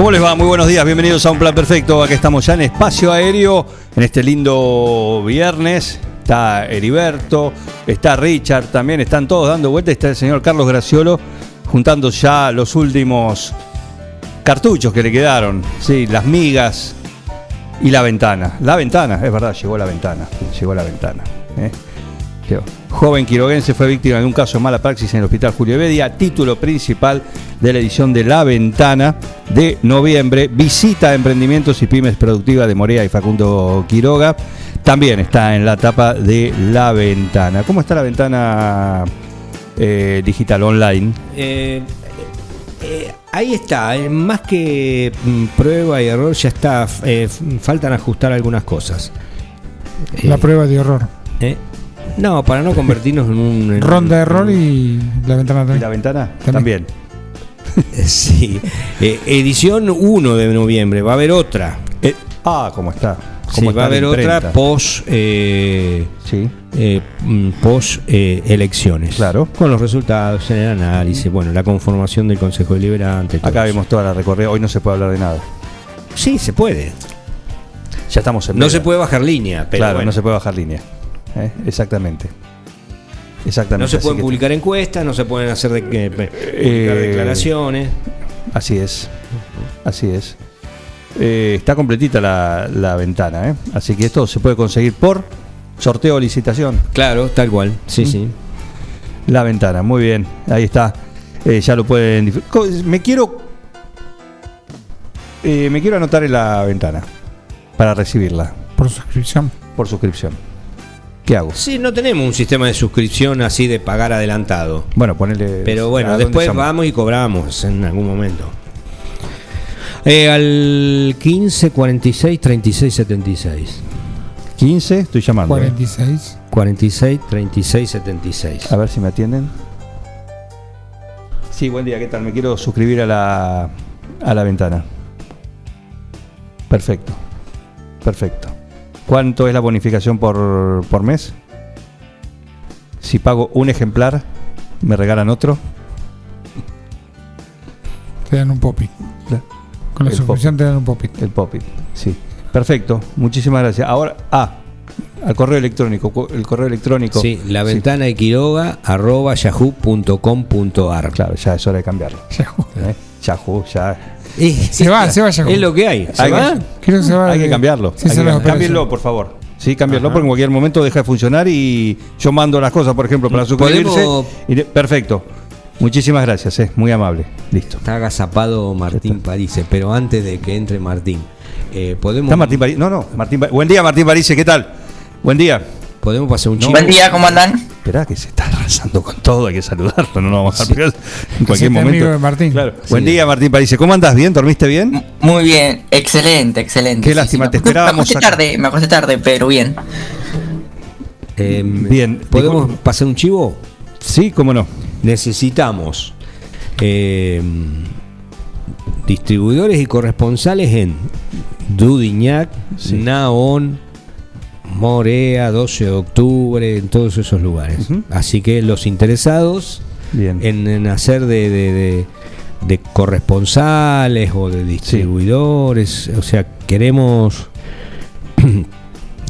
¿Cómo les va? Muy buenos días, bienvenidos a Un Plan Perfecto. Aquí estamos ya en espacio aéreo, en este lindo viernes. Está Heriberto, está Richard también, están todos dando vueltas. Está el señor Carlos Graciolo juntando ya los últimos cartuchos que le quedaron. Sí, las migas y la ventana. La ventana, es verdad, llegó la ventana. Llegó la ventana. ¿eh? Joven quiroguense fue víctima de un caso de mala praxis en el hospital Julio Bedia. Título principal de la edición de La Ventana de noviembre. Visita a emprendimientos y pymes productivas de Morea y Facundo Quiroga. También está en la tapa de La Ventana. ¿Cómo está la ventana eh, digital online? Eh, eh, ahí está, más que mm, prueba y error, ya está. eh, faltan ajustar algunas cosas. La Eh, prueba de horror. eh, no, para no convertirnos en un. en Ronda de un- error y la ventana ¿Y la también. ventana? También. También. Sí. Eh, edición 1 de noviembre, va a haber otra. Eh, ah, ¿cómo está? Sí, ¿Cómo va a la haber otra imprenta? post. eh, Sí, eh, mm, post eh, elecciones. Claro. Con los resultados en el análisis, bueno, la conformación del Consejo Deliberante. todo acá eso. vemos toda la recorrida. Hoy no se puede hablar de nada. Sí, se puede. Ya estamos en No veda. se puede bajar línea, pero claro, bueno. no se puede bajar línea. ¿Eh? Exactamente. Exactamente. No se pueden publicar encuestas, no se pueden hacer de, eh, publicar Eh, declaraciones. Así es. Así es. Eh, está completita la, la ventana, ¿eh? Así que esto se puede conseguir por sorteo o licitación. Claro, tal cual. Sí, sí. La ventana, muy bien. Ahí está. Eh, ya lo pueden. Me quiero. eh, me quiero anotar en la ventana para recibirla Por suscripción. por suscripción. ¿Qué hago? Sí, no tenemos un sistema de suscripción así de pagar adelantado. Bueno, ponele. Pero bueno, ¿a dónde después llamo? vamos y cobramos en algún momento. Eh, al 15 46 36 76. 15, estoy llamando. ¿eh? 46. 46 36 76. A ver si me atienden. Sí, buen día, ¿qué tal? Me quiero suscribir a la, a la ventana. Perfecto. Perfecto. ¿Cuánto es la bonificación por, por mes? Si pago un ejemplar, ¿me regalan otro? Te dan un popi. Con la El suscripción te dan un popi. El Popit. Sí. Perfecto. Muchísimas gracias. Ahora, ah, al correo electrónico. El correo electrónico. Sí, la ventana de Quiroga arroba yahoo.com.ar. Claro, ya es hora de cambiarlo. ¿eh? Yahoo, ya. Se va, se va Yahoo. Es lo que hay. ¿Se Hay que- va? Creo que se va Hay de- que cambiarlo. Sí, Hay que cambiarlo. Cámbienlo, por favor. Sí, cámbienlo Ajá. porque en cualquier momento deja de funcionar y yo mando las cosas, por ejemplo, para suscribirse. Podemos- y de- perfecto. Muchísimas gracias, eh. muy amable. Listo. Está agazapado Martín Parise, pero antes de que entre Martín, eh, podemos, ¿Está Martín París? No, no. Martín Buen día, Martín París, ¿qué tal? Buen día. Podemos pasar un chivo. Buen día, ¿cómo andan? Esperá que se está arrasando con todo, hay que saludarlo, no nos vamos a Sí. pegar en cualquier momento. amigo de Martín. Claro. Sí. Buen día, Martín París. ¿Cómo andas? ¿Bien? ¿Dormiste bien? Muy bien, excelente, excelente. Qué lástima, te esperábamos Me acosté acá. tarde, me acosté tarde, pero bien. Eh, Bien. ¿Podemos pasar un chivo? Sí, cómo no. Necesitamos eh, distribuidores y corresponsales en Dudignac, Sí. Morea, 12 de octubre, en todos esos lugares. Así que los interesados Bien. en, en hacer de, de- de- de corresponsales o de distribuidores, o sea, queremos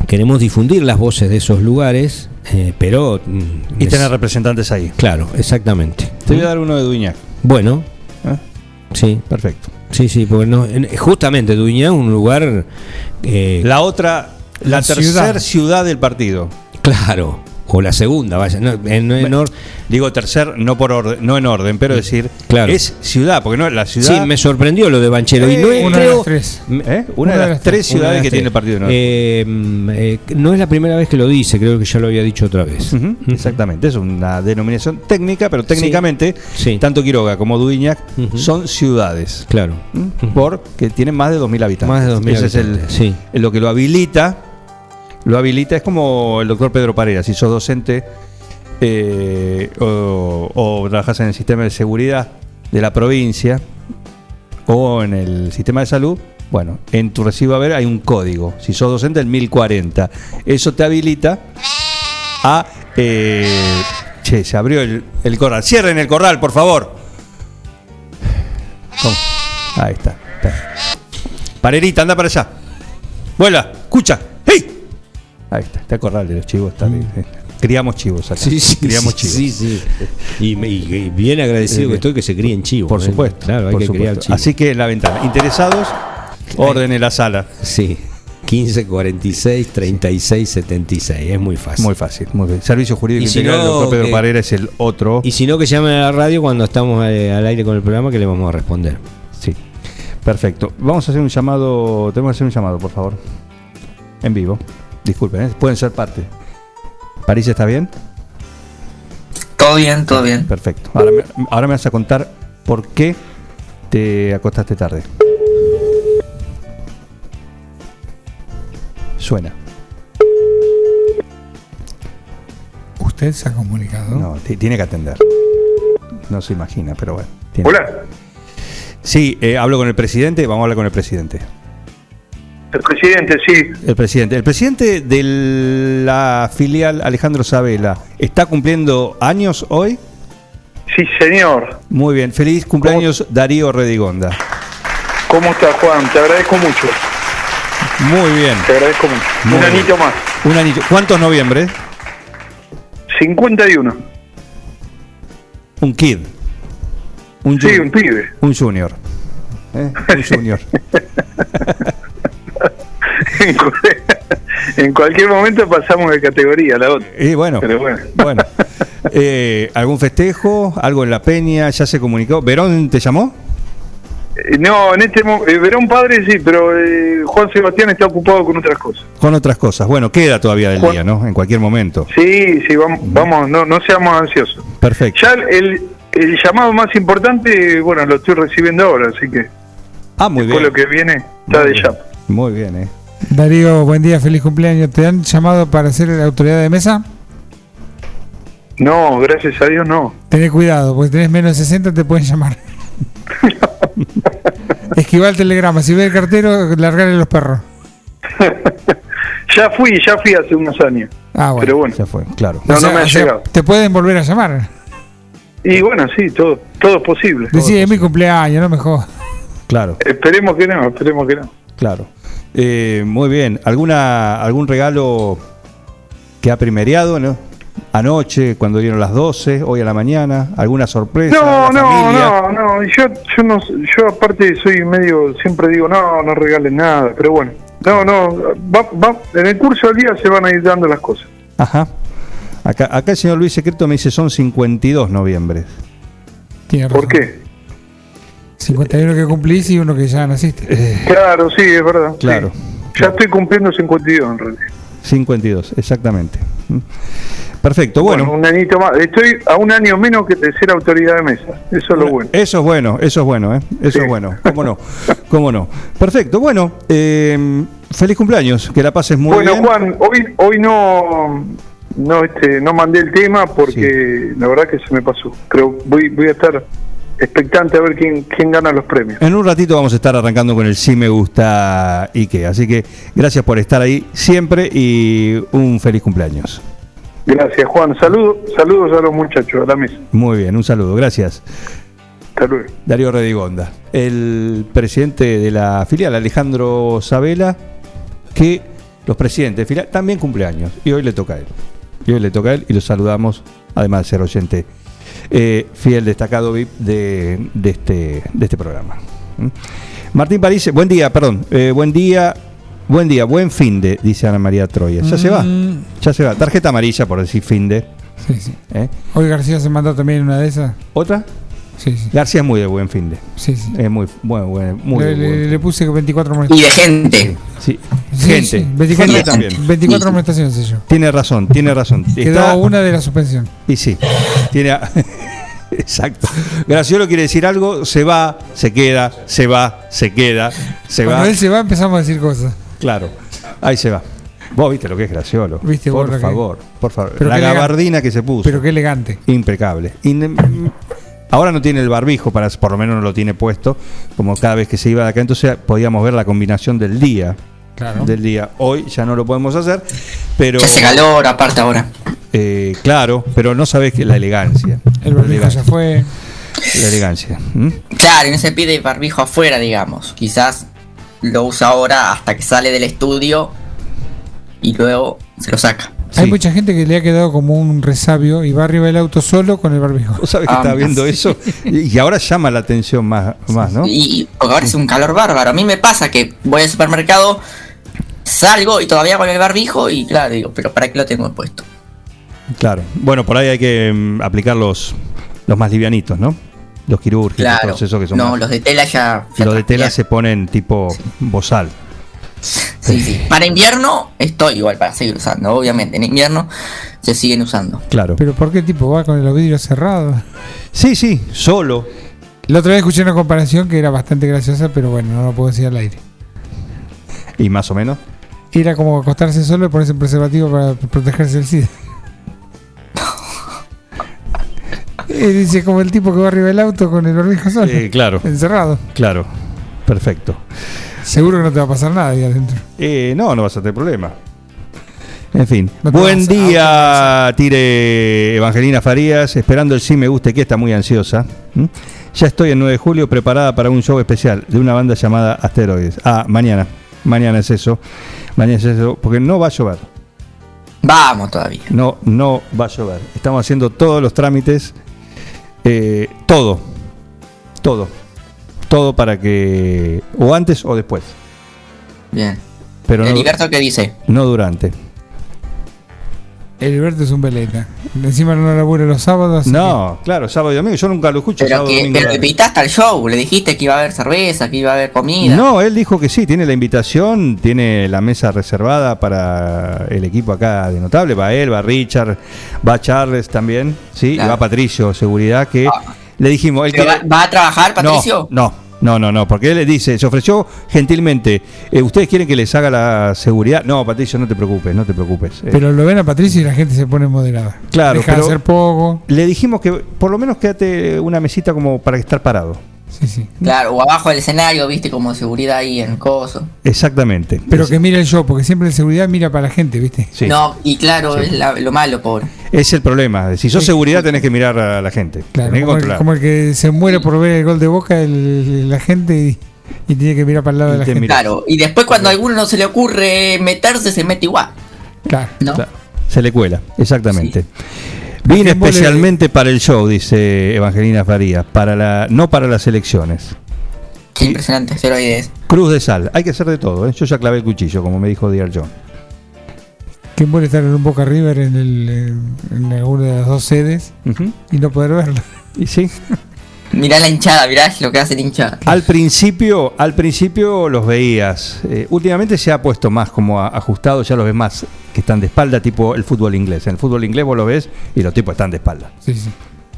queremos difundir las voces de esos lugares, eh, pero mm, y es- tener representantes ahí. claro, exactamente. Te voy a dar uno de Duñac. Bueno, ¿eh? sí, Perfecto. sí, sí, porque no, justamente Duñá es un lugar, eh, La otra, la, La tercera ciudad. ciudad. del partido. claro, O la segunda, vaya. No, en, en or- Digo tercer, no por orden, no en orden, pero decir, Claro. es ciudad, porque no la ciudad. sí, me sorprendió lo de Banchero. y no es, Una de creo- las tres. ¿Eh? Una, de las tres ciudades de las que tres. tiene el partido. ¿no? Eh, mm, eh, no es la primera vez que lo dice, creo que ya lo había dicho otra vez. Exactamente, es una denominación técnica, pero técnicamente Sí. tanto Quiroga como Dudignac Ujú. son ciudades. Claro. ¿m? Porque tienen más de 2.000 habitantes. Más de 2.000 Ese es el- habitantes, sí. el- lo que lo habilita. Lo habilita, es como el doctor Pedro Paredes, si sos docente eh, o, trabajás en el sistema de seguridad de la provincia o en el sistema de salud, bueno, en tu recibo a ver hay un código. Si sos docente, el 1040. Eso te habilita a. eh, che, se abrió el, el corral. Cierren el corral, por favor. Ahí está, está. Parerita, anda para allá. Vuela, escucha. Ahí está, está corral de los chivos. Está bien. Criamos chivos acá. Criamos chivos. sí, sí. Y, me- y- y bien agradecido que estoy que se críen chivos. Por ¿eh? supuesto. Claro, hay que criar chivos. Así que en la ventana. Interesados, orden en la sala. Sí. 15, 46, 36, 76. Es muy fácil. Muy fácil, muy bien. Servicio Jurídico si Integral, no, doctor Pedro que- Parera es el otro. Y si no, que llamen a la radio cuando estamos eh, al aire con el programa que le vamos a responder. Sí, perfecto. Vamos a hacer un llamado, tenemos que hacer un llamado, por favor. En vivo. Disculpen, ¿eh? pueden ser parte. ¿París está bien? Todo bien, todo bien. Perfecto. Ahora me, ahora me vas a contar por qué te acostaste tarde. Suena. ¿Usted se ha comunicado? No, ti- tiene que atender. No se imagina, pero bueno. tiene- Hola, Sí, eh, hablo con el presidente. Vamos a hablar con el presidente. El presidente, sí. El presidente. El presidente de la filial Alejandro Sabela está cumpliendo años hoy. Sí, señor. Muy bien. Feliz cumpleaños Darío Redigonda. ¿Cómo estás, Juan? Te agradezco mucho. Muy bien. Te agradezco mucho. Muy Un bien. anito más. Un anillo. ¿Cuántos noviembre? 51. Un kid. Un, Sí, un pibe. un junior. ¿Eh? Un junior. En cu- en cualquier momento pasamos de categoría a la otra. Y bueno. Pero bueno. Bueno. Eh, ¿Algún festejo? ¿Algo en la peña? ¿Ya se comunicó? ¿Verón te llamó? Eh, No, en este momento, Verón Padre sí, pero eh, Juan Sebastián está ocupado con otras cosas. Con otras cosas. Bueno, queda todavía del Juan- día, ¿no? En cualquier momento. Sí, sí, vamos, vamos no, no seamos ansiosos. Perfecto. Ya el, el llamado más importante, bueno, lo estoy recibiendo ahora, así que Ah, muy bien. lo que viene está Muy de bien. ya. Muy bien, ¿eh? Darío, buen día, feliz cumpleaños. ¿Te han llamado para ser la autoridad de mesa? No, gracias a Dios no. Tené cuidado, porque tenés menos de 60 te pueden llamar. Esquiva el telegrama, si ve el cartero, largarle los perros. Ya fui, ya fui hace unos años. Ah, bueno. Pero bueno, Ya fue, claro. no, O sea- no me ha sea, llegado. Te pueden volver a llamar. Y bueno, sí, todo, todo es posible. Decís, es mi cumpleaños, no me jodas. Claro, Esperemos que no, esperemos que no. claro. Eh, muy bien. ¿Alguna, ¿Algún regalo que ha primereado, no? Anoche, cuando dieron las 12, hoy a la mañana. ¿Alguna sorpresa? No, ¿La no, familia? no, no. Yo, yo no, yo aparte soy medio, siempre digo, no, no regalen nada, pero bueno. No, no, va, va, en el curso del día se van a ir dando las cosas. Ajá. Acá, acá el señor Luis Secreto me dice son 52 noviembre. Tiene ¿Por qué? 51 que cumplís y uno que ya naciste. Claro, sí, es verdad. sí. Claro. Ya estoy cumpliendo 52 en realidad. 52, exactamente. Perfecto, Bueno, bueno. un añito más. Estoy a un año menos que de ser autoridad de mesa. Eso es lo bueno. Eso es bueno, eso es bueno, ¿eh? Eso Sí. es bueno, cómo no, cómo no. Perfecto, bueno, eh, feliz cumpleaños, que la pases muy bueno, bien. Juan, hoy hoy no no este no mandé el tema porque la verdad que se me pasó. Pero voy voy a estar expectante a ver quién quién gana los premios. En un ratito vamos a estar arrancando con el Sí Me Gusta Ike, así que gracias por estar ahí siempre y un feliz cumpleaños. Gracias, Juan. Saludos, saludos a los muchachos a la mesa. Muy bien, un saludo, gracias. Luego. Darío Redigonda, el presidente de la filial, Alejandro Sabela, que los presidentes de filial también cumpleaños y hoy le toca a él. Y hoy le toca a él y lo saludamos, además de ser oyente eh, fiel, destacado VIP de, de este, de este programa. ¿Mm? Martín París, buen día, perdón, eh, buen día. Buen día, buen fin de, dice Ana María Troya. Ya se va, Mm, ya se va. Tarjeta amarilla por decir fin de. Sí, sí. ¿eh? Hoy García se mandó también una de esas. ¿Otra? Sí, sí. García es muy de buen fin de. Sí, sí. Es muy, bueno, bueno, muy le, le- le puse 24 Y de gente. Sí. Sí, Gente. sí, 24, Gente también. 24 amonestaciones sé yo. Tiene razón, tiene razón. Quedó Está- una de la suspensión. Y sí, tiene. Exacto. Graciolo quiere decir algo, se va, se queda, se va, se queda, se Cuando va. él se va empezamos a decir cosas. Claro, ahí se va. Vos viste lo que es Graciolo. Viste vos por que- favor, por favor. Pero La elegante. gabardina que se puso. Pero qué elegante. Impecable. In- Ahora no tiene el barbijo, para, por lo menos no lo tiene puesto, como cada vez que se iba de acá. Entonces podíamos ver la combinación del día. Claro. Del día. Hoy ya no lo podemos hacer, pero. Ya hace calor, aparte ahora. eh, claro, pero no sabes que la elegancia. El La barbijo elegancia. ya fue. La elegancia. Claro, y no se pide barbijo afuera, digamos. Quizás lo usa ahora hasta que sale del estudio y luego se lo saca. Hay Sí. mucha gente que le ha quedado como un resabio y va arriba del auto solo con el barbijo. Vos sabés que Ah, estaba viendo sí. eso y y ahora llama la atención más, más ¿no? Y porque ahora es un calor bárbaro. A mí me pasa que voy al supermercado, salgo y todavía con el barbijo y claro, digo, pero ¿para qué lo tengo puesto? Claro. Bueno, por ahí hay que mm, aplicar los, los más livianitos, ¿no? Los quirúrgicos, Claro. todos esos que son no, más- los de tela ya. ya los de tela se ponen tipo bozal. Sí, sí. Para invierno estoy igual para seguir usando, obviamente. En invierno se siguen usando. Claro. Pero ¿por qué tipo va con los vidrios cerrados? Sí, sí, solo. La otra vez escuché una comparación que era bastante graciosa, pero bueno, no lo puedo decir al aire. Y más o menos. Era como acostarse solo y ponerse un preservativo para protegerse del SIDA. Y dice como el tipo que va arriba del auto con el barbijo solo. Eh, claro, Encerrado. claro. Perfecto. Seguro que no te va a pasar nada ahí adentro. Eh, no, no vas a tener problema. En fin. No Buen a día, tire Evangelina Farías. Esperando el sí me guste que está muy ansiosa. ¿Mm? Ya estoy el 9 de julio preparada para un show especial de una banda llamada Asteroides. Ah, mañana. Mañana es eso. Mañana es eso. Porque no va a llover. Vamos todavía. No, no va a llover. Estamos haciendo todos los trámites. eh, todo. Todo. Todo para que. O antes o después. Bien. Pero ¿El no, qué dice? no durante. Heriberto es un veleta. Encima no labura los sábados. No, claro, sábado y domingo. Yo nunca lo escucho Pero, que, domingo. pero invitaste al show, le dijiste que iba a haber cerveza, que iba a haber comida. No, él dijo que sí, tiene la invitación, tiene la mesa reservada para el equipo acá de notable. Va él, va Richard, va Charles también, sí, y va Patricio, seguridad, que Ah. Le dijimos, él ¿Pero quiere- va, va a trabajar, Patricio? No, no, no, no, no, porque él le dice, se ofreció gentilmente, eh, ¿ustedes quieren que les haga la seguridad? No, Patricio, no te preocupes, no te preocupes. Eh, Pero lo ven a Patricio y la gente se pone moderada. Claro, Deja pero- de hacer poco. le dijimos que por lo menos quédate una mesita como para estar parado. Sí, sí. Claro, o abajo del escenario, viste, como seguridad ahí en coso. Exactamente. Pero que mire el show, porque siempre en seguridad mira para la gente, ¿viste? Sí. No, y claro, es la- lo malo, pobre. Es el problema. Si sos Sí. seguridad tenés que mirar a la gente. Claro, tenés que como el, controlar. como el que se muere por ver el gol de boca, el- la gente, y, y tiene que mirar para el lado Y de la te gente. Claro, y después cuando a alguno no se le ocurre meterse, se mete igual, Claro. ¿no? Claro, Se le cuela, exactamente. Vine ¿A quién vos le- especialmente para el show, dice Evangelina Farías, para la, no para las elecciones. Qué impresionante, esteroides. Cruz de sal, hay que hacer de todo. ¿eh? Yo ya clavé el cuchillo, como me dijo Dear John. ¿Quién puede estar en un Boca River en, el, en alguna de las dos sedes y no poder verlo? Y sí, Mirá la hinchada, mirá lo que hace la hinchada. al principio, al principio los veías. Eh, últimamente se ha puesto más como a- ajustado, ya los ves más que están de espalda, tipo el fútbol inglés. En el fútbol inglés vos lo ves y los tipos están de espalda. Sí, sí.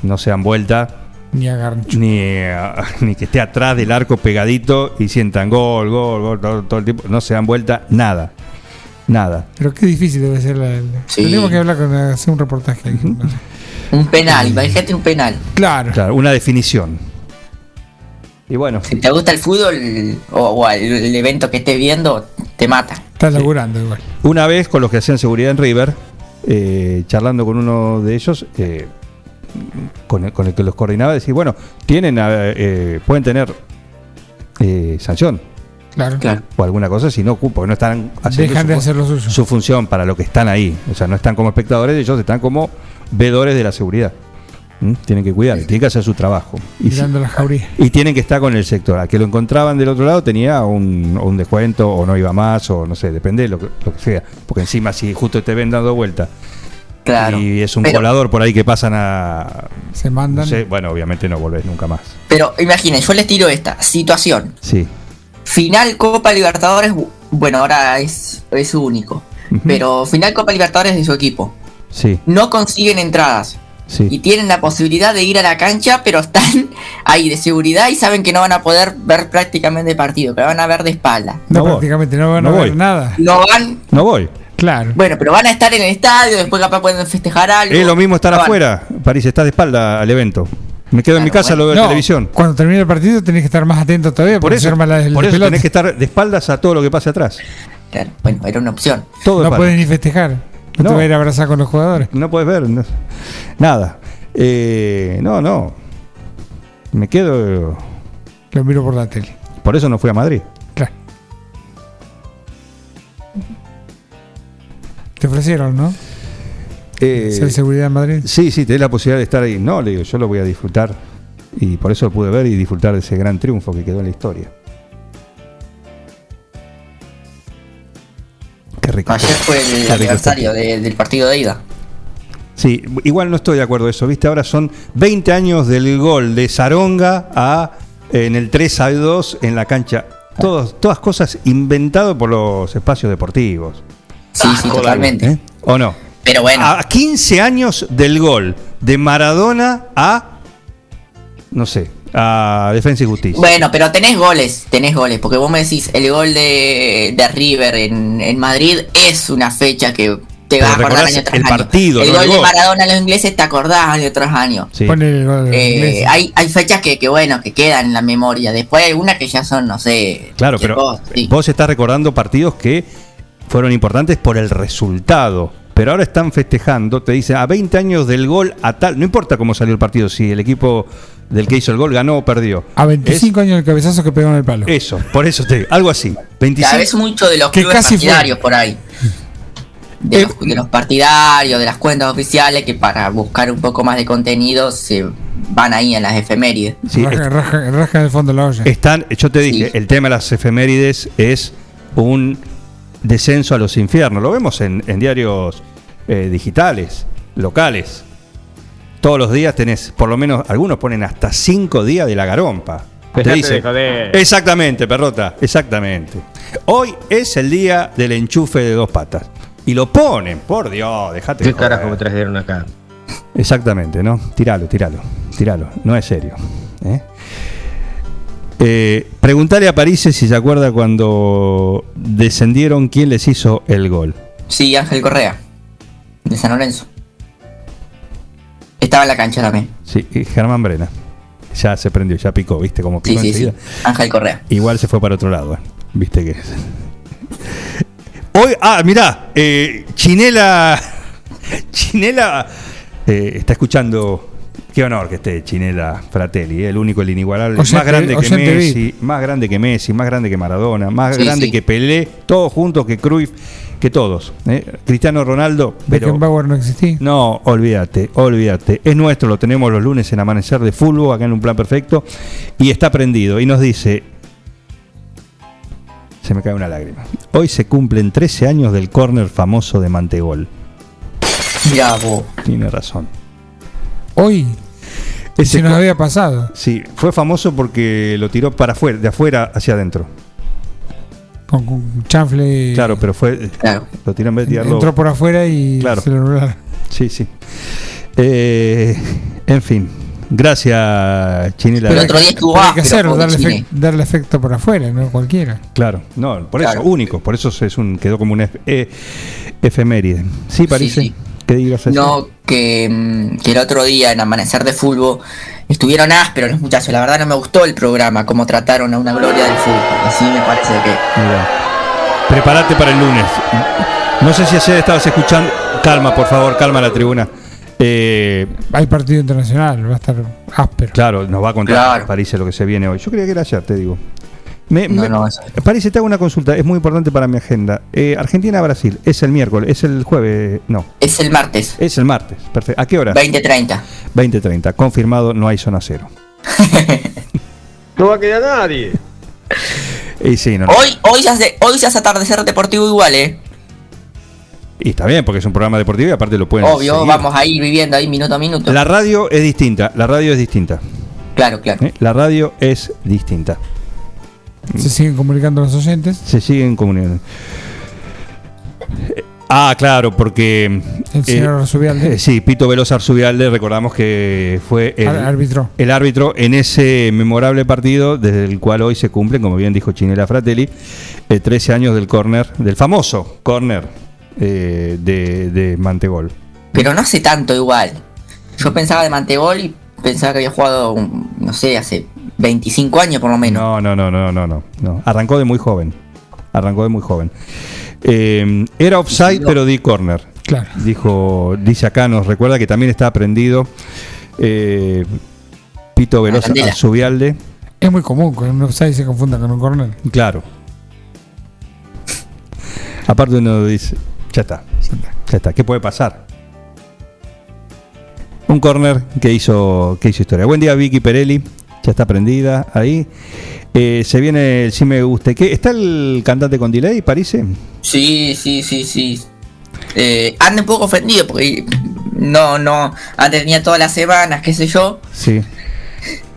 No se dan vuelta, Ni a Garncho. ni, ni que esté atrás del arco pegadito y sientan gol, gol, gol, todo, todo el tiempo. No se dan vuelta, nada. Nada. Pero qué difícil debe ser la. la- Sí. Tenemos que hablar con hacer un reportaje. ahí. Un penal, imagínate un penal. Claro. Claro, una definición. Y bueno, Si te gusta el fútbol o, o el, el evento que estés viendo, te mata. Estás laburando igual. una vez con los que hacían seguridad en River, eh, charlando con uno de ellos, eh, con, el, con el que los coordinaba, decir, bueno, tienen, eh, eh, pueden tener eh, sanción Claro. Claro. o alguna cosa si no porque no están haciendo Dejan de su, hacer lo suyo. su función para lo que están ahí. O sea, no están como espectadores, ellos están como vedores de la seguridad. ¿Mm? Tienen que cuidar, tienen que hacer su trabajo. Y, si- Mirando la jauría. y tienen que estar con el sector. Al que lo encontraban del otro lado tenía un, un descuento o no iba más o no sé, depende de lo que, lo que sea. Porque encima si justo te ven dando vuelta Claro. y es un Pero- colador por ahí que pasan a... Se No mandan. sé, bueno, obviamente no volvés nunca más. Pero imaginen, yo les tiro esta situación. Sí. Final Copa Libertadores, bu- bueno, ahora es, es único. Pero final Copa Libertadores de su equipo. Sí, No consiguen entradas. Y sí. tienen la posibilidad de ir a la cancha, pero están ahí de seguridad y saben que no van a poder ver prácticamente el partido, que van a ver de espalda. No, prácticamente no van a ver nada. No van, No voy. Claro. bueno, pero van a estar en el estadio, después capaz pueden festejar algo. Es lo mismo estar No van. afuera. París está de espalda al evento. Me quedo en mi casa, bueno. lo veo en No, televisión. Cuando termine el partido tenés que estar más atento todavía Por porque eso, la, el por eso tenés que estar de espaldas a todo lo que pase atrás. Claro, bueno, era una opción. Todo No puedes ni festejar. No, No. te vas a ir a abrazar con los jugadores. No puedes ver no- nada. Eh, no, no. Me quedo. Lo miro por la tele. Por eso no fui a Madrid. Claro. Te ofrecieron, ¿no? Eh, Ser seguridad en Madrid. sí, sí, tenés la posibilidad de estar ahí. No, le digo, yo lo voy a disfrutar. Y por eso lo pude ver y disfrutar de ese gran triunfo que quedó en la historia. Qué rico. Ayer fue Qué el rico aniversario de- del partido de ida. Sí, igual no estoy de acuerdo de eso, ¿viste? Ahora son 20 años del gol de Zaronga a en el 3 a 2 en la cancha. Todos, todas cosas inventadas por los espacios deportivos. Sí, sí, totalmente. ¿eh? ¿O no? Pero bueno, A 15 años del gol de Maradona a. No sé, a Defensa y Justicia. bueno, pero tenés goles, tenés goles, porque vos me decís, el gol de, de River en, en Madrid es una fecha que te vas a acordar año tras el año. partido, el no gol de. Maradona a los ingleses te acordás año tras año. Sí. Eh, hay, hay fechas que, que, bueno, que quedan en la memoria. Después hay algunas que ya son, no sé. Claro, pero cosa, sí. vos estás recordando partidos que fueron importantes por el resultado. Pero ahora están festejando, te dicen a 20 años del gol a tal. No importa cómo salió el partido, si el equipo del que hizo el gol ganó o perdió. A 25 años el cabezazo que pegó en el palo. Es- eso, por eso te digo, algo así. Cada 25. vez mucho de los Que clubes casi fue. partidarios por ahí. De, Eh, los, de los partidarios, de las cuentas oficiales, que para buscar un poco más de contenido se van ahí en las efemérides. Sí, raja, est- raja- raja en el fondo de la olla. están, yo te dije, Sí. el tema de las efemérides es un descenso a los infiernos. Lo vemos en, en diarios eh, digitales, locales. Todos los días tenés, por lo menos, algunos ponen hasta cinco días de la garompa. Te dice- de. Exactamente, perrota, exactamente. Hoy es el día del enchufe de dos patas. Y lo ponen, por Dios, dejate ¿Qué carajo me trajeron acá? Exactamente, ¿no? Tiralo, tiralo, tiralo. No es serio. ¿eh? Eh, preguntale a París si se acuerda cuando descendieron quién les hizo el gol. Sí, Ángel Correa, de San Lorenzo. Estaba en la cancha también. Sí, y Germán Brena. Ya se prendió, ya picó, ¿viste cómo Sí, picó sí, sí. enseguida? Ángel Correa. Igual se fue para otro lado, ¿eh? ¿viste que Hoy, ah, mirá, eh, Chinela. Chinela eh, está escuchando. Qué honor que esté Chinela Fratelli, el único, el inigualable, más grande que Messi, más grande que Messi, más grande que Maradona, más Sí, grande sí. que Pelé, todos juntos, que Cruyff, que todos. eh. Cristiano Ronaldo, pero Beckenbauer no existía. no, olvídate, olvídate. Es nuestro, lo tenemos los lunes en Amanecer de Fútbol, acá en un plan perfecto. Y está prendido. Y nos dice. Se me cae una lágrima. Hoy se cumplen 13 años del córner famoso de Mantegol. Mirá vos. Tiene razón. Hoy Ese se nos había pasado. Sí, fue famoso porque lo tiró para afuera, de afuera hacia adentro. Con, con chanfle. Claro, pero fue. Claro. Lo tirarlo. Entró por afuera y Claro. se lo anularon. Sí, sí. Eh, en fin. Gracias, Chinela. El otro día estuvo Pero hay que hacerlo, darle, Chile. efec- darle efecto por afuera, no cualquiera. Claro, no, por eso, único, por eso es un, quedó como una eh, efeméride. Sí, parece. sí. ¿Qué digas? No, que, mm, que el otro día en Amanecer de Fútbol estuvieron ásperos los muchachos. La verdad no me gustó el programa, cómo trataron a una gloria del fútbol. Así me parece que. Mira. Prepárate para el lunes. No sé si ayer estabas escuchando. Calma, por favor, calma la tribuna. Eh, Hay partido internacional, va a estar áspero. claro, nos va a contar Claro. París lo que se viene hoy. Yo creía que era ayer, te digo. Me, No, me- no, eso- Parece, te hago una consulta, es muy importante para mi agenda. Eh, Argentina-Brasil, es el miércoles, es el jueves, no, Es el martes, es el martes, perfecto. ¿A qué hora? 20.30. 20.30, confirmado, no hay zona cero. No va a quedar nadie. Y sí, no, no. Hoy, hoy, se hace, hoy se hace atardecer deportivo igual, ¿eh? Y está bien, porque es un programa deportivo y aparte lo pueden Obvio, seguir. vamos a ir viviendo ahí minuto a minuto. La radio es distinta, la radio es distinta. Claro, claro. ¿eh? La radio es distinta. Se siguen comunicando los oyentes. Se siguen comunicando. Eh, Ah, claro, porque. El señor Arzubialde. eh, sí, Pito Veloz Arzubialde, recordamos que fue el, Ar- árbitro. el árbitro en ese memorable partido, desde el cual hoy se cumplen, como bien dijo Chinela Fratelli, eh, 13 años del córner, del famoso córner eh, de, de Mantegol. Pero no hace tanto igual. Yo pensaba de Mantegol y pensaba que había jugado, no sé, hace 25 años por lo menos. No, no, no, no, no, no, no. Arrancó de muy joven. Arrancó de muy joven. Eh, era offside, No. pero di corner. Claro. Dijo, dice acá, nos recuerda que también está aprendido eh, Pito Veloz Candela. Arzubialde. Es muy común que un offside se confunda con un corner. Claro. Aparte uno dice, ya está, ya está, ¿qué puede pasar? Un corner que hizo, que hizo historia. Buen día Vicky Perelli, ya está prendida ahí. Eh, se viene el Sí me guste. ¿Qué? ¿Está el cantante con delay, parece? Sí, sí, sí, sí. Eh, anda un poco ofendido porque no, no, antes tenía todas las semanas, qué sé yo. Sí.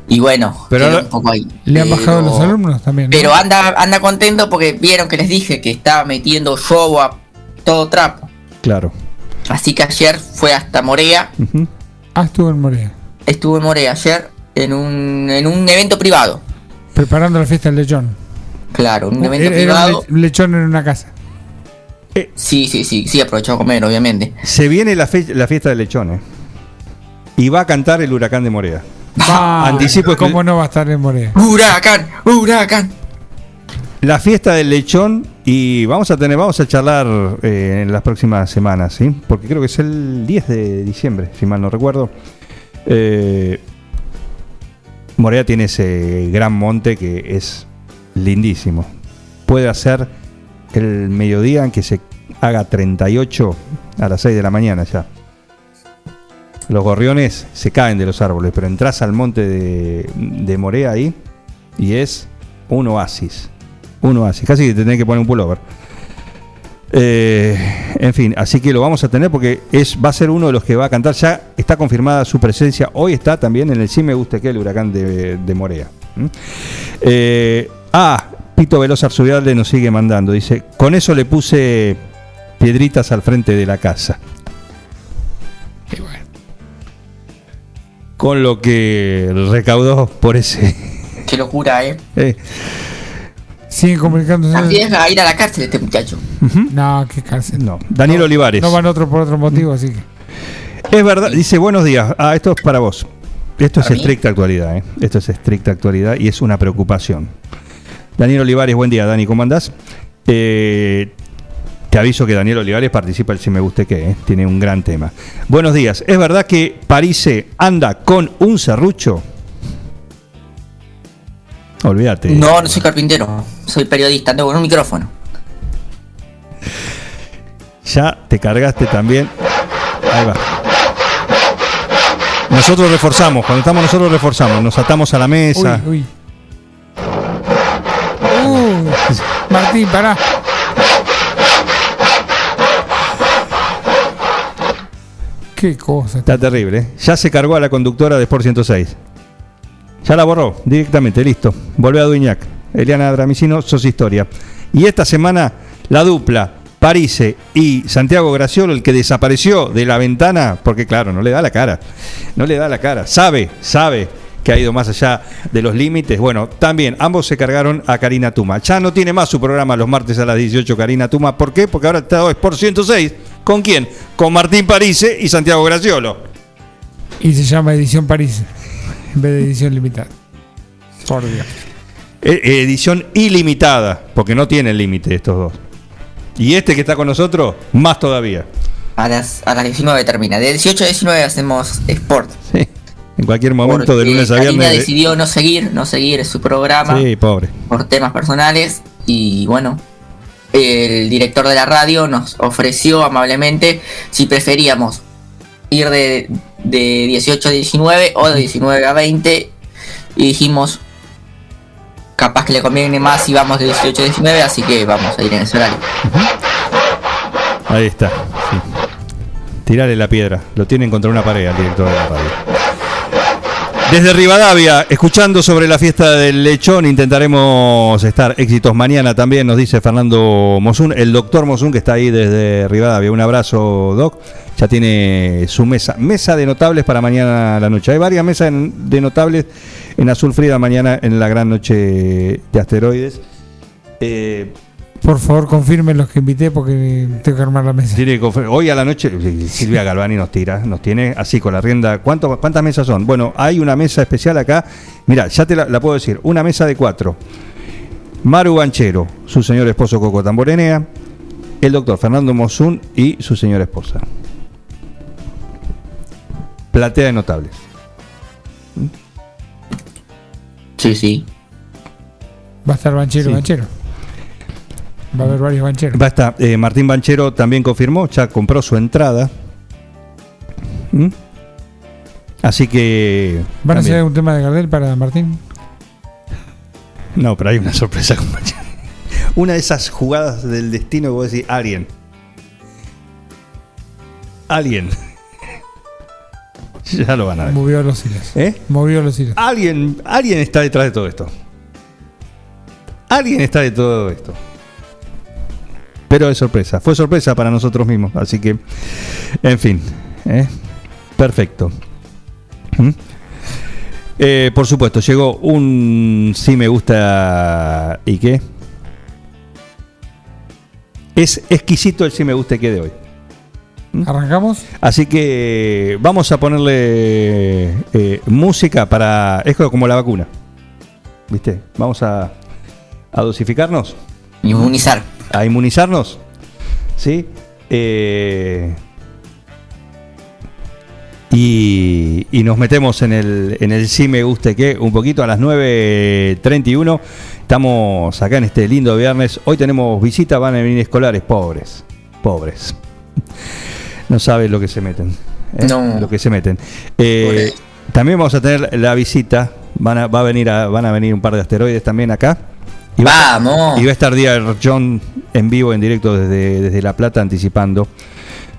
Y bueno, Pero un poco ahí. Le han Pero- bajado los alumnos también. ¿no? Pero anda, anda contento porque vieron que les dije que estaba metiendo show a todo trapo. Claro. Así que ayer fue hasta Morea. Ah, estuvo en Morea. Estuve en Morea ayer en un, en un evento privado. Preparando la fiesta del lechón. Claro, un evento Era, un privado. le- lechón en una casa. Sí, sí, sí, sí, aprovechó a comer, obviamente. Se viene la, fe- la fiesta de lechones. Y va a cantar el huracán de Morea. Ah, Anticipo ¿Cómo no va a estar en Morea? ¡Huracán! ¡Huracán! La fiesta del lechón y vamos a tener, vamos a charlar eh, en las próximas semanas, ¿sí? Porque creo que es el 10 de diciembre, si mal no recuerdo. Eh, Morea tiene ese gran monte que es lindísimo. Puede hacer el mediodía en que se haga 38 a las 6 de la mañana ya. Los gorriones se caen de los árboles, pero entras al monte de, de Morea ahí y es un oasis. Un oasis. Casi que te tenés que poner un pullover. Eh, en fin, así que lo vamos a tener porque es, va a ser uno de los que va a cantar. Ya está confirmada su presencia. Hoy está también en el Sí Me Gusta que el huracán de, de Morea. ¿Mm? Eh, ah, Pito Veloz Arzubialde nos sigue mandando. Dice: Con eso le puse piedritas al frente de la casa. Con lo que recaudó por ese. Qué locura, ¿eh? eh, Siguen comunicándose. Así es a ir a la cárcel este muchacho. No, qué cárcel. no, Daniel Olivares. No van otro por otro motivo, así que. Es verdad, dice buenos días. Ah, esto es para vos. Esto es estricta actualidad, ¿eh? Esto es estricta actualidad y es una preocupación. Daniel Olivares, buen día, Dani, ¿cómo andás? Eh, te aviso que Daniel Olivares participa el Si Me Guste Qué, ¿eh? tiene un gran tema. Buenos días, ¿es verdad que Parise anda con un serrucho? Olvídate. No, no soy carpintero, soy periodista, ando con un micrófono. Ya te cargaste también. Ahí va. Nosotros reforzamos, cuando estamos nosotros reforzamos, nos atamos a la mesa. Uy, uy. Uh, Martín, pará. Qué cosa. Está terrible. ¿eh? Ya se cargó a la conductora de Sport 106. Ya la borró directamente, listo. Volvé a Duñac. Eliana Dramicino, sos historia. Y esta semana, la dupla, Parise y Santiago Graciolo, el que desapareció de la ventana, porque claro, no le da la cara. No le da la cara. Sabe, sabe que ha ido más allá de los límites. Bueno, también ambos se cargaron a Karina Tuma. Ya no tiene más su programa los martes a las 18 Karina Tuma. ¿Por qué? Porque ahora está Sport 106. ¿Con quién? Con Martín Parise y Santiago Graciolo. Y se llama Edición París en vez de Edición Limitada. Por Dios. Eh, edición ilimitada, porque no tienen límite estos dos. Y este que está con nosotros, más todavía. A las, a las 19 termina. De 18 a 19 hacemos sport. Sí. En cualquier momento, de lunes a viernes. de- decidió no seguir, no seguir su programa Sí, pobre. por temas personales y bueno, el director de la radio nos ofreció amablemente si preferíamos ir de, de 18 a 19 o de 19 a 20 y dijimos capaz que le conviene más si vamos de 18 a 19 así que vamos a ir en ese horario. Ahí está. sí. Tirale la piedra. Lo tienen contra una pared al director de la radio. Desde Rivadavia, escuchando sobre la fiesta del lechón, intentaremos estar éxitos mañana también, nos dice Fernando Mosun, el doctor Mosun que está ahí desde Rivadavia. Un abrazo, Doc. Ya tiene su mesa, mesa de notables para mañana a la noche. Hay varias mesas en- de notables en Azul Frida mañana en la gran noche de asteroides. Eh, Por favor, confirmen los que invité porque tengo que armar la mesa. Tiene que confer- Hoy a la noche Silvia Galvani nos tira, nos tiene así con la rienda. ¿Cuánto, ¿Cuántas mesas son? Bueno, hay una mesa especial acá. Mira, ya te la, la puedo decir. Una mesa de cuatro. Maru Banchero, su señor esposo Coco Tamborenea, el doctor Fernando Mosun y su señora esposa. Platea de notables. Sí, sí. Va a estar banchero, Sí. banchero. Va a haber varios bancheros. Va a estar, eh, Martín Banchero también confirmó, ya compró su entrada. ¿Mm? Así que. ¿Van a hacer un tema de Gardel para Martín? No, pero hay una sorpresa, compañero. Una de esas jugadas del destino que vos decís, alguien. Alguien. ya lo van a ver. Movió los hilos. ¿Eh? Movió los hilos. Alguien, alguien está detrás de todo esto. Alguien está de todo esto. Pero es sorpresa. Fue sorpresa para nosotros mismos. Así que, en fin. ¿eh? Perfecto. ¿Mm? Eh, por supuesto, llegó un sí me gusta y qué. Es exquisito el sí me gusta y qué de hoy. ¿Arrancamos? Así que vamos a ponerle eh, música para. Es como la vacuna. ¿Viste? Vamos a, a dosificarnos, Inmunizar. a inmunizarnos. ¿Sí? Eh, y, y nos metemos en el, en el sí me guste que un poquito a las 9.31. Estamos acá en este lindo viernes. Hoy tenemos visita, van a venir escolares pobres. Pobres. No saben lo que se meten. ¿eh? No. Lo que se meten. Eh, también vamos a tener la visita. Van a, va a venir a- van a venir un par de asteroides también acá. Y va Vamos. y va a estar Díaz John en vivo, en directo desde, desde La Plata, anticipando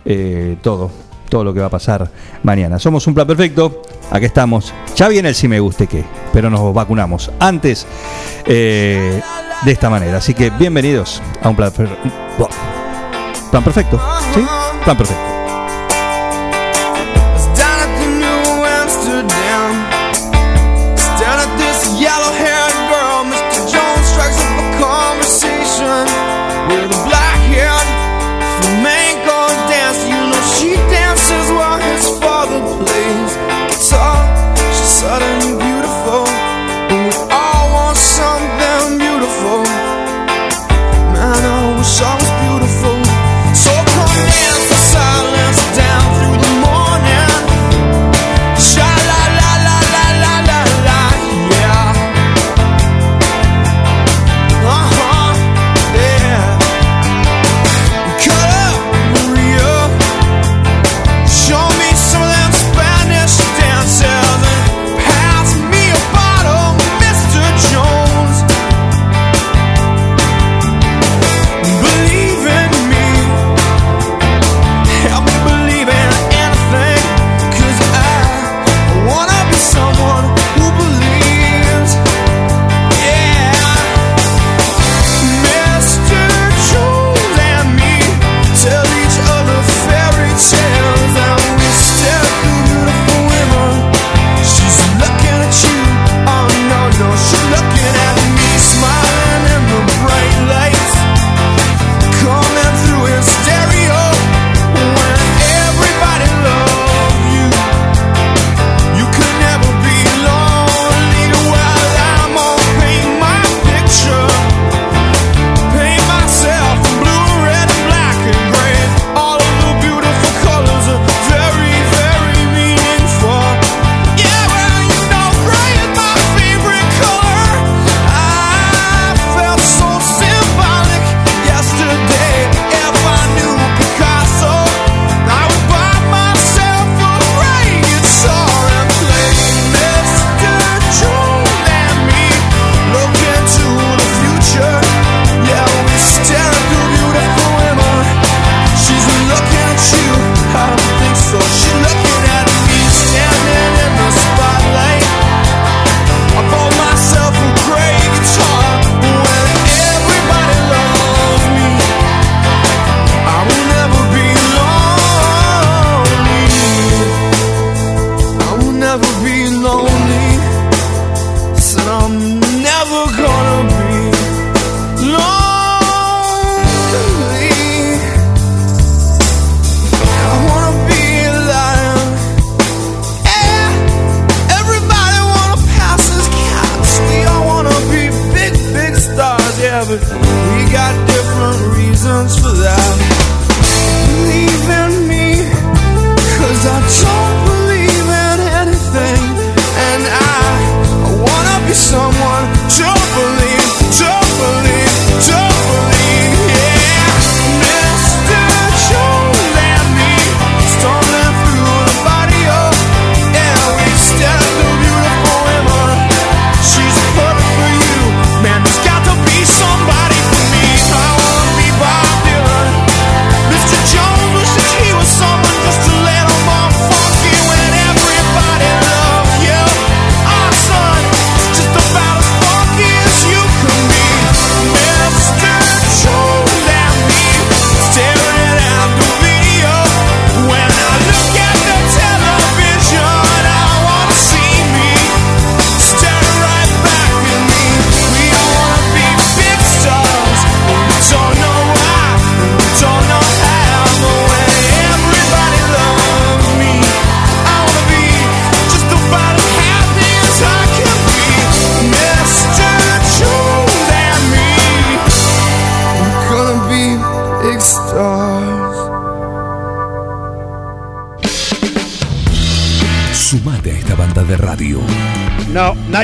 eh, todo, todo lo que va a pasar mañana. Somos un plan perfecto, aquí estamos. Ya viene el si me guste qué, pero nos vacunamos antes eh, de esta manera. Así que bienvenidos a un plan, plan perfecto. ¿Sí? Plan perfecto.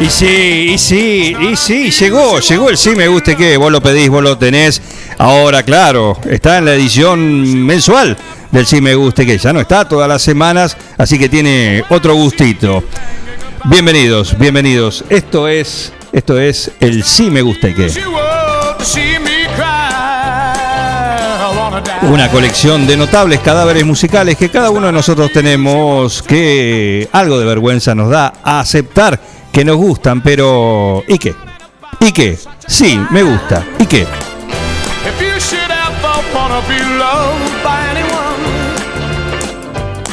Y sí, y sí, y sí, llegó, llegó el sí me guste que vos lo pedís, vos lo tenés. Ahora, claro, está en la edición mensual del sí me guste que ya no está todas las semanas, así que tiene otro gustito. Bienvenidos, bienvenidos. Esto es, esto es el sí me guste que. Una colección de notables cadáveres musicales que cada uno de nosotros tenemos que algo de vergüenza nos da a aceptar que nos gustan, pero ¿y qué? ¿Y qué? Sí, me gusta. ¿Y qué?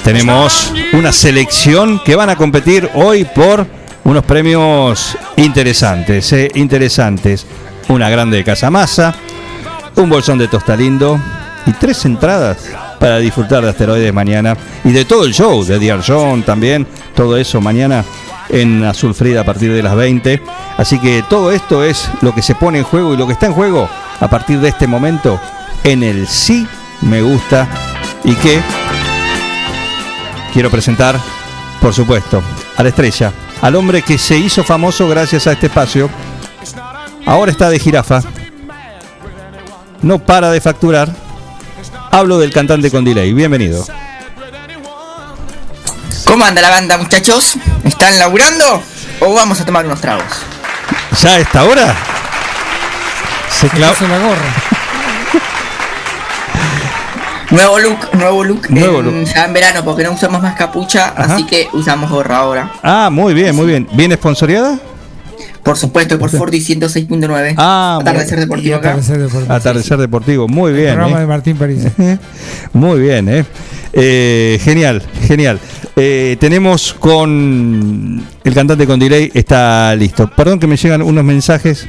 Tenemos una selección que van a competir hoy por unos premios interesantes, eh, interesantes. Una grande de Casamasa, un bolsón de Tostalindo y tres entradas para disfrutar de Asteroides mañana y de todo el show, de Dear John también, todo eso mañana en Azul Frida a partir de las 20. Así que todo esto es lo que se pone en juego y lo que está en juego a partir de este momento en el sí me gusta y que quiero presentar, por supuesto, a la estrella, al hombre que se hizo famoso gracias a este espacio. Ahora está de jirafa. No para de facturar. Hablo del cantante con delay. Bienvenido. ¿Cómo anda la banda, muchachos? ¿Están laburando o vamos a tomar unos tragos? ¿Ya a esta hora? Se clavó. la gorra. Nuevo look, nuevo look, Nuevo en, look. ya en verano porque no usamos más capucha, Ajá. así que usamos gorra ahora. Ah, muy bien, muy bien. ¿Bien esponsoreada? Por supuesto, por Forti 106.9. Ah, Atardecer deportivo acá. Atardecer deportivo. Atardecer Deportivo, muy El bien. programa ¿eh? de Martín París. Muy bien, ¿eh? Eh, genial, genial. Eh, tenemos con el cantante con delay, está listo. Perdón que me llegan unos mensajes.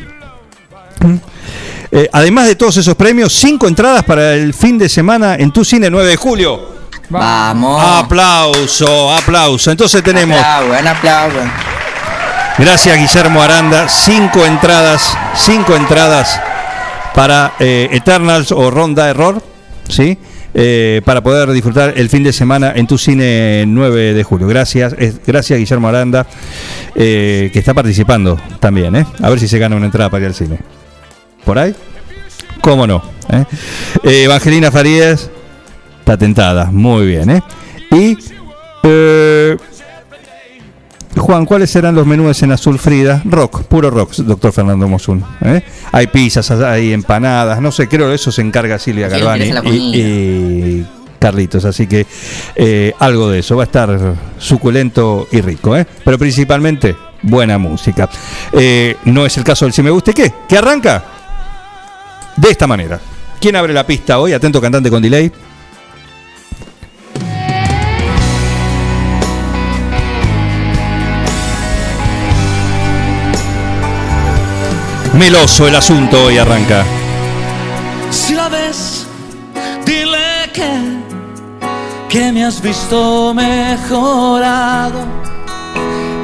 Eh, además de todos esos premios, cinco entradas para el fin de semana en tu cine 9 de julio. Vamos. Aplauso, aplauso. Entonces tenemos, Aplaudan, aplaudan. gracias Guillermo Aranda, cinco entradas, cinco entradas para eh, Eternals o Ronda Error, ¿sí? Eh, para poder disfrutar el fin de semana en tu cine 9 de julio. Gracias, gracias Guillermo Aranda, eh, que está participando también, ¿eh? A ver si se gana una entrada para ir al cine. ¿Por ahí? ¿Cómo no? ¿Eh? Evangelina Farías está tentada, muy bien, ¿eh? Y Juan, ¿cuáles serán los menús en Azul Frida? Rock, puro rock, doctor Fernando Mosun. ¿eh? Hay pizzas, hay empanadas, no sé, creo que eso se encarga Silvia Galvani y, y Carlitos, así que eh, algo de eso, va a estar suculento y rico, ¿eh? pero principalmente buena música. Eh, no es el caso del Si Me Guste Qué, que arranca de esta manera. ¿Quién abre la pista hoy? Atento cantante con delay. Meloso el asunto hoy arranca. Si la ves, dile que, que me has visto mejorado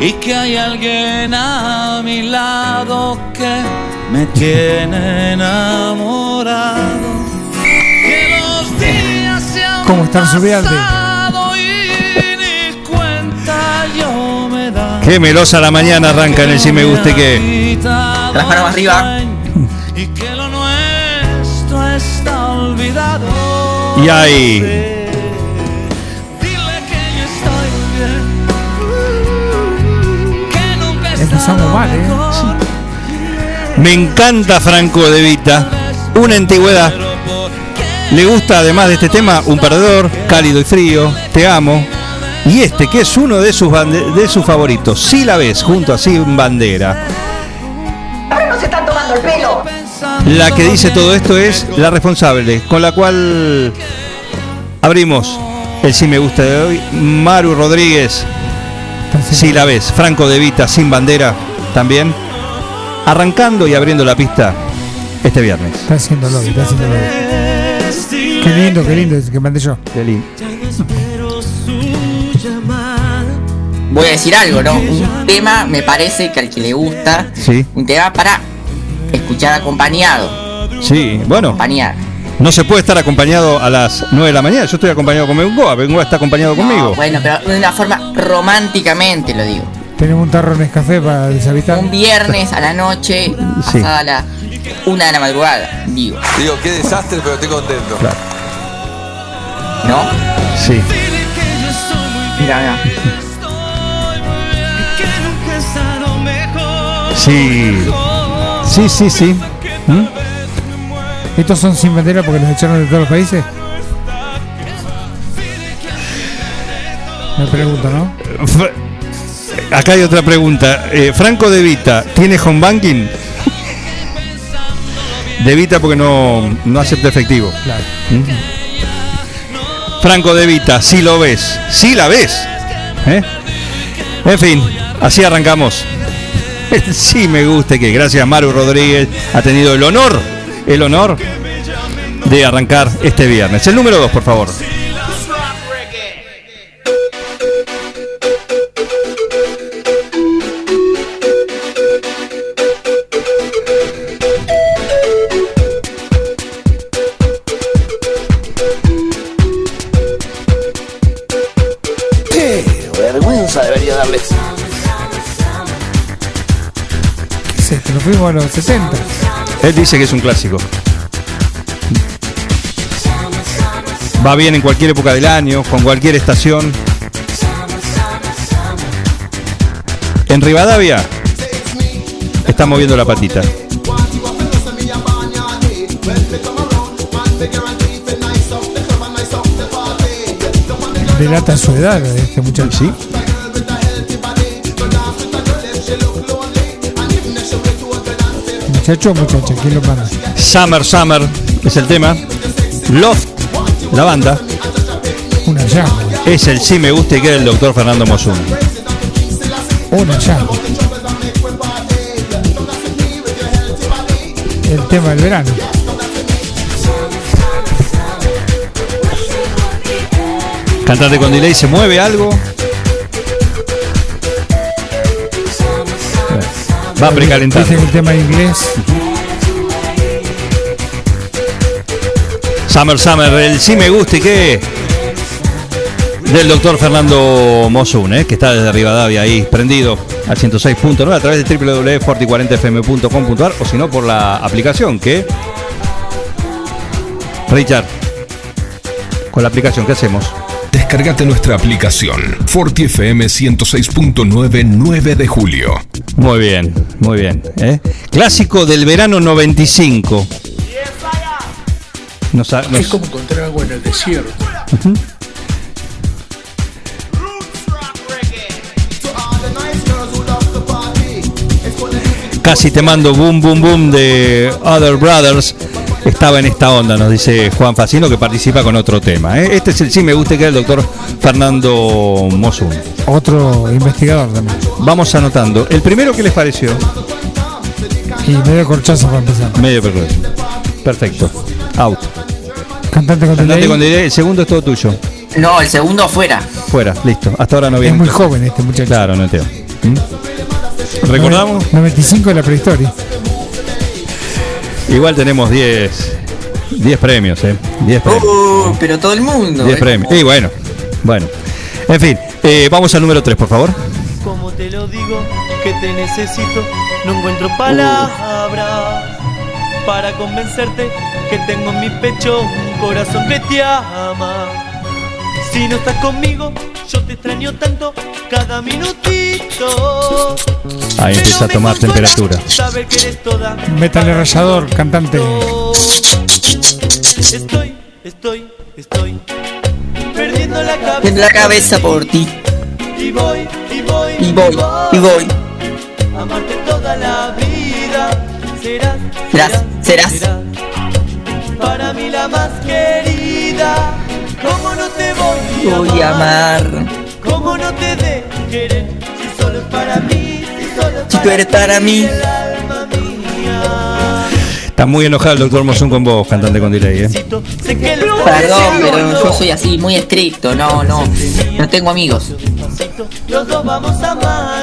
y que hay alguien a mi lado que me tiene enamorado. Que los días se han ¿Cómo está Subiarte? Qué melosa la mañana arranca en el Si Me Guste Qué. Las manos arriba. Y que lo nuestro está olvidado. Y ahí. Dile que yo estoy bien. Que nunca he Empezamos mal, ¿eh? mejor. Me encanta Franco de Vita. Una antigüedad. Le gusta además de este tema un perdedor, cálido y frío, te amo. Y este que es uno de sus, de sus favoritos, si la ves junto a Sin Bandera. Ahora nos están tomando el pelo. La que dice todo esto es la responsable, con la cual abrimos el Si Me Gusta de hoy. Maru Rodríguez, si la ves, Franco de Vita, Sin Bandera también. Arrancando y abriendo la pista este viernes. Está haciendo lobby, está haciendo lobby. Qué lindo, qué lindo, que mandé yo. Qué lindo. Voy a decir algo, ¿no? Un tema me parece que al que le gusta, Sí, un tema para escuchar acompañado. sí, bueno. Acompañar. No se puede estar acompañado a las 9 de la mañana. Yo estoy acompañado con Bengoa. Bengoa está acompañado conmigo. No, bueno, pero de una forma románticamente lo digo. Tenemos un tarro en café para deshabitar. Un viernes a la noche, Sí. pasada la una de la madrugada, digo. Digo, qué desastre, pero estoy contento. ¿No? Sí. Mira, mira. Sí. Sí, sí, sí. ¿Mm? ¿Estos son sin bandera porque los echaron de todos los países? Me pregunto, ¿no? Acá hay otra pregunta. Eh, Franco De Vita, ¿tiene home banking? De Vita porque no, no acepta efectivo. Claro. ¿Mm? Franco De Vita, si lo ves, si la ves. ¿Eh? En fin, así arrancamos. Sí me gusta que gracias Maru Rodríguez ha tenido el honor, el honor de arrancar este viernes. El número 2, por favor. Fuimos a los 60. Él dice que es un clásico. Va bien en cualquier época del año, con cualquier estación. En Rivadavia está moviendo la patita. Delata su edad de este muchacho. Sí. Muchacho o muchacha, ¿quién lo manda? Summer Summer es el tema. Loft, la banda. Una llama, Es el sí me gusta y queda el doctor Fernando Mosun. una llama. El tema del verano. Cantante con delay, ¿se mueve algo? Va a precalentar. Dice el tema en inglés. Summer Summer, el sí me gusta y qué. Del doctor Fernando Mosun, ¿eh? que está desde Rivadavia ahí, prendido al 106.9 a través de www.forti40fm.com.ar o si no por la aplicación que. Richard, con la aplicación, ¿qué hacemos? Descargate nuestra aplicación Forti FM 106.9 9 de julio. Muy bien, muy bien. ¿eh? Clásico del verano 95. Nos nos- Es como encontrar agua en el desierto. Casi te mando boom, boom, boom de Other Brothers. Estaba en esta onda, nos dice Juan Facino, que participa con otro tema. ¿eh? Este es el sí me gusta, que es el doctor Fernando Mosun. Otro investigador también. Vamos anotando. El primero, ¿qué les pareció? Y medio corchazo para empezar. Medio perfecto. Perfecto. Out. Cantante con delay. con delay. El segundo es todo tuyo. No, el segundo fuera. Fuera, listo. Hasta ahora no viene. Es muy joven este muchacho. Claro, no entiendo. ¿Mm? ¿Recordamos? 95 de la prehistoria. Igual tenemos 10 10 premios, ¿eh? 10 premios. Uh, pero todo el mundo. 10 eh. premios. Y bueno, bueno. En fin, eh, vamos al número 3, por favor. Como te lo digo, que te necesito, no encuentro palabras para convencerte que tengo en mi pecho un corazón que te ama. Si no estás conmigo, yo te extraño tanto cada minutito. Ahí empieza a tomar temperatura. Saber que eres toda. Metal rayador, cantante. Estoy, estoy, estoy perdiendo la cabeza. Por ti. Y voy, y voy, Y voy, y voy. Amarte toda la vida. Serás, Serás, serás. para mí la más querida. ¿Cómo no te voy a Voy a amar? ¿Cómo no te de querer? Si solo es para mí, si solo es Si tú eres para mí. el alma mía. Está muy enojado el doctor Mosun con vos, cantante con delay, ¿eh? Perdón, pero yo soy así, muy estricto. No, no. No tengo amigos.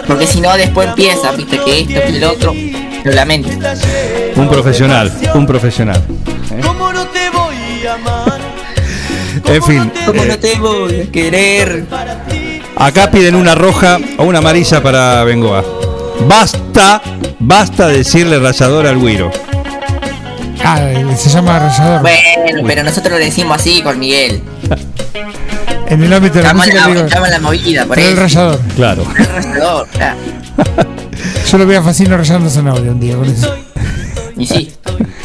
Porque si no, después empieza, viste, que esto, que el otro. Lo lamento. Un profesional, un profesional. ¿Cómo no te voy a amar? En fin, ¿Cómo eh, no te voy a querer? acá piden una roja o una amarilla para Bengoa. Basta, basta decirle rayador al güiro. Ah, se llama rayador. Bueno, pero nosotros le decimos así con Miguel. En el ámbito de la música la, digo, la movida, por el rayador. Claro. El rayador, claro. Yo lo vi a Facino rayando zanahoria un día con eso. Y sí.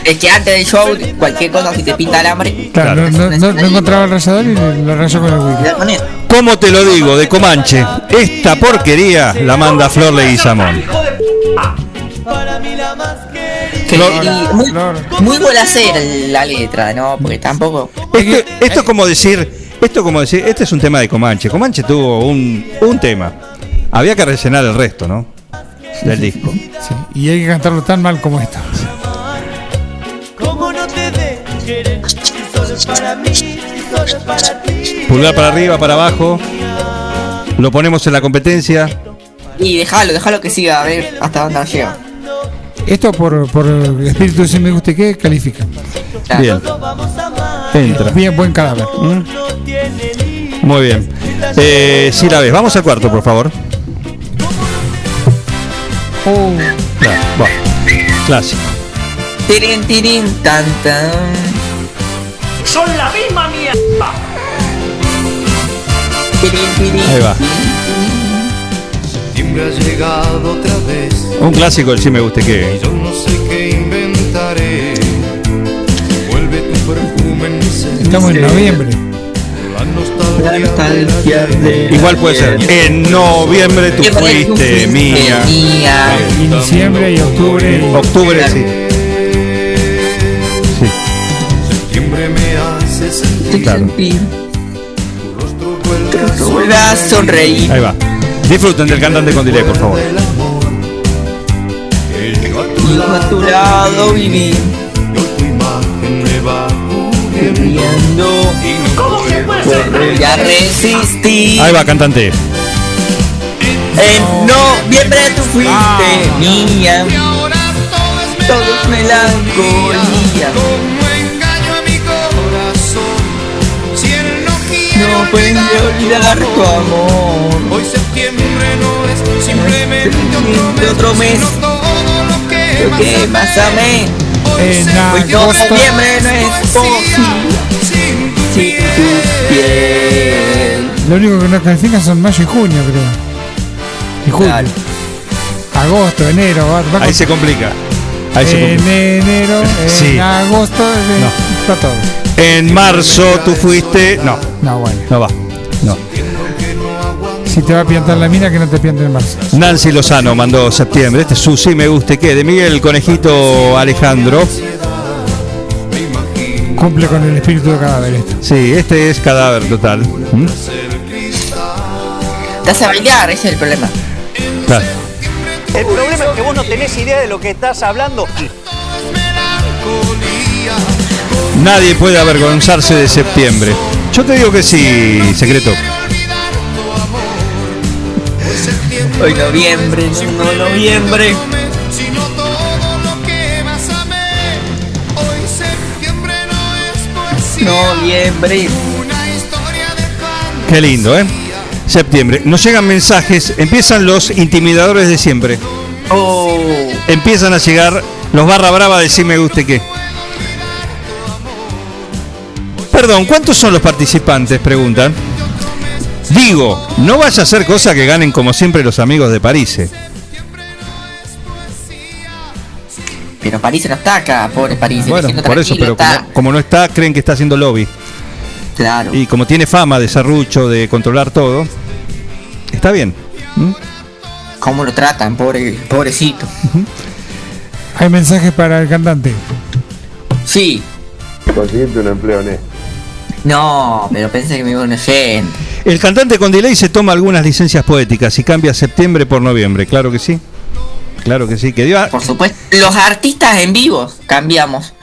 Es que antes del show, cualquier cosa, si te pinta alambre, Claro, no, no- no encontraba el rayador y lo lo rayó con el wiki. ¿Cómo te lo digo? De Comanche. Esta porquería la manda Flor Leguizamón. Para mí la más. Que Flor- y muy, muy bolacera la letra, ¿no? Porque tampoco. Esto, esto es como decir, esto es como decir, este es un tema de Comanche. Comanche tuvo un, un tema. Había que rellenar el resto, ¿no? Del disco. Sí, y hay que cantarlo tan mal como esto. ¿Cómo no. Pulgar para arriba, para abajo. Lo ponemos en la competencia. Y déjalo, déjalo que siga a ver hasta dónde llega. Esto por, por el espíritu de si me guste qué califica. Bien. Entra. Bien, buen cadáver. ¿Mm? Muy bien. Eh, si la ves, vamos al cuarto, por favor. Claro, va. Clásico. Tirin, tirin, tan, tan. Son la misma mierda. Tirin, tirin. Ahí va. Un clásico del sí me guste que. Yo no sé qué inventaré. Vuelve tu perfume en mi ser. Estamos en noviembre. La nostalgia, La nostalgia de Igual puede ser. En noviembre tú fuiste mía. Y diciembre y octubre. Octubre, sí. Sí, Septiembre me hace sentir. claro. A sonreír. Ahí va. Disfruten del cantante con delay, por favor. yo a tu lado vivir, Yo tu imagen me va cubriendo. viendo. ¿Cómo se puede ya resistir. Ahí va, cantante. En noviembre tú fuiste Ah. mía. Y ahora todo es Todo es melancolía. No puede olvidar tu amor. Hoy septiembre no es simplemente otro mes. sino todo lo que Lo más que más amé. Hoy En septiembre No, agosto. noviembre no es posible sin tu sin tu piel. Lo único que no califican son mayo y junio, creo. Y julio. Claro. Agosto, enero. Va, va Ahí con- se complica. Ahí se en enero, en Sí. agosto, en- No. está todo. En marzo tú fuiste. No, No, bueno. no va. No. Si te va a piantar la mina, que no te piante en marzo. Nancy Lozano mandó septiembre. Este es su sí me guste qué. De Miguel Conejito Alejandro. Cumple con el espíritu de cadáver. este. Sí, este es cadáver total. ¿Mm? Te hace bailar, ese es el problema. Claro. El problema es que vos no tenés idea de lo que estás hablando. Nadie puede avergonzarse de septiembre. Yo te digo que sí, secreto. Hoy noviembre, no noviembre. Noviembre. Qué lindo, ¿eh? Septiembre. Nos llegan mensajes, empiezan los intimidadores de siempre. Oh. Empiezan a llegar los barra brava de sí me guste qué. Perdón, ¿cuántos son los participantes? Preguntan. Digo, no vaya a ser cosa que ganen como siempre los amigos de París. Pero París no está acá, pobre París. Bueno, por eso, pero está- como, como no está, creen que está haciendo lobby. Claro. Y como tiene fama de serrucho, de controlar todo, está bien. ¿Mm? ¿Cómo lo tratan, pobre, pobrecito? Hay mensajes para el cantante. Sí. Conseguirte un empleo honesto. No, pero pensé que me iba a un oyente. El cantante con delay se toma algunas licencias poéticas y cambia septiembre por noviembre, claro que sí. Claro que sí, que dio a- Por supuesto. Los artistas en vivo cambiamos.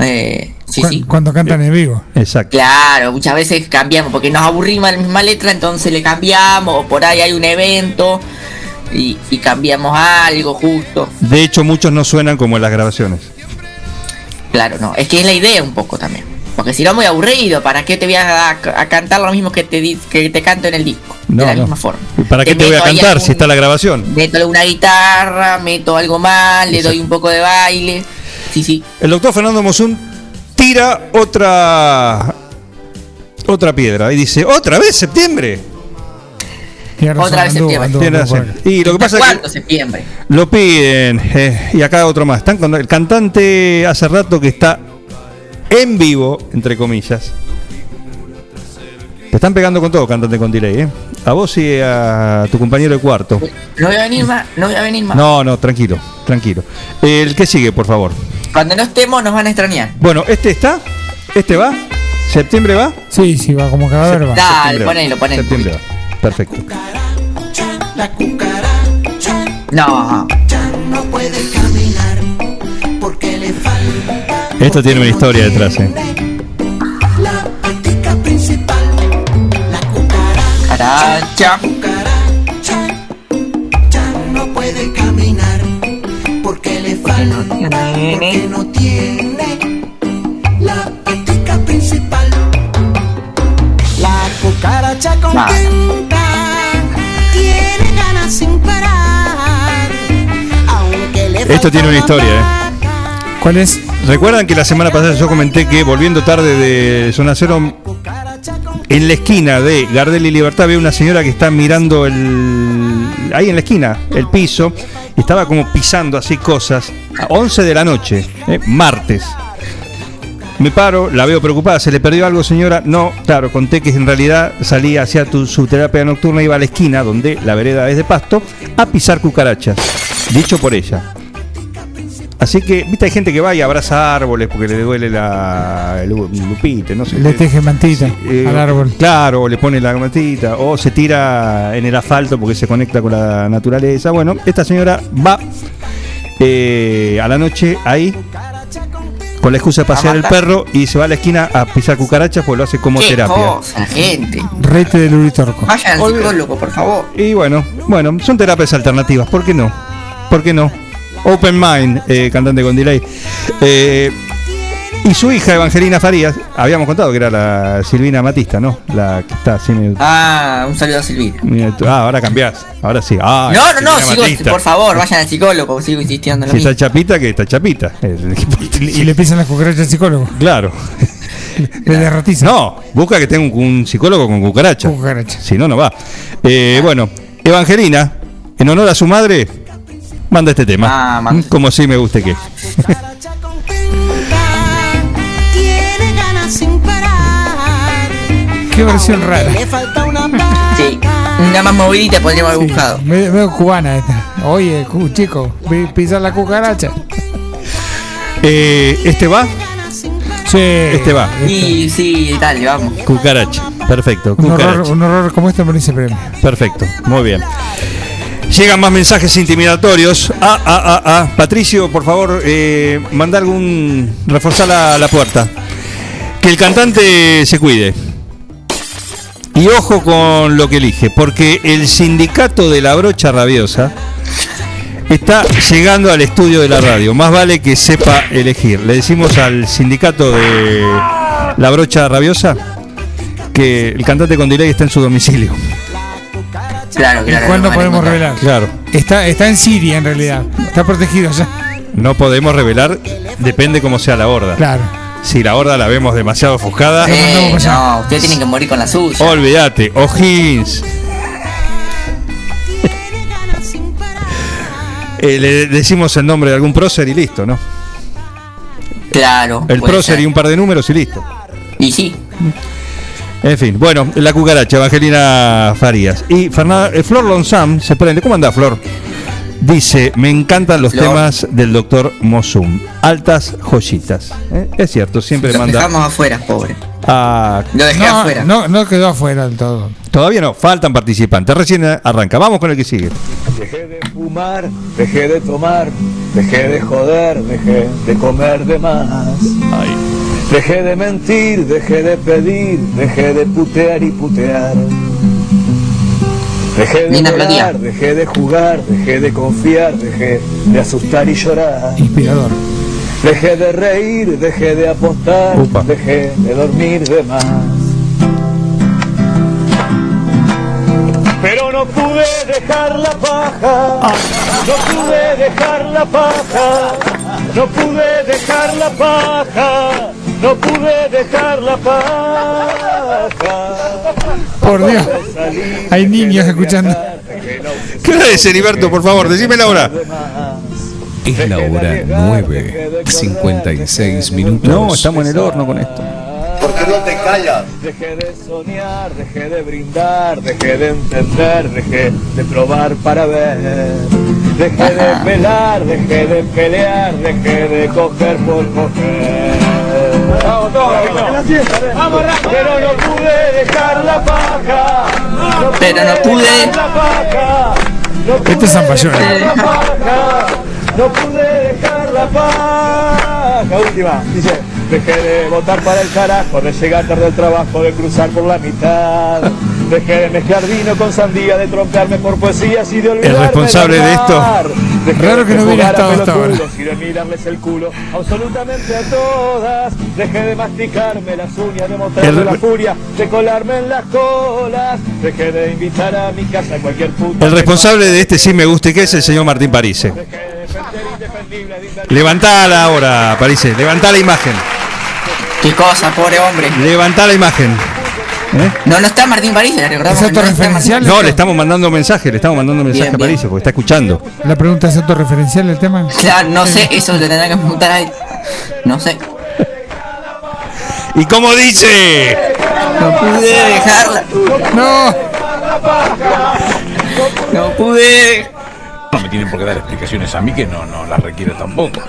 Eh, sí, Cu- sí. Cuando cantan en vivo. Exacto. Claro, muchas veces cambiamos porque nos aburrimos la misma letra, entonces le cambiamos, o por ahí hay un evento y, y cambiamos algo justo. De hecho, muchos no suenan como en las grabaciones. Claro, no, es que es la idea un poco también. Porque si no muy aburrido, ¿para qué te voy a, a cantar lo mismo que te que te canto en el disco? No, de la no. misma forma. ¿Y ¿Para qué te voy a cantar algún- si está la grabación? Meto alguna guitarra, meto algo más, le doy un poco de baile. Sí, sí. El doctor Fernando Mosun tira otra otra piedra y dice, ¿otra vez septiembre? Otra vez septiembre. Y lo que pasa es que ¿Cuándo septiembre? lo piden. eh, y acá otro más. Están con- el cantante hace rato que está en vivo, entre comillas. Te están pegando con todo, cantante con delay, ¿eh? A vos y a tu compañero de cuarto. No voy a venir más, no voy a venir más. No, no, tranquilo, tranquilo. El que sigue, por favor. Cuando no estemos nos van a extrañar. Bueno, ¿este está? ¿Este va? ¿Septiembre va? Sí, sí, va como cadáver va. Dale, ponelo, ponelo. Septiembre va. Perfecto. La cucaracha No. ya no puede caminar porque le falta Esto tiene una historia detrás, ¿eh? la patica principal. La Caracha. cucaracha ya no puede caminar porque le falta porque no tiene la patica principal. La cucaracha contenta tiene ganas sin parar. Aunque le Esto tiene una historia, ¿eh? ¿Cuál es? ¿Recuerdan que la semana pasada yo comenté que volviendo tarde de Zona Cero, en la esquina de Gardel y Libertad había una señora que está mirando el. ahí en la esquina, el piso, y estaba como pisando así cosas. A 11 de la noche, ¿eh? martes. Me paro, la veo preocupada, ¿se le perdió algo, señora? No, claro, conté que en realidad salía hacia tu, su terapia nocturna, iba a la esquina, donde la vereda es de pasto, a pisar cucarachas. Dicho por ella. Así que, viste, hay gente que va y abraza árboles porque le duele la, el lu- lupite, no sé. Le teje mantita Eh, al árbol. Claro, o le pone la matita, o se tira en el asfalto porque se conecta con la naturaleza. Bueno, esta señora va eh, a la noche ahí con la excusa de pasear el perro y se va a la esquina a pisar cucarachas pues lo hace como Qué terapia. cosa, gente. Rete del Uritorco. Vayan al psicólogo, por favor. Y bueno, bueno, son terapias alternativas, ¿por qué no? ¿Por qué no? Open Mind, eh, cantante con delay. Eh, y su hija Evangelina Farías, habíamos contado que era la Silvina Matista, ¿no? La que está así medio- Ah, un saludo a Silvina. Ah, ahora cambiás. Ahora sí. Ah, No, no, no, Silvina sigo, Matista. por favor, vayan al psicólogo, sigo insistiendo en lo Si mismo. está chapita, que está chapita. Y le pisan las cucarachas al psicólogo. Claro. Le derrotiza. No, busca que tenga un, un psicólogo con cucaracha. Cucaracha. Si no, no va. Eh, bueno, Evangelina, en honor a su madre, manda este tema. Ah, manda. Como si me guste que. Qué versión rara. Le falta una Sí, una más movidita podríamos haber buscado. Medio, medio cubana esta. Oye, cu- chico, pi- pisa la cucaracha. Eh, ¿Este va? Sí. Este va. Y sí, dale, vamos. Cucaracha. Perfecto. Un horror, Cucaracha. un horror como este merece premio. Perfecto. Muy bien. Llegan más mensajes intimidatorios. Ah, ah, ah, ah. Patricio, por favor, eh, manda algún. reforzar la, la puerta. Que el cantante se cuide. Y ojo con lo que elige, porque el sindicato de la brocha rabiosa está llegando al estudio de la radio. Más vale que sepa elegir. Le decimos al sindicato de la brocha rabiosa que el cantante con delay está en su domicilio. Claro, ¿Y claro. cuándo no, podemos revelar? Claro. Está, está en Siria en realidad. Está protegido ya. No podemos revelar, depende cómo sea la horda. Claro. Si la horda la vemos demasiado ofuscada, Eh, no, ustedes tienen que morir con la suya. olvídate, O'Higgins. Eh, le decimos el nombre de algún prócer y listo, ¿no? Claro. El prócer ser. y un par de números y listo. Y sí. En fin, bueno, la cucaracha, Evangelina Farías. Y Fernan- eh, Flor Lonsam se prende. ¿Cómo anda, Flor? Dice, me encantan los Flor. temas del doctor Mosum. Altas joyitas. ¿Eh? Es cierto, siempre Lo manda dejamos afuera, pobre. a... Lo dejé No, afuera. no, no quedó afuera del todo. Todavía no, faltan participantes. Recién arranca. Vamos con el que sigue. Dejé de fumar, dejé de tomar, dejé de joder, dejé de comer de más. Dejé de mentir, dejé de pedir, dejé de putear y putear. Dejé de melodía. dejé de jugar, dejé de confiar, dejé de asustar y llorar. Inspirador. Dejé de reír, dejé de apostar, Upa. dejé de dormir de más. Pero no pude dejar la paja, no pude dejar la paja, no pude dejar la paja, no pude dejar la paja. Por Dios. Hay niños escuchando. ¿Qué hora es, Heriberto? Por favor, decime la hora. Es la hora 9, 56 minutos. No, estamos en el horno con esto. ¿Por qué no te callas? Dejé de soñar, dejé de brindar, dejé de entender, dejé de probar para ver. Dejé de pelar, dejé de pelear, dejé de coger por coger. Vamos todos, vamos, Pero no pude dejar la paja. Pero no pude. dejar la paja. No Este es pude dejar la paja. No pude dejar la paja. Última, dice. Dejé de votar para el carajo, de llegar tarde al trabajo, de cruzar por la mitad. Dejé de mezclar vino con sandía, de trompearme por poesías y de olvidarme responsable del de esto. Raro que no hubiera estado hasta ahora. Y de mirarles el culo absolutamente a todas. Dejé de masticarme las uñas, de mostrarme El- la furia, de colarme en las colas. Dejé de invitar a mi casa a cualquier puta. El responsable de este sí me gusta y que es el señor Martín Parise. Levantala ahora, Parise, levantá la imagen. Qué cosa, pobre hombre. Levantá la imagen. ¿Eh? No, no está Martín París, le recordamos. ¿Es autorreferencial? No, le estamos mandando mensaje, le estamos mandando mensaje Bien, a bien. porque está escuchando. La pregunta es autorreferencial el tema. Claro, no sé, eso le tendrá que preguntar a él. No sé. ¿Y cómo dice? No pude dejarla. No. No pude. No me tienen por qué dar explicaciones a mí que no, no las requiere tampoco.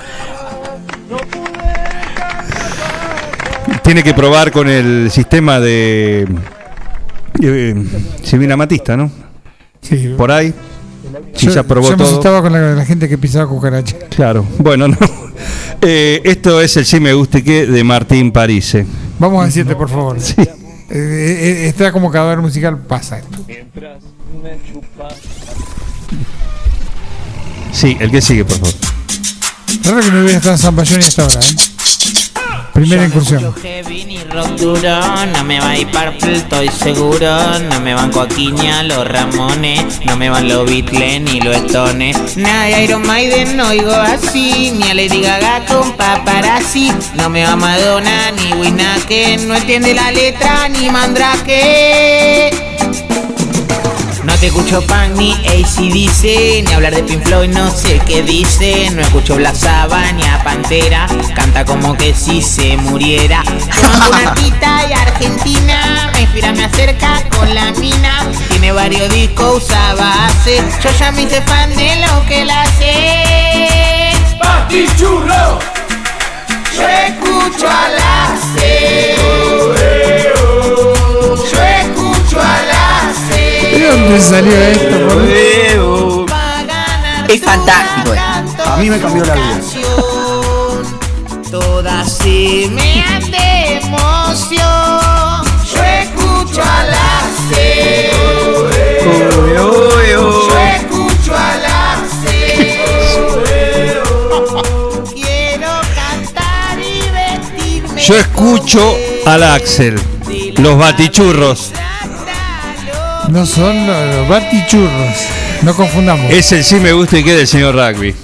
Tiene que probar con el sistema de eh, Silvina Matista, ¿no? Sí. Por ahí. Si Yo, ya probó yo me todo. asustaba con la, la gente que pisaba cucaracha. Claro, bueno, no. Eh, esto es el sí me guste que de Martín Parise. Vamos al 7, por favor. Eh, eh, está como cadáver musical, pasa esto. Sí, el que sigue, por favor. Raro que no hubiera estado en San Bayón y hasta ahora, ¿eh? Primera incursión. heavy ni rock duro, no me va a ir Purple, estoy seguro. No me van Coquiña, los Ramones, no me van los Beatles ni los Stones. Nada de Iron Maiden, no oigo así, ni a Lady Gaga con paparazzi. No me va Madonna ni Winake, no entiende la letra ni Mandrake. No te escucho punk ni ACDC, ni hablar de Pink Floyd, no sé qué dice. No escucho Black Sabbath ni a Pantera, canta como que si se muriera. Yo una tita y Argentina, me inspira, me acerca con la mina. Tiene varios discos, usa base. Yo ya me hice fan de lo que la hace. ¡Pati churro! Yo escucho a la C. C. ¿De dónde salió esto? Es fantástico. eh. A mí me cambió la vida. Todas se mean de emoción. Yo escucho a la C. Yo escucho a la C. Quiero cantar y vestirme. Yo escucho al Axel. Los batichurros. No son los, los batichurros. No confundamos. Es el sí me gusta y qué del señor Rugby.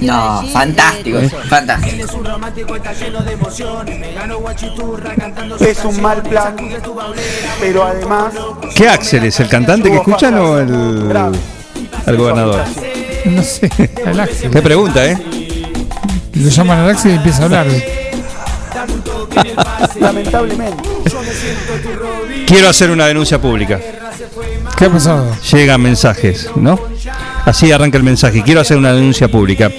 No, fantástico, fantástico. Es un mal plan, pero además ¿Qué Axel es? ¿El cantante que escuchan o el, el gobernador? No sé, al Axel. Qué pregunta, ¿eh? Lo llaman al Axel y empieza a hablar. Lamentablemente Quiero hacer una denuncia pública. ¿Qué ha pasado? Llegan mensajes, ¿no? Así arranca el mensaje. Quiero hacer una denuncia pública.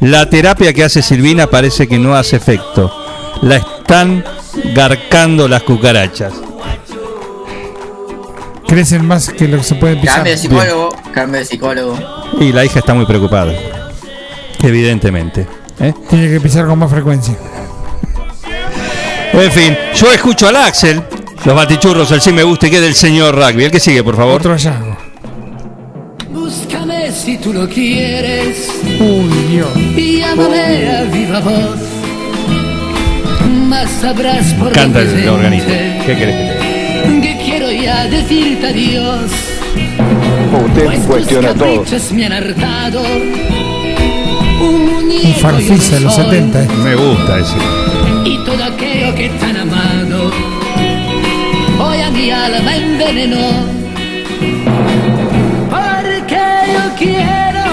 La terapia que hace Silvina parece que no hace efecto. La están garcando las cucarachas. Crecen más que lo que se puede pisar. Cambio de psicólogo, cambio de psicólogo. Y la hija está muy preocupada. Evidentemente. ¿eh? Tiene que pisar con más frecuencia. En fin, yo escucho al Axel. Los batichurros, el sí me gusta y que del señor Rugby. El que sigue, por favor. Otro hallazgo. Búscame si tú lo quieres Uy, Dios. y llámame a viva voz. Más sabrás por Canta el organista. vente, ¿Qué querés que te diga? que quiero ya decirte adiós. Usted Pues cuestiona todo. me han hartado. Un Un farfisa de los y un sol, 70. eh. Me gusta ese. Y todo aquello que tan amado hoy a mi alma envenenó. Porque yo quiero,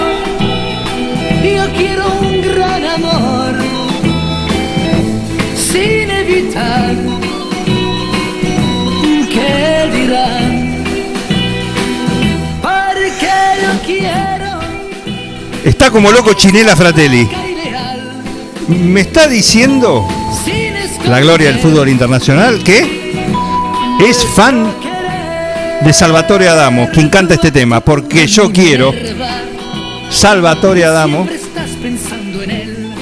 yo quiero un gran amor, sin evitar que dirán. Porque yo quiero. Está como loco Chinela Fratelli. Me está diciendo la gloria del fútbol internacional que es fan de Salvatore Adamo, quien canta este tema, porque yo quiero Salvatore Adamo. Estás pensando en él.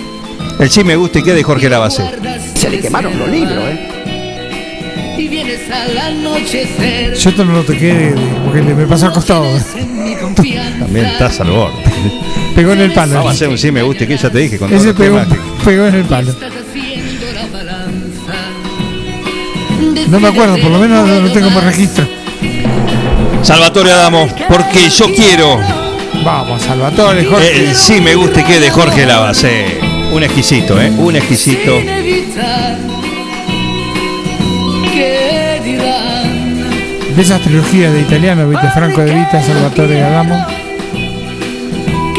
El sí me gusta y qué de Jorge Lavacé. Se le quemaron los libros, ¿eh? Y vienes al anochecer. Yo esto no lo toqué porque le- me pasó al costado. También estás al borde. Pegó en el palo. Vamos a hacer un sí me gusta y que ya te dije con Ese los pegó, en el palo. No me acuerdo, por lo menos no lo tengo por registro. Salvatore Adamo, porque yo quiero Vamos, Salvatore, Jorge. el sí me gusta y que de Jorge Lavacé. Un exquisito, ¿eh? Un exquisito. De esas trilogías de italiano, viste, Franco de Vita, Salvatore Adamo,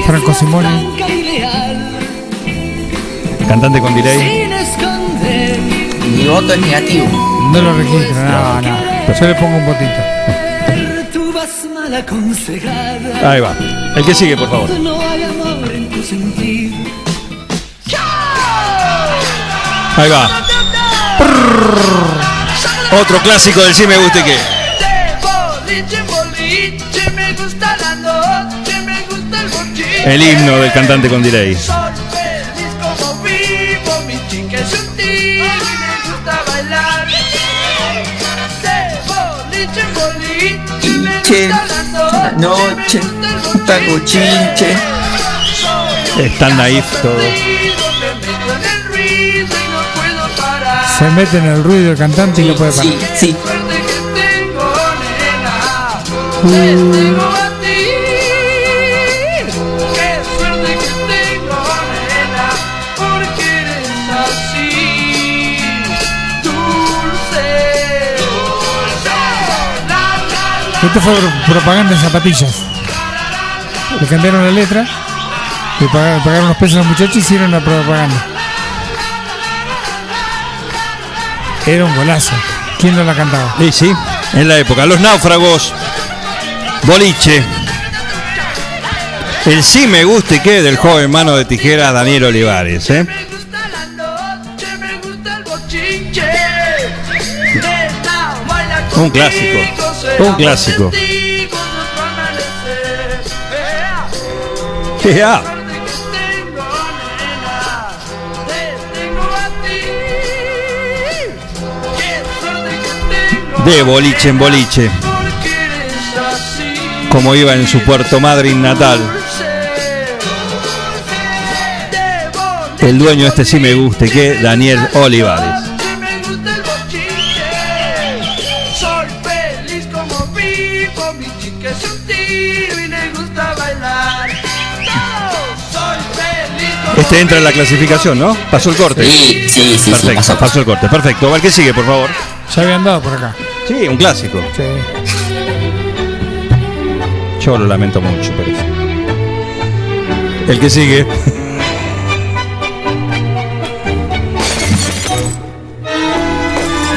Franco Simone. Cantante con delay. Mi voto es negativo. No lo registro, no, no. Yo le pongo un botito. Ahí va. El que sigue, por favor. Ahí va. Otro clásico del sí me gusta que. El himno del cantante con delay. Soy feliz como vivo, mi chica es sutil y me gusta bailar. De boliche, boliche, me Che, gusta la la noche, taco chinche. Es tan naif todo. me meto en el ritmo y no puedo parar. Se mete en el ruido el cantante y no puede parar. Sí, sí. Suerte Esto fue pro- propaganda en zapatillas. Le cambiaron la letra, le pagaron, unos pesos a los muchachos y hicieron la propaganda. Era un golazo. ¿Quién no la cantaba? Sí, sí, en la época. Los náufragos, boliche. El sí me guste que del joven mano de tijera Daniel Olivares. ¿eh? Un clásico. Un clásico. Ya. De boliche en boliche. Como iba en su Puerto Madryn natal. El dueño este sí me guste, que Daniel Olivares. Este entra en la clasificación, ¿no? Pasó el corte. Sí, sí, sí, sí, Perfecto, pasó, el corte. Perfecto. ¿Cuál que sigue, por favor? Ya habían dado por acá. Sí, un clásico. Sí. Yo lo lamento mucho, pero sí. El que sigue.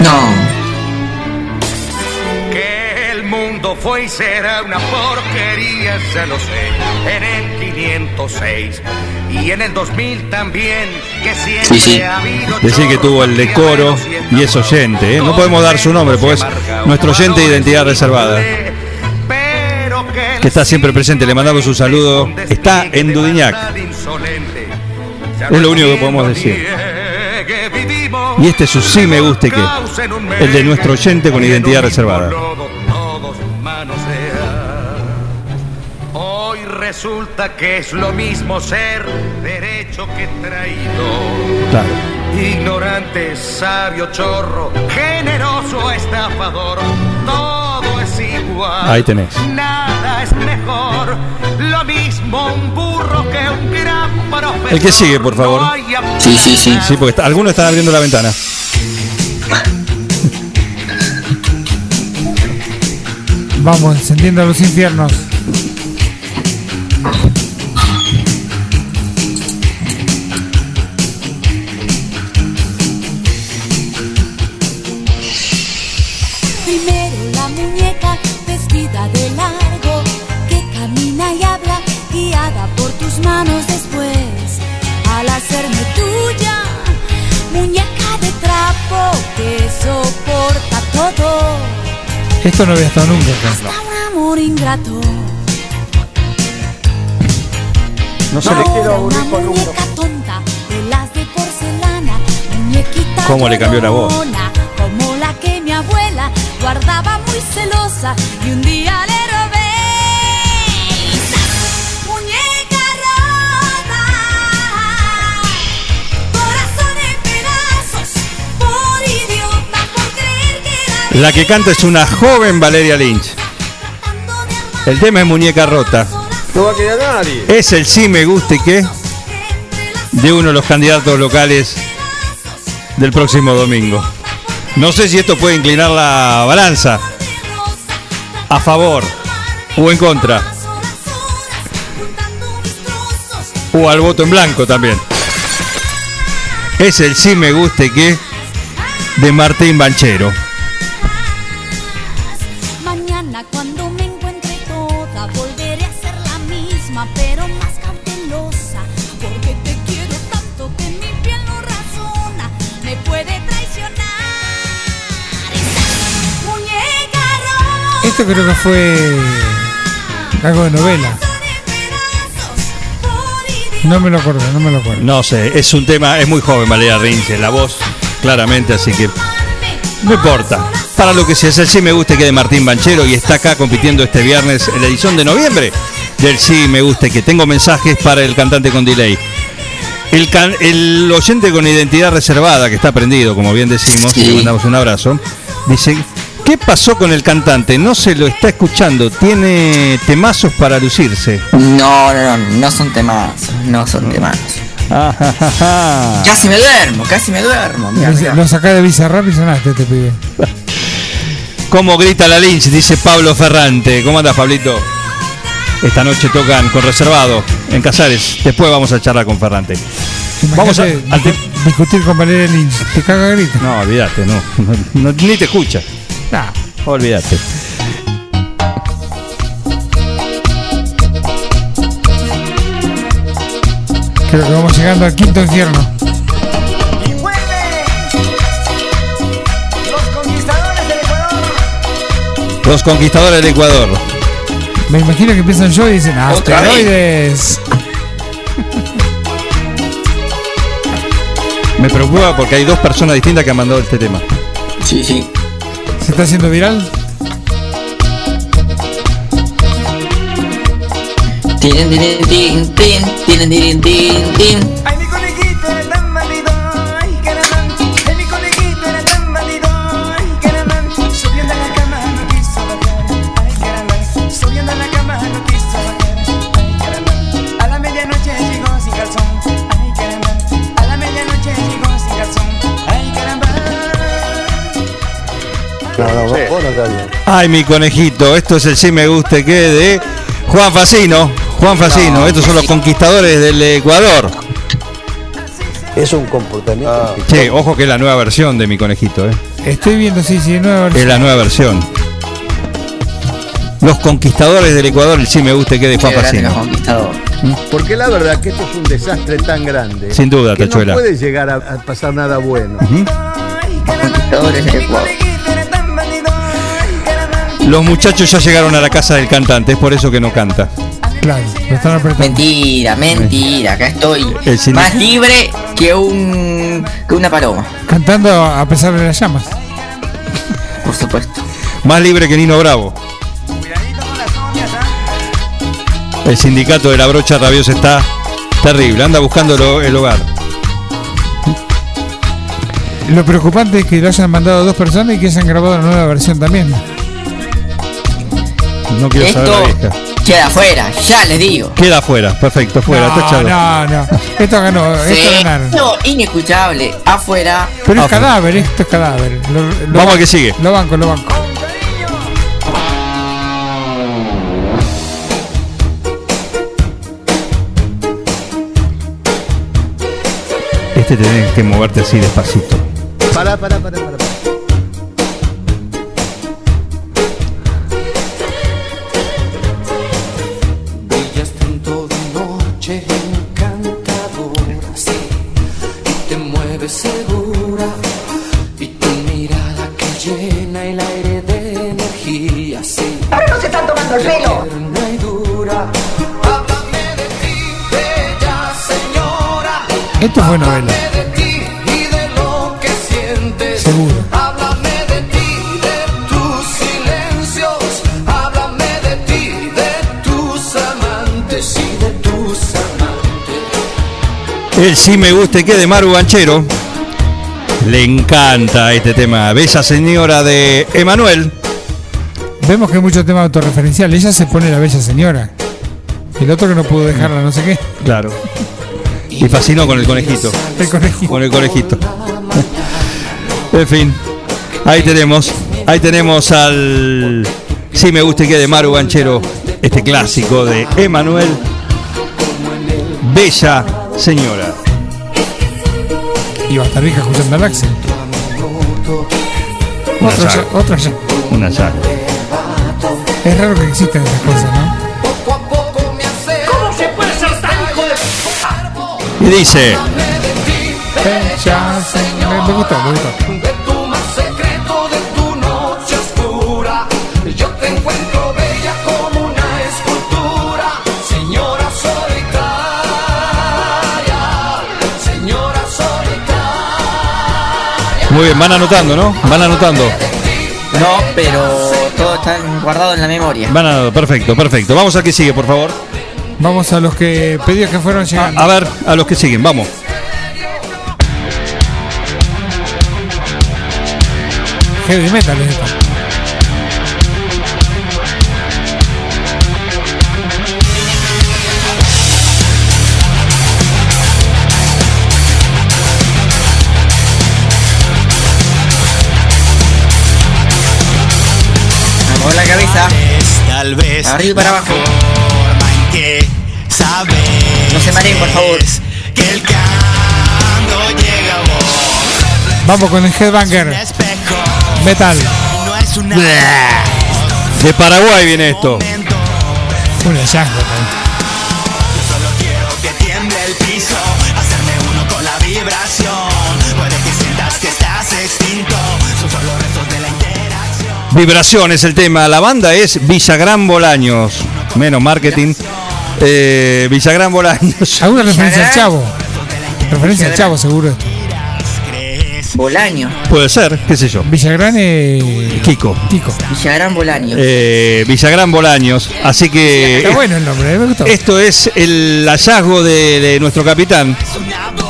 No. Que el mundo fue y será una porquería, ya lo sé. En el 506 y en el 2000 también, que siempre Sí, sí. ha habido Decir que tuvo el decoro y es oyente. ¿eh? No podemos dar su nombre porque es nuestro oyente de identidad reservada. Que está siempre presente. Le mandamos un saludo. Está en Dudiñac. Es lo único que podemos decir. Y este es su sí me guste que. El de nuestro oyente con identidad reservada. Resulta que es lo mismo ser derecho que traído. Claro. Ignorante, sabio, chorro, generoso, estafador, todo es igual. Ahí tenés. Nada es mejor, lo mismo un burro que un gran profesor. El que sigue, por favor. No Sí, sí, sí. Sí, porque está- algunos están abriendo la ventana. Vamos, encendiendo los infiernos. Primero la muñeca vestida de largo, que camina y habla, guiada por tus manos después. Al hacerme tuya, muñeca de trapo que soporta todo. Esto no había estado nunca. Un amor ingrato. No se le Ahora una muñeca tonta, de las de porcelana, muñequita ¿Cómo le cambió la voz? Como la que mi abuela guardaba muy celosa y un día le robé. Muñeca rota, corazón en pedazos, por idiota, por creer que la La que canta es una joven Valeria Lynch. El tema es Muñeca Rota. No va a quedar nadie. Es el sí me guste que de uno de los candidatos locales del próximo domingo. No sé si esto puede inclinar la balanza a favor o en contra. O al voto en blanco también. Es el sí me guste que de Martín Banchero. Esto creo que fue algo de novela. No me lo acuerdo, no me lo acuerdo. No sé, es un tema, es muy joven Valeria Rinche, la voz, claramente, así que no importa. Para lo que sea, es el sí me guste que de Martín Banchero y está acá compitiendo este viernes en la edición de noviembre del sí me guste que tengo mensajes para el cantante con delay. El, can- el oyente con identidad reservada que está prendido, como bien decimos, y le mandamos un abrazo, dice, ¿qué pasó con el cantante? No se lo está escuchando, tiene temazos para lucirse. No, no, no, no son temas, no son temas. Casi me duermo, casi me duermo. mirá, mirá. Lo sacá de Bizarrap y sonaste este pibe. ¿Cómo grita la Lynch? Dice Pablo Ferrante. ¿Cómo andas, Pablito? Esta noche tocan con reservado en Casares. Después vamos a charlar con Ferrante. Vamos a, discutir con Valeria Lynch. Te caga grito. No, olvídate, no, no, no, Ni te escucha. Olvídate. Creo que vamos llegando al quinto infierno. Los conquistadores del Ecuador. Me imagino que empiezan yo y dicen vez. asteroides. Me preocupa porque hay dos personas distintas que han mandado este tema. Sí, sí. ¿Se está haciendo viral? Tiren, tiren, tin, tin, tiren, tiren, tin, tin. No, no, vos vos no estás bien. Ay, mi conejito, esto es el sí me guste que de Juan Facino. Juan Facino, No, estos son los conquistadores del Ecuador. Es un comportamiento. Che, ojo que es la nueva versión de mi conejito, ¿eh? Estoy viendo, sí, sí, nueva Es la nueva versión. Los conquistadores del Ecuador, el sí me guste que de Juan Facino. Porque la verdad que esto es un desastre tan grande. Sin duda, que Tachuela. No puede llegar a, a pasar nada bueno. Conquistadores del Ecuador. Los muchachos ya llegaron a la casa del cantante, es por eso que no canta. Claro, lo están apretando. Mentira, mentira, acá estoy. El Más libre que un que una paloma, Cantando a pesar de las llamas. por supuesto. Más libre que Nino Bravo. El sindicato de la brocha rabiosa está terrible, anda buscando lo- el hogar. Lo preocupante es que lo hayan mandado dos personas y que hayan grabado la nueva versión también. No quiero saber la Esto vieja. queda afuera, ya les digo. Queda afuera, perfecto, fuera, no, no, no. Esto ganó, esto Sí, ganaron. no, inescuchable, afuera. Pero es Afuera. cadáver, esto es cadáver. Lo- lo Vamos banco, al que sigue. Lo banco, lo banco. Este tenés que moverte así despacito. Pará, pará, pará, pará. Y de tus amantes. El sí me guste que de Maru Banchero. Le encanta este tema. Bella señora de Emanuel. Vemos que hay mucho tema autorreferencial. Ella se pone la bella señora. El otro que no pudo dejarla, no sé qué. Claro. Y fascinó con el conejito. El conejito. Con el conejito. En fin. Ahí tenemos. Ahí tenemos al. Sí me guste que de Maru Banchero. Este clásico de Emanuel. Bella señora. Y va a estar vieja escuchando al Axel. Una Otro ya, otro ya. Una. Es raro que existan estas cosas, ¿no? Y dice. Me, gustó, me gustó. Muy bien, van anotando, ¿no? Van anotando. No, pero todo está guardado en la memoria. Van anotando. Perfecto, perfecto. Vamos a que sigue, por favor. Vamos a los que pedidos que fueron llegando. A ver, a los que siguen, vamos. Heavy metal es esto. arriba y para abajo. No se mareen, por favor. Vamos con el Headbanger. Metal. De Paraguay viene esto. Un hallazgo. que tiemble el piso, hacerme uno con la vibración. Puede que sientas que estás extinto, son solo restos de la interacción. Vibración es el tema. La banda es Villagrán Bolaños. Menos marketing. Eh, Villagrán Bolaños. ¿Alguna referencia al chavo? Referencia al chavo, seguro. Bolaño. Puede ser, qué sé yo. Villagrán eh, Kiko. Kiko. Villagrán Bolaño. Eh, Villagrán Bolaños. Así que. Está bueno el nombre, eh, me gustó. Esto es el hallazgo de, de nuestro capitán,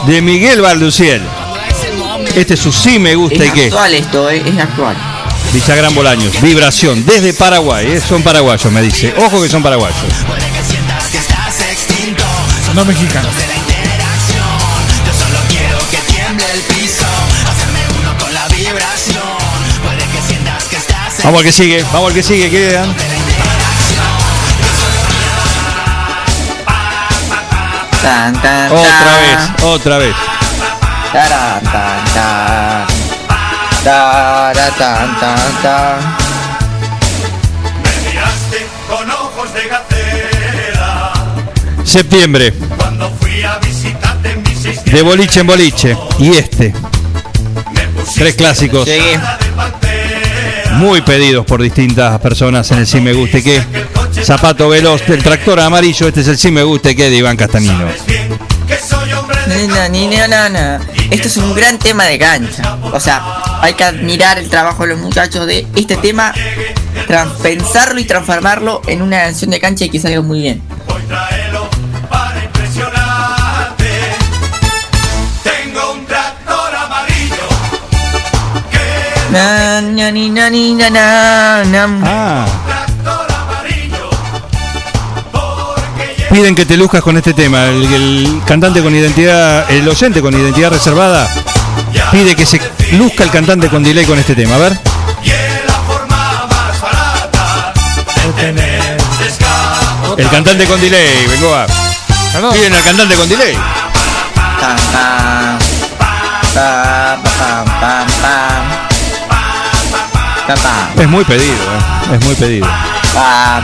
de Miguel Balduciel. Este es su sí me gusta Es y qué. actual esto, eh, es actual. Villagrán Bolaños, vibración, desde Paraguay, eh, son paraguayos, me dice. Ojo que son paraguayos. No mexicano. yo solo quiero que tiemble el piso, hacerme uno con la vibración. Puede que sientas que estás Vamos al que sigue, vamos al que sigue, quedan. Tan, tan, Otra vez, otra vez. Tarán, tan, tan. Tara, tan, tan, tan. Septiembre, de boliche en boliche. Y este. Tres clásicos. Llegué. Muy pedidos por distintas personas en el Sí Me Guste Que. Zapato veloz del tractor amarillo. Este es el Sí Me Guste Que de Iván Castanino. Nina, nina, nana. Esto es un gran tema de cancha. O sea, hay que admirar el trabajo de los muchachos de este tema, pensarlo y transformarlo en una canción de cancha y que salga muy bien. Na, na, ni, na, ni, na, na, na. Ah. Piden que te luzcas con este tema. El, el cantante con identidad, el oyente con identidad reservada, pide que se luzca el cantante con delay con este tema. A ver. El cantante con delay, vengo a. Piden al cantante con delay. Pam, pam. Pa, pa, pam, Es muy pedido, eh, es muy pedido. Pa.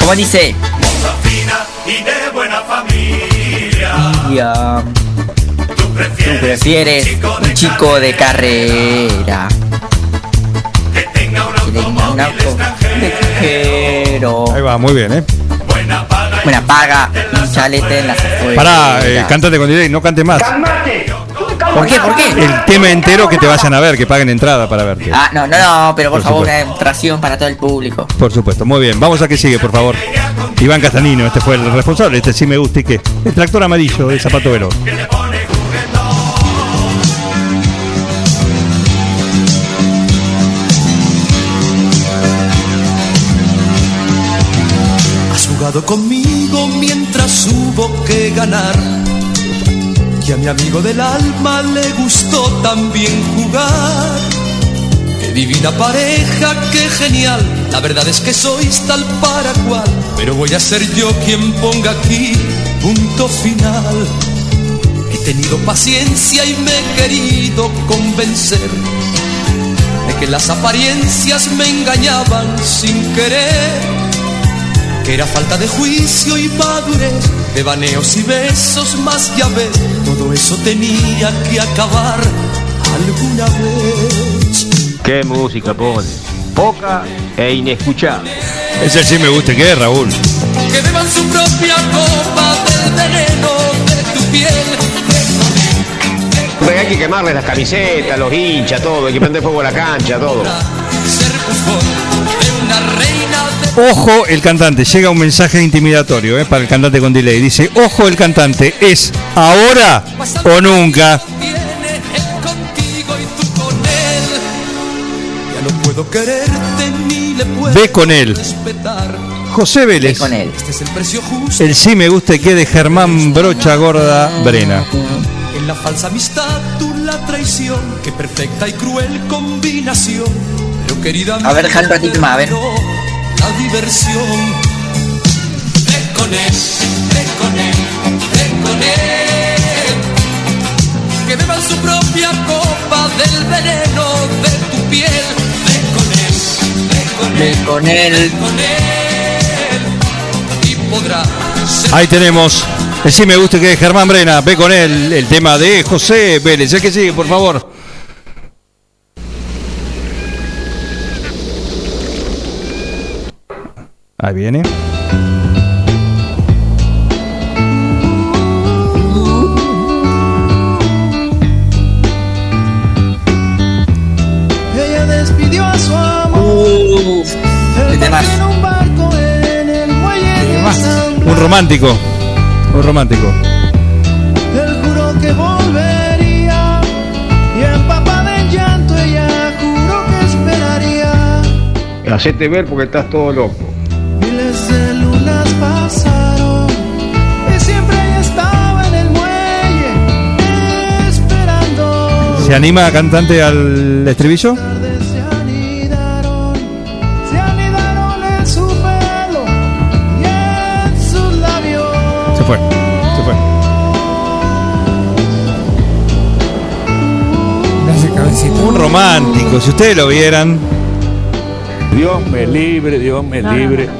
¿Cómo dice? Y de buena familia. Y, um, Tú prefieres un chico de carrera que tenga un auto de extranjero. Ahí va, muy bien, ¿eh? Buena paga y un chalete en. Pará, eh, cántate con delay, no cante más. ¿Por qué? ¿Por qué? El tema entero que te vayan a ver, que paguen entrada para verte. Ah, no, no, no, pero por, Por favor, supuesto. una demostración para todo el público. Por supuesto, muy bien. Vamos a que sigue, por favor. Iván Castanino, este fue el responsable. Este sí me gusta y que. El tractor amarillo de zapato. Has jugado conmigo mientras hubo que ganar. Y a mi amigo del alma le gustó también jugar. Qué divina pareja, qué genial. La verdad es que sois tal para cual. Pero voy a ser yo quien ponga aquí punto final. He tenido paciencia y me he querido convencer de que las apariencias me engañaban sin querer que era falta de juicio y madurez, de baneos y besos más ya ves, todo eso tenía que acabar alguna vez. ¿Qué música pone? Poca e inescuchable. Ese sí me gusta, ¿qué, Raúl? Que beban su propia copa del veneno de tu piel. Porque hay que quemarles las camisetas, los hinchas, todo, hay que prender fuego a la cancha, todo. Ser bufón de una reina Ojo el cantante, llega un mensaje intimidatorio eh, para el cantante con delay. Dice, ojo el cantante, ¿es ahora o nunca? Ve con él. José Vélez. con él. Este es el precio justo. El sí me gusta y que de Germán Brocha Gorda Brena. En la falsa amistad, tú la traición, qué perfecta y cruel combinación. Pero querida A ver, deja un ratito más, a ver. La diversión. Ve con él, ve con él, ve con él. Que beban su propia copa del veneno de tu piel. Ve con él, ve con él, Ve con él. ve con él. Y podrá ser Ahí tenemos. El sí me gusta que es Germán Brena. Ve con él el tema de José Vélez. El que sigue, por favor. Ahí viene. Ella despidió a su amor. Qué en un barco en el muelle de San Un romántico. Un romántico. Él juró que volvería y empapada en llanto ella juró que esperaría. Hacete ver porque estás todo loco. ¿Se anima cantante al estribillo? Se fue. Se fue. Cabecita. Un romántico. Si ustedes lo vieran. Dios me libre, Dios me libre.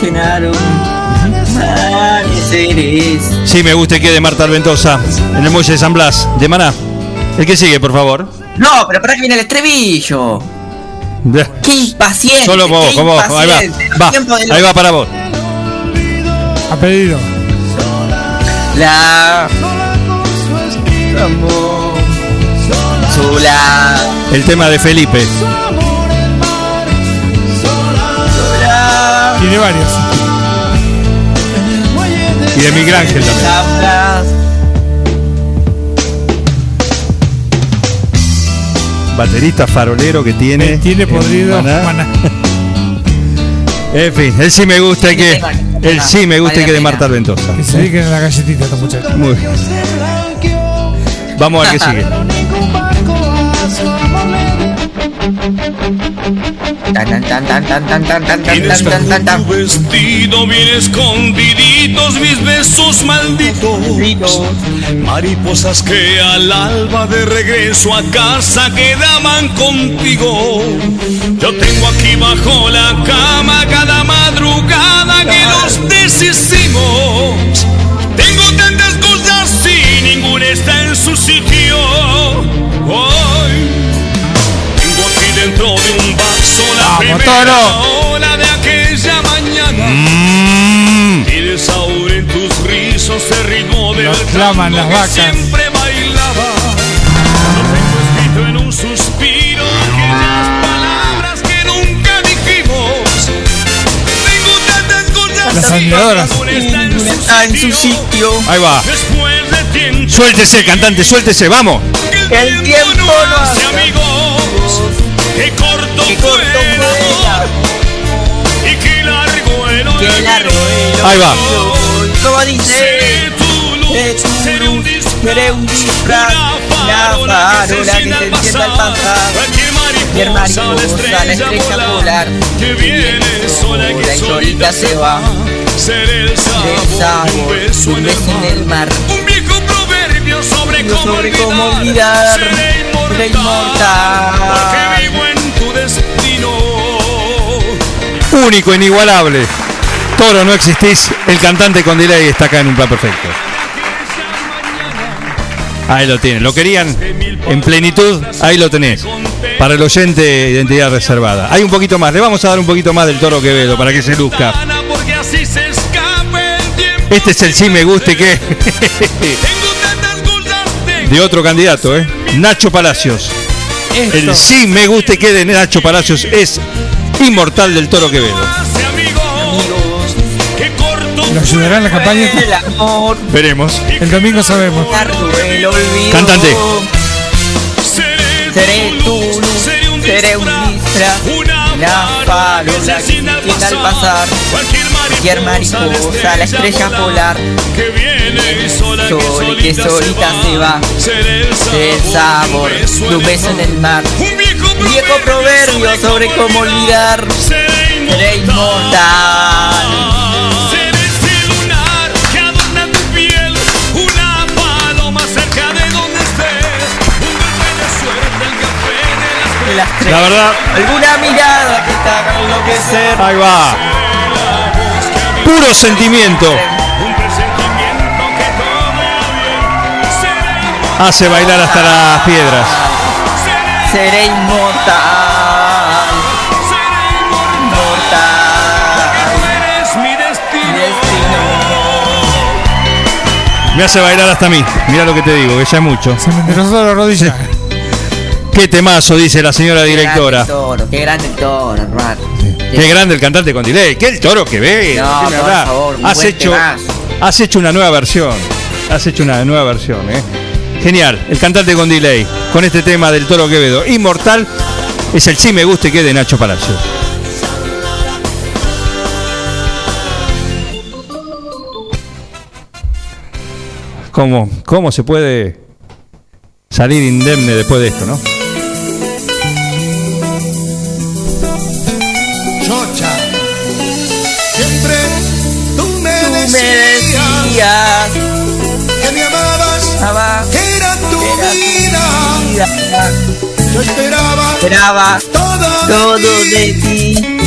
Llenaron. Amaneceres. Sí me gusta y que de Marta Alventosa en el muelle de San Blas de Maná. El que sigue, por favor. No, pero para que viene el estribillo. Qué impaciente. Solo vos, qué con vos. Ahí va. Los Ahí va para vos. Ha pedido. La. Como. Sola. El tema de Felipe. Tiene varios. Y de Miguel Ángel también. Baterista farolero que tiene. Tiene podrido. Maná. Maná. En fin, el sí me gusta y que. El sí me gusta y que de Marta Alventosa. Que se dediquen a la galletita estos muchachos. Muy bien. Vamos al que sigue. Tan vestido bien escondiditos mis besos malditos. Mariposas que al alba de regreso a casa quedaban contigo. Yo tengo aquí bajo la cama cada madrugada que nos deshicimos. Tengo tantas cosas y ninguna está en su sitio Vamos, primera Toro. ola de aquella mañana. Mm. Tienes ahora en tus rizos el ritmo del Lo claman las que vacas. siempre bailaba. Lo tengo escrito en un suspiro aquellas palabras que nunca dijimos. Tengo tantas cosas Las está en su sitio. Ahí va. Después de tiempo Suéltese, cantante, suéltese, vamos. El tiempo no hace hace amigos. Que qué corto Ahí va. Como dice. Seré un disfraz, la farola que encienda al pasar. Mi hermano, la estrella polar, que viene sola y solita se va. Seré el sabor, un beso en el mar. Un viejo proverbio sobre cómo olvidar. Seré inmortal, porque vivo Único, inigualable. Toro, no existís. El cantante con delay está acá en un plan perfecto. Ahí lo tienen. ¿Lo querían en plenitud? Ahí lo tenés. Para el oyente, identidad reservada. Hay un poquito más. Le vamos a dar un poquito más del Toro Quevedo para que se luzca. Este es el sí me guste que. De otro candidato, ¿eh? Nacho Palacios. El sí me guste que de Nacho Palacios es inmortal del Toro Quevedo. ¿Lo ayudará en la campaña? El amor. Veremos. El domingo sabemos. el olvido. Cantante. Seré tu luz, seré un disfraz, la farola que al pasar, cualquier mariposa, la estrella polar, sol y que solita se va, el sabor de un beso en el mar, un viejo proverbio sobre cómo olvidar, seré inmortal. Una paloma cerca de donde estés, un golpe de suerte, el café de las las La verdad, Alguna mirada que te haga enloquecer. ahí va. Puro sentimiento. Hace bailar hasta las piedras. Seré inmortal. Inmortal. Es mi destino. Me hace bailar hasta a mí. Mira lo que te digo, que ya es mucho. Se me enderezó la rodilla. Qué temazo, dice la señora directora. Qué grande el toro, qué grande el toro, hermano. Qué grande el cantante con delay. Qué el toro que ve. No, ¿Qué me por favor, un has buen hecho, temazo. has hecho una nueva versión. Has hecho una nueva versión, ¿eh? Genial. El cantante con delay. Con este tema del toro Quevedo. Inmortal. Es el sí me guste que de Nacho Palacios. ¿Cómo, ¿Cómo se puede salir indemne después de esto, no? Chocha. Siempre tú me Tú me decías Yo esperaba Esperaba todo, todo de de ti,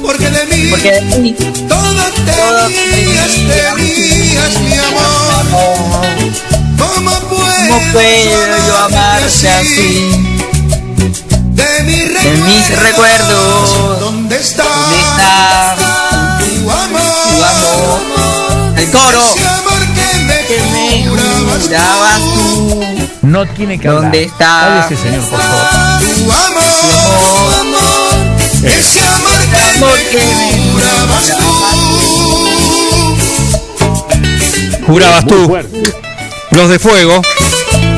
porque de mí porque de mí todo tenías, tenías mi amor. ¿Cómo puedo, ¿Cómo puedo yo amarte así? De mis De mis recuerdos, ¿dónde está? ¿dónde está tu amor? tu amor? El coro Ese amor que me, que me jurabas jurabas tú. No tiene que hablar. ¿Dónde está Cállese, señor, por favor. Tu amor, ese amor que amor que me me jurabas tú. Jurabas tú. Los de fuego.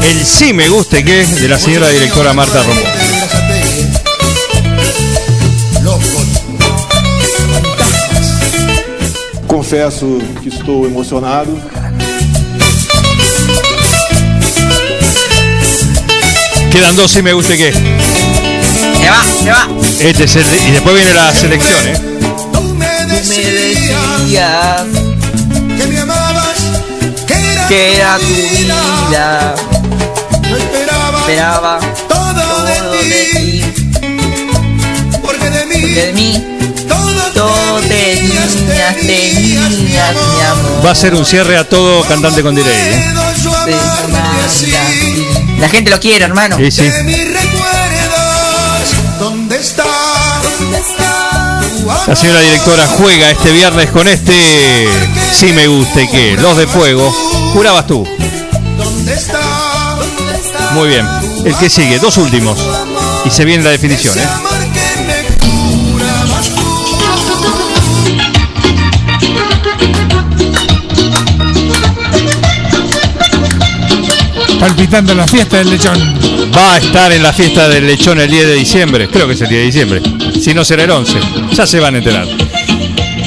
El sí me guste que de la señora directora Marta Romón. Confesso que estou emocionado. Quedan dos sí me guste que. Se va, se va. Este es el y después viene la selección, ¿eh? Tú me decías que me amabas, que era que era tu vida. Yo esperaba Esperaba todo todo de de ti, ti, porque de mí porque de mí todo, todo tenías, tenías, mi amor. Va a ser un cierre a todo cantante con delay, ¿eh? puedo La gente lo quiere, hermano. Sí, sí. De mis recuerdos, ¿dónde está? ¿Dónde está? Tu amor? La señora directora juega este viernes con este sí me guste que. Los de fuego. Jurabas tú. Muy bien. El que sigue, dos últimos. Y se viene la definición, ¿eh? Palpitando la fiesta del lechón. Va a estar en la fiesta del lechón el 10 de diciembre. Creo que es el 10 de diciembre. Si no será el 11. Ya se van a enterar.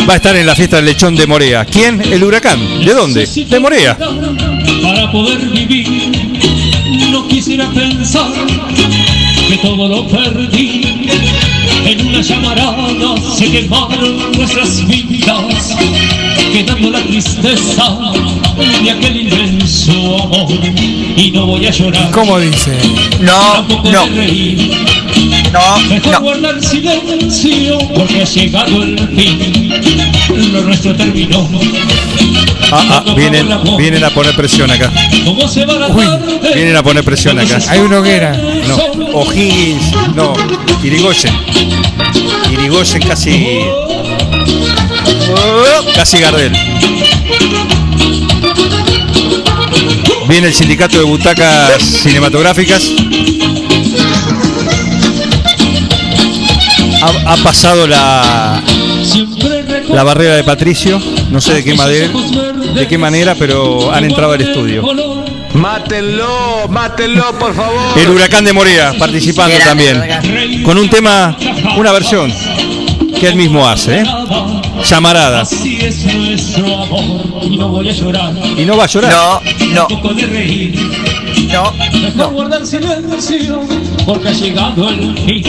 Va a estar en la fiesta del lechón de Morea. ¿Quién? El huracán. ¿De dónde? De Morea. Para poder vivir, no quisiera pensar que todo lo perdí. En una llamarada se quemaron nuestras vidas, quedando la tristeza de aquel inmenso amor. Y no voy a llorar. ¿Cómo dice? No, no, no, Mejor no. guardar silencio porque ha llegado el fin. Lo nuestro terminó. Ah, ah, vienen, vienen a poner presión acá. ¿Cómo se va la tarde? Vienen a poner presión acá. Hay una hoguera. No, O'Higgins, no, Irigoyen. Irigoyen casi. Casi Gardel. Viene el sindicato de butacas cinematográficas. Ha, ha pasado la, la barrera de Patricio. No sé de qué, manera, de qué manera, pero han entrado al estudio. Mátenlo, mátenlo, por favor. El huracán de Morea participando también. Con un tema, una versión que él mismo hace. ¿eh? Llamarada. Así es nuestro amor y no voy a llorar. Y no va a llorar. No, no. Tampoco de reír. No, Mejor guardar silencio porque ha llegado el fin.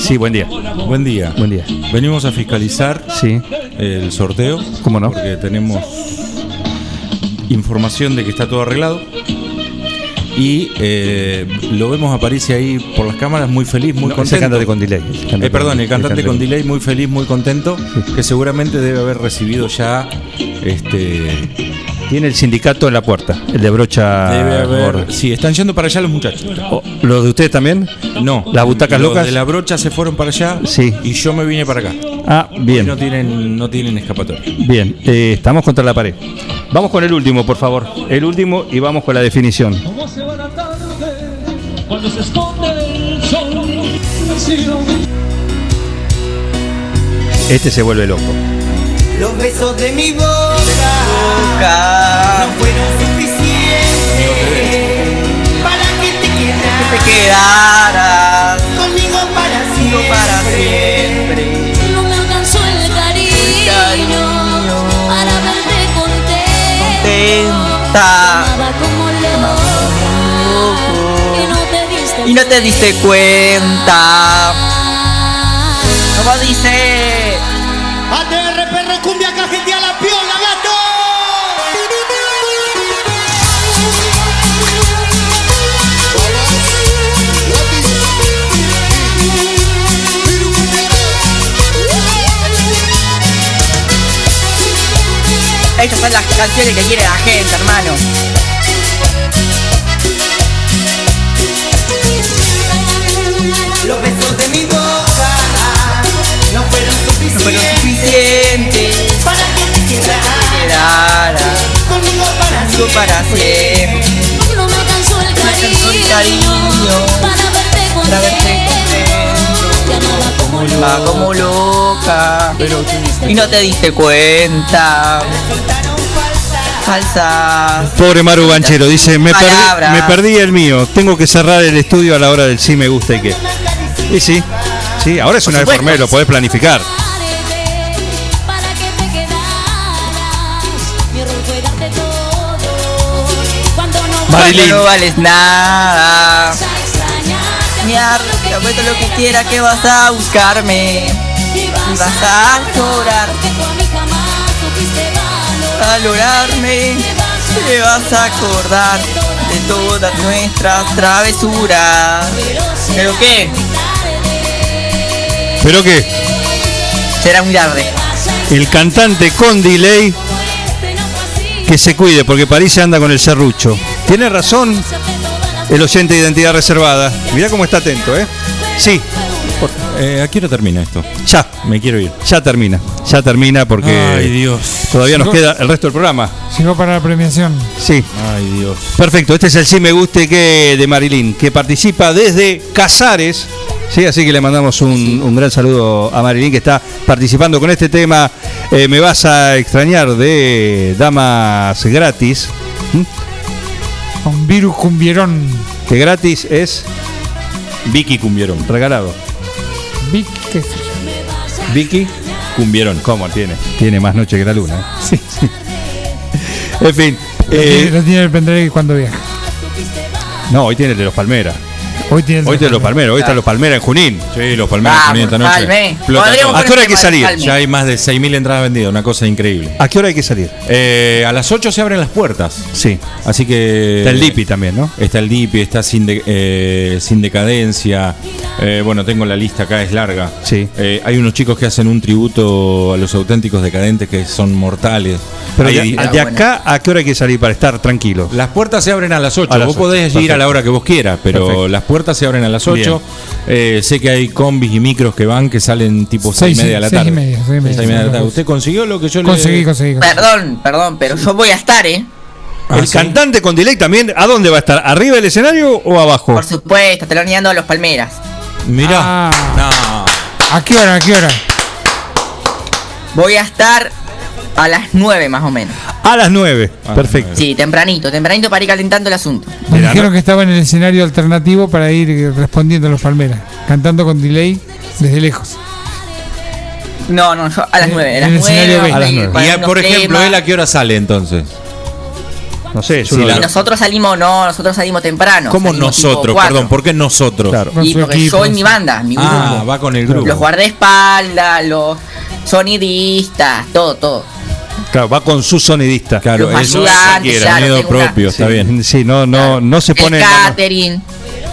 Sí, buen día. Buen día. Buen día. Venimos a fiscalizar Sí. el sorteo. ¿Cómo no? Porque tenemos información de que está todo arreglado. Y eh, lo vemos a París ahí por las cámaras muy feliz, muy No, contento. cantante con delay. El cantante Eh, perdón, el cantante el con delay muy feliz, muy contento, que seguramente debe haber recibido ya este Tiene el sindicato en la puerta, el de brocha debe haber, sí, están yendo para allá los muchachos. Oh, ¿Los de ustedes también? No, ¿Las butacas los locas? de la brocha se fueron para allá Sí. y yo me vine para acá. Ah, bien. No tienen no tienen escapatoria. Bien, eh, estamos contra la pared. Vamos con el último, por favor. El último y vamos con la definición. Cuando se esconde el sol? Este se vuelve loco. Los besos de mi boca no fueron suficientes para que te quedaras, te quedaras conmigo para siempre. para siempre. No me alcanzó el cariño para verte contento. Contenta. Amaba como loca Y no te diste cuenta. Como dice. ATR perro cumbia cajetea la piola, gato. Estas son las canciones que quiere la gente, hermano. No fueron suficientes suficientes para que te quedaras conmigo para conmigo siempre. para siempre. No me alcanzó el cariño para verte Para verte contento. Va como loca. Y no te diste cuenta. Falsa. Pobre Maru Banchero, dice, me perdí, me perdí el mío, tengo que cerrar el estudio a la hora del sí me gusta y qué. Y sí, sí, ahora es una vez por supuesto. mes, lo podés planificar. Marilyn. No vales nada. Miar, te apuesto lo que quiera que vas a buscarme. y vas a llorar. valorarme, te vas a acordar de todas nuestras travesuras. ¿Pero qué? Pero que Será muy tarde. el cantante con delay que se cuide porque París se anda con el serrucho. Tiene razón el oyente de identidad reservada. Mirá cómo está atento, ¿eh? Sí, Eh, ¿A qué hora termina esto? ya, Me quiero ir. ya termina. Ya termina porque Ay, Dios. todavía nos queda el resto del programa. Llegó para la premiación. Sí. Ay, Dios. Perfecto, este es el sí me guste que de Marilyn, que participa desde Casares. Sí, así que le mandamos un, un gran saludo a Marilyn que está participando con este tema. Eh, me vas a extrañar de Damas Gratis. ¿Mm? Con virus cumbierón. Que gratis es Vicky Cumbieron. regalado. Vic, qué. Vicky Cumbieron. ¿Cómo tiene? Tiene más noche que la luna. ¿eh? Sí, sí. En fin. Lo eh, tiene- lo tiene el pendrive cuando viaja. no, hoy tiene el de los Palmeras. Hoy tiene el Hoy tiene los Palmeras. Palmeras, hoy están los Palmeras en Junín. Sí, los palmeros Vamos, Junín esta noche. ¿A qué hora hay que salir? Palme. Ya hay más de 6.000 entradas vendidas, una cosa increíble. ¿A qué hora hay que salir? Eh, a las 8 se abren las puertas. Sí. Así que. Está el Dipi también, ¿no? Está el Dipi, está sin, de- eh, sin decadencia. Eh, bueno, tengo la lista acá, es larga. Sí. Eh, hay unos chicos que hacen un tributo a los auténticos decadentes que son mortales. Pero Hay- de, de acá a qué hora hay que salir para estar tranquilos. Las puertas se abren a las 8. A las vos 8, podés ir a perfecto. la hora que vos quieras, pero Perfecto. las puertas se abren a las 8. Eh, sé que hay combis y micros que van que salen tipo 6 Seis y media de la seis y tarde. media, seis y media, Seis y media de la sí, tarde. sí. ¿Usted consiguió lo que yo Conseguí, le conseguí. conseguí. Perdón, perdón, pero yo voy a estar, ¿eh? Ah, ¿El cantante con delay también? ¿A dónde va a estar? ¿Arriba del escenario o abajo? Por supuesto, teloneando a los Palmeras. Mirá. Ah. No. ¿A qué hora? ¿A qué hora? Voy a estar a las 9 más o menos. A las 9. Ah, Perfecto. Sí, tempranito, tempranito para ir calentando el asunto. Me dijeron que estaba en el escenario alternativo para ir eh, respondiendo a los palmeras, cantando con delay desde lejos. No, no, yo a las En- 9. A las en el 9. escenario B. A las nueve. Y, por ejemplo, él a qué hora sale entonces? No sé, es Sí, Y nosotros salimos, no, nosotros salimos temprano. ¿Cómo salimos nosotros? Perdón, ¿por qué nosotros? Claro. Y porque equipo, soy mi sí. banda, mi Ah, grupo. va con el grupo. Los guardaespaldas, los sonidistas, todo, todo. Claro, va con su sonidista. Claro, Los eso es sonido una- propio, está Sí, bien. Sí, no, no, no se pone. el catering,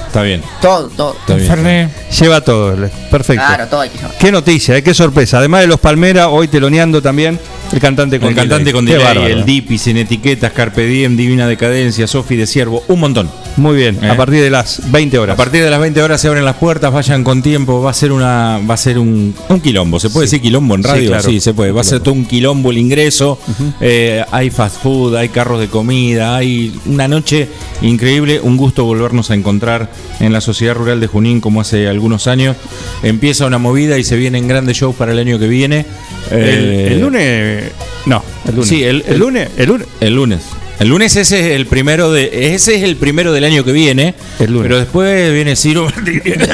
Está bien. todo, todo. Está bien. Lleva todo. Perfecto. Claro, todo hay que llevar. Qué noticia, eh, qué sorpresa. Además de los Palmera, hoy teloneando también el cantante con El cantante con delay, bárbaro. el Dipi, sin etiquetas, Carpe Diem, Divina Decadencia, Sofi de Siervo, un montón. Muy bien, Eh. a partir de las 20 horas. A partir de las 20 horas se abren las puertas, vayan con tiempo, va a ser una va a ser un, un quilombo. ¿Se puede decir quilombo en radio? Sí, claro. se puede. Va a ser todo un quilombo el ingreso. Eh, hay fast food, hay carros de comida, hay una noche increíble. Un gusto volvernos a encontrar en la Sociedad Rural de Junín como hace algunos años. Empieza una movida y se vienen grandes shows para el año que viene. el, Eh, el lunes. No, el lunes. Sí, el, el lunes. El lunes. El lunes. El lunes ese es el primero de ese es el primero del año que viene. El lunes. Pero después viene Ciro Martínez.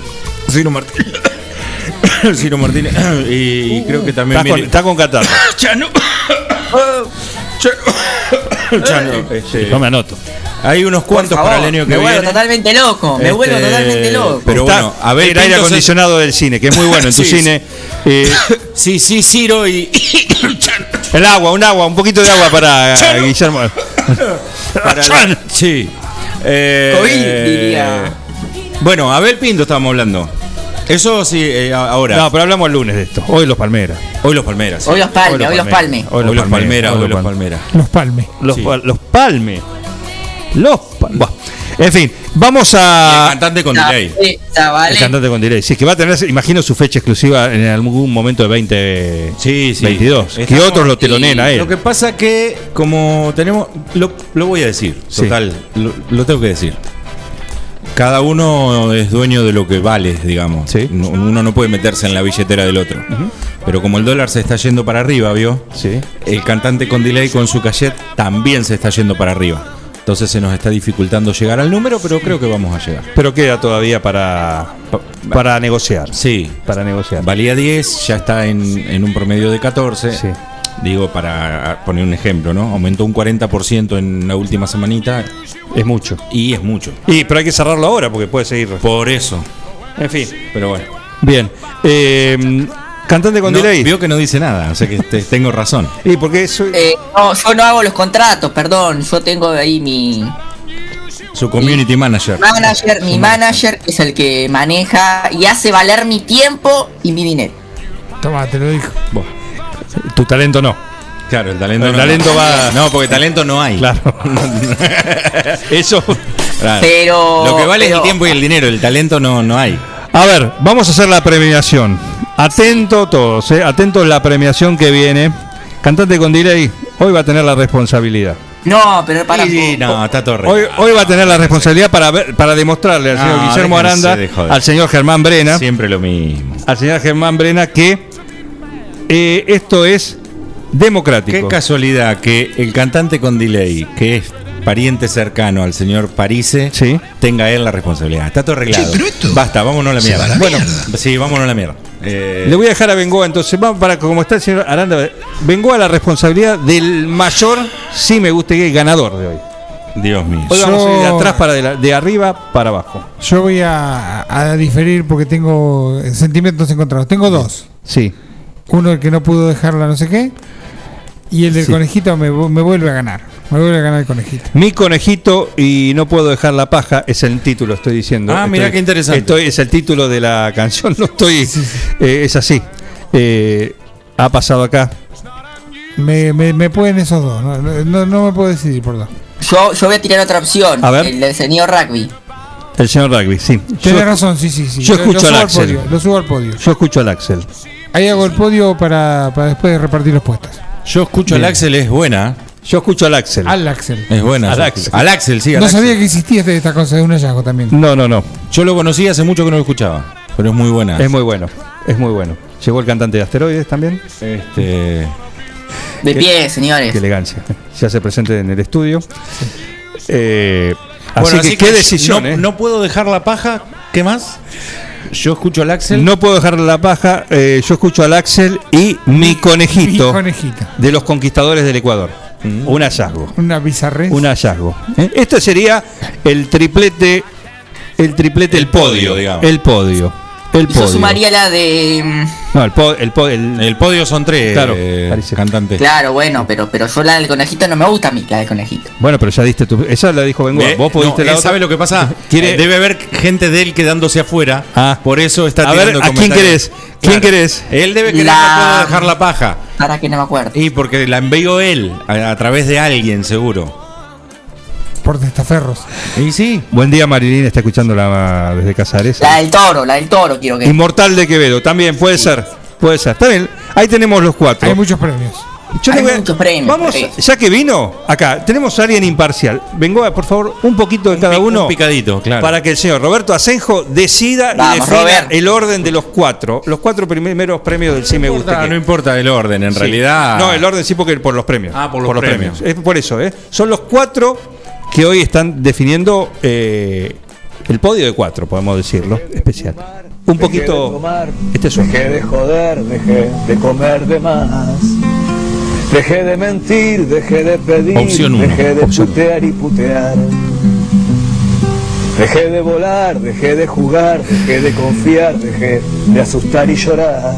Ciro Martínez. Ciro Martínez. Y, y creo que también Está con, viene. está con catarro. Chano. Chano. Chano, este, No me anoto. hay unos cuantos favor, para el año que me vuelvo viene. totalmente loco, me Este, vuelvo totalmente loco. Pero bueno, a ver, el aire acondicionado del cine, que es muy bueno en tu Sí, cine. Eh, Sí, sí, Ciro y. el agua, un agua, un poquito de agua para Chano. Guillermo. Para la- sí. Eh, COVID, diría. Bueno, Abel Pinto estábamos hablando. Eso sí, eh, ahora. No, pero hablamos el lunes de esto. Hoy los Palmeras. Hoy los Palmeras. Hoy los palmes, hoy los palmes. Hoy los Palmeras, hoy los Palmeras. Los palmes. Los, Sí. pa- los Palme. Los pa- Buah. En fin, vamos El a. cantante con delay. El cantante con delay. Sí, que va a tener, imagino, su fecha exclusiva en algún momento de 20 Sí, sí. 22. Que Estamos- otros lo teloneen a él. Lo que pasa que, como tenemos. Lo, lo voy a decir, Sí. total. Lo, lo tengo que decir. Cada uno es dueño de lo que vale, digamos. Sí. No- Uno no puede meterse en la billetera del otro. Pero como el dólar se está yendo para arriba, ¿vio? Sí. El cantante con delay con su cachet también se está yendo para arriba. Entonces se nos está dificultando llegar al número, pero creo que vamos a llegar. Pero queda todavía para, para negociar. Sí, Para negociar. valía 10, ya está en, en un promedio de 14. Sí. Digo, para poner un ejemplo, ¿no? Aumentó un 40% en la última semanita Es mucho. y es mucho. Y, pero hay que cerrarlo ahora porque puede seguir. Por eso. En fin. Pero bueno. Bien. Eh, cantante con No, delay. vio que no dice nada, o sea que te- tengo razón. Y porque eso. Eh, no, yo no hago los contratos, perdón. Yo tengo ahí mi Su community manager. manager, mi manager que es el que maneja y hace valer mi tiempo y mi dinero. Toma, te lo dijo. Tu talento no. Claro, el talento El no- talento va- No, porque talento no hay. Claro. eso. Claro. Pero- Lo que vale es el tiempo y el dinero, el talento no, no hay. A ver, vamos a hacer la premiación. Atento todos, ¿eh? Atento la premiación que viene. Cantante con delay, hoy va a tener la responsabilidad. No, pero para Sí, no, está todo Hoy, hoy va a tener la responsabilidad para ver, para demostrarle al señor Guillermo Aranda, al señor Germán Brena, Siempre lo mismo. al señor Germán Brena que eh, esto es democrático. Qué casualidad que el cantante con delay, que es pariente cercano al señor Parise, Sí. tenga él la responsabilidad. Está todo arreglado. Basta, vámonos a la Se mierda. va a la bueno, mierda. sí, vámonos a la mierda. Eh, Le voy a dejar a Bengoa entonces, vamos para como está el señor Aranda, Bengoa la responsabilidad del mayor, sí me guste que ganador de hoy. Dios mío. Hoy vamos a ir de atrás para de, la- de arriba para abajo. Yo voy a, a diferir porque tengo sentimientos encontrados. Tengo dos. Sí. Uno el que no pudo dejarla no sé qué. Y el del Sí. conejito me, me vuelve a ganar. Me vuelve a ganar el conejito. Mi conejito y no puedo dejar la paja es el título, estoy diciendo. Ah, mirá Estoy- qué interesante. estoy- es el título de la canción, no estoy. eh, es así. Eh, ha pasado acá. Me, me, me pueden esos dos. No, no, no me puedo decidir por dos. Yo, yo voy a tirar otra opción. A ver. El del señor rugby. El señor Rugby, sí. Tienes razón, sí, sí, sí. Yo Lo- escucho lo al subo Axel. podio, lo subo al podio. Yo escucho al Axel. Ahí hago el podio para, para después repartir los puestos. Yo escucho Bien. al Axel, es buena. Yo escucho al Axel. Al Axel. Es buena. Al Axel. Al Axel, sí. al no Axel. sabía que existía este- esta cosa de un hallazgo también. No, no, no. Yo lo conocí hace mucho que no lo escuchaba. Pero es muy buena. Es muy bueno. Es muy bueno. Llegó el cantante de Asteroides también. Este. De pie, señores. Qué elegancia. Se hace presente en el estudio. Eh, Bueno, así, que, qué no- decisión, no, ¿eh? no puedo dejar la paja. ¿Qué más? Yo escucho al Axel. No puedo dejar la paja. eh, yo escucho al Axel y mi conejito. Mi conejito. De los conquistadores del Ecuador. Un hallazgo. Una bizarrez. Un hallazgo. ¿eh? Este sería el triplete. El triplete, el, podio, podio, digamos. El podio. El Y yo sumaría la de. mm, No, el, po- el, po- el- El podio son tres Claro, eh, parece. cantantes. Claro, bueno, pero, pero yo la del conejito no me gusta a mí, la del conejito. Bueno, pero ya diste tu. Esa la dijo Bengoa. Eh, Vos pudiste no, la él otra. ¿Sabe lo que pasa? Quiere- Eh, Debe haber gente de él quedándose afuera. Ah. Por eso está A ver, tirando ¿a quién querés? ¿Quién querés? Él debe querer La- dejar la paja. Para que no me acuerdo. Y porque la envió él, a, a través de alguien, seguro. Por testaferros. Y sí. Buen día, Marilyn. Está escuchando la, desde Casares. La del toro, la del toro quiero que. Inmortal de Quevedo. También puede ser. Puede ser. Está bien. Ahí tenemos los cuatro. Hay muchos premios. Yo Hay voy a- muchos premios. Vamos, sí. ya que vino, acá tenemos a alguien imparcial. Vengo, por favor, un poquito de cada uno. un picadito, claro. Para que el señor Roberto Asenjo decida y Vamos, defina Robert. el orden de los cuatro. Los cuatro primeros premios del Sí Me Gusta. que- no importa el orden, en Sí. realidad. No, el orden sí, porque por los premios. Ah, por los premios. Es por eso, ¿eh? Son los cuatro que hoy están definiendo eh, el podio de cuatro, podemos decirlo. Especial. Un Dejé de poquito. tomar, Este es un. Dejé de joder, dejé de comer de más. Dejé de mentir, dejé de pedir, Opción uno, dejé de opción putear y putear. Dejé de volar, dejé de jugar, dejé de confiar, dejé de asustar y llorar.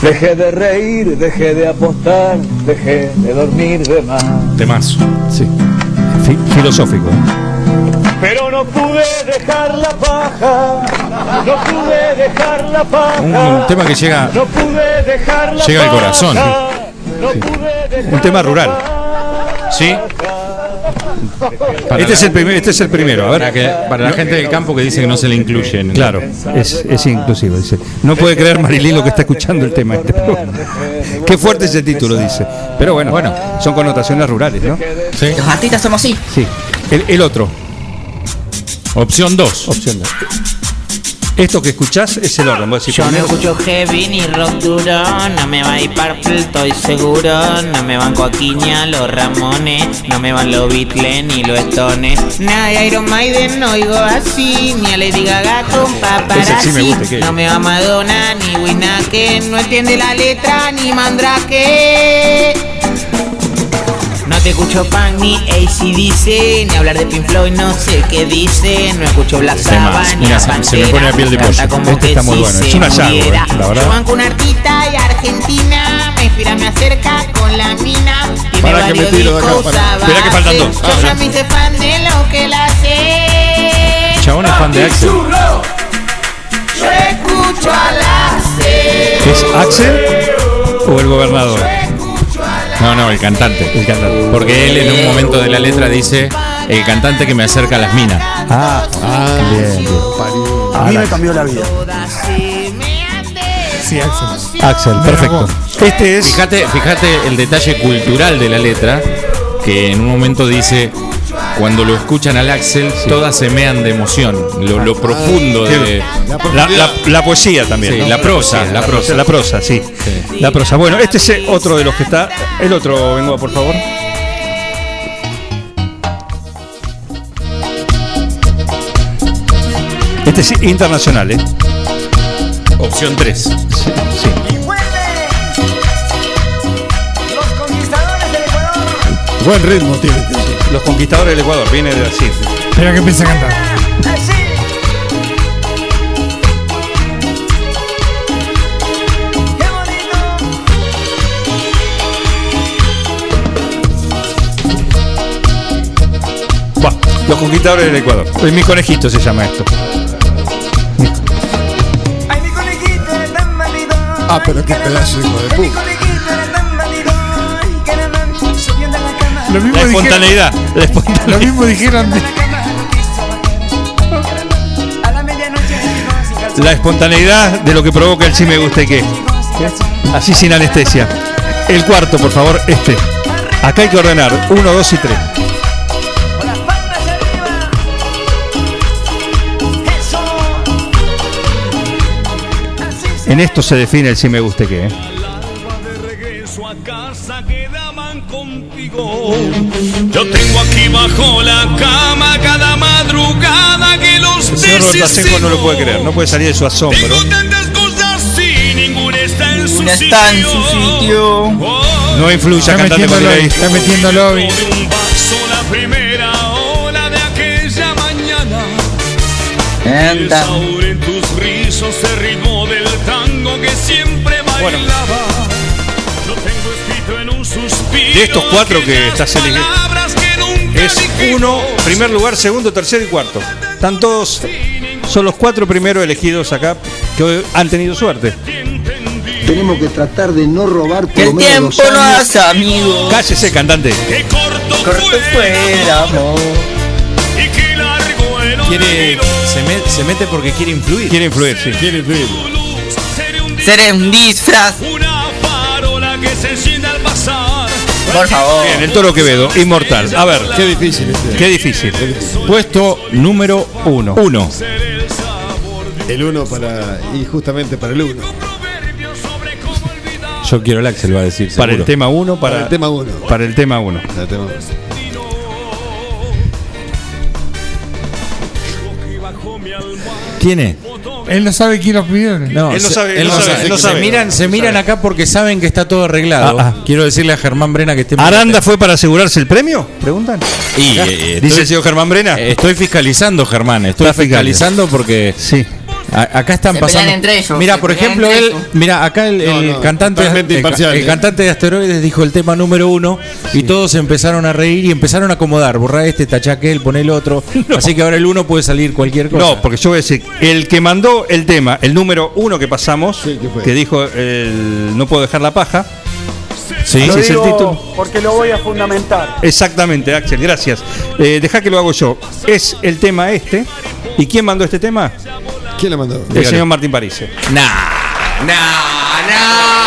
Dejé de reír, dejé de apostar, dejé de dormir de más. Temazo. Sí. Fi- filosófico. Pero no pude dejar la paja, no pude dejar la paja. Un, un tema que llega. No pude dejar la Llega al paja, corazón. No pude dejar Un tema rural. ¿Sí? Para Este es, la- el primer- este es el primero. A ver. Para, que, para la gente del campo que dice que no se le incluyen. Claro, es, es inclusivo. Dice. No puede creer Marilyn lo que está escuchando el tema. este, pero- Qué fuerte ese título, dice. Pero bueno, bueno, son connotaciones rurales, ¿no? Sí. Los artistas somos así. Sí. El, el otro, Opción 2. opción dos. Esto que escuchás es el orden. Vos decís Yo no primero- escucho heavy ni rock duro, no me va a ir Purple, estoy seguro. No me van Coquiña, los Ramones, no me van los Beatles ni los Stones. Nada de Iron Maiden, no oigo así, ni a Lady Gaga con Ese sí me paparazzi. gusta, ¿qué? No me va Madonna ni Winake, no entiende la letra ni Mandrake. No te escucho punk ni ACDC, ni hablar de Pink Floyd, no sé qué dice. No escucho Black. Sabbath ni Mira, se- se me pone la piel de pollo. como Este que está muy bueno, es se un hallazgo, eh, la verdad. Yo banco una artista y Argentina, me inspira, me acerca con la mina. Tiene Para que me tiro de acá, para. Espera que faltan dos. Yo Ah, ya ya. me hice fan de lo que la sé. Chabón es fan de Axel. Yo escucho a Axel. ¿Es Axel o el gobernador? No, no, el cantante. El cantante. Porque él en un momento de la letra dice el cantante que me acerca a las minas. Ah, bien, bien. A mí me cambió la vida. Sí, Axel. Axel, perfecto. Este es. Fíjate, fíjate el detalle cultural de la letra, que en un momento dice, cuando lo escuchan al Axel, todas se mean de emoción, lo, lo profundo de... La, la- la poesía también. Sí, ¿no? la prosa, la prosa. La prosa, sí. La prosa. Bueno, este es otro de los que está. El otro, vengo por favor. Este es internacional, ¿eh? Opción 3. Sí. Buen ritmo tiene. tío. Los conquistadores del Ecuador, viene de así. Espera que empiece a cantar. Los conquistadores del Ecuador. Eh, Mi conejito se llama esto. Ah, pero qué pedazo hijo de puta. Lo mismo La dijeron- espontaneidad. La espontaneidad. Lo mismo dijeron de- La espontaneidad de lo que provoca el sí me gusta y qué. Así sin anestesia. El cuarto, por favor, este. Acá hay que ordenar. Uno, dos y tres. En esto se define el sí me gusta y qué. ¿eh? Yo tengo aquí bajo la cama cada madrugada que los El señor no lo puede creer. No puede salir de su asombro. cosas y ninguna está en su en sitio. No influya, Está cantante metiendo lobby. Marilei. Está metiendo lobby. vaso la primera hora de aquella mañana. Anda. Ahora en tus rizos siempre bailaba. Lo tengo escrito en un suspiro. De estos cuatro que estás eligiendo. Es uno, primer lugar, segundo, tercero y cuarto. Están todos, son los cuatro primeros elegidos acá que hoy han tenido suerte. Tenemos que tratar de no robar por Que el menos tiempo dos no hace amigos. Cállese, cantante. Corto fue el amor. Y que largo el Quiere, se, me- se mete porque quiere influir. Quiere influir, sí. Quiere influir. Ser un disfraz. Una farola que se enciende al pasar. Por favor. Bien, el toro Quevedo, inmortal. A ver, Qué difícil este. qué difícil. Puesto número Uno. uno. El uno para. Y justamente para el uno. Yo quiero el Axel, va a decir. Para el tema uno, para, Para el tema uno. para el tema uno. Para el tema uno. ¿Quién es? Él no sabe quién los pidió. No, Él no se- sabe, él no sabe, él no Se sabe. miran, se miran sabe. acá porque saben que está todo arreglado. Ah, ah. Quiero decirle a Germán Brena que esté ¿Aranda fue para asegurarse el premio? Preguntan. Y, eh, estoy- Dice el señor Germán Brena. Eh, Estoy fiscalizando, Germán. Estoy fiscalizando porque Sí. A- acá están Se pasando. entre ellos, mira, por ejemplo, él, mira, acá el, No, el no, cantante, el, imparcial, el eh. cantante de asteroides dijo el tema número uno y todos se empezaron a reír y empezaron a acomodar, borrar este, tachá aquel, poner el otro. Así que ahora el uno puede salir cualquier cosa. No, porque yo voy a decir, el que mandó el tema, el número uno que pasamos, Sí, ¿qué fue? que dijo el no puedo dejar la paja, sí, es el título. porque lo voy a fundamentar. Exactamente, Axel, gracias. Eh, deja que lo hago yo. Es el tema este. ¿Y quién mandó este tema? ¿Quién le mandó? El Dígale. señor Martín Parise. Nah, nah, nah.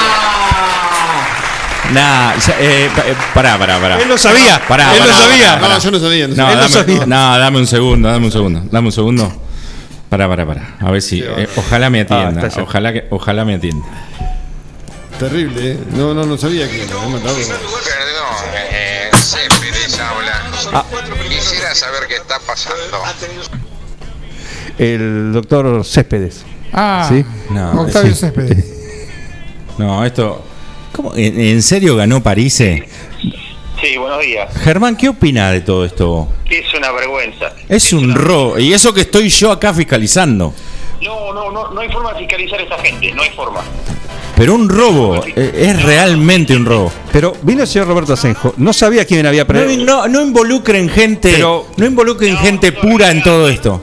Nah, ya, eh, eh, pará, pará, pará. Él lo sabía, Pará, él lo sabía. pará. No, yo no sabía. No No, sabía. Él lo dame, sabía. no, dame un segundo, dame un segundo, dame un segundo. Pará, pará, pará. A ver si. eh, ojalá me atienda. Ah, ya. ojalá, que, ojalá me atienda. Terrible, ¿eh? No, no, no sabía que lo había mandado. Perdón, eh, Céspedes habla. Quisiera saber qué está pasando. El doctor Céspedes. Ah, Sí. No, Octavio sí. Céspedes. No, esto. ¿Cómo? ¿En, en serio ganó París? Sí, buenos días. Germán, ¿qué opina de todo esto? Es una vergüenza. Es un robo. Y eso que estoy yo acá fiscalizando. No, no, no, no hay forma de fiscalizar a esa gente, no hay forma. Pero un robo. eh, Es realmente un robo. Pero vino el señor Roberto Asenjo. No sabía quién había No, pre- no, no involucren gente. Pero- no involucren gente pura en todo esto.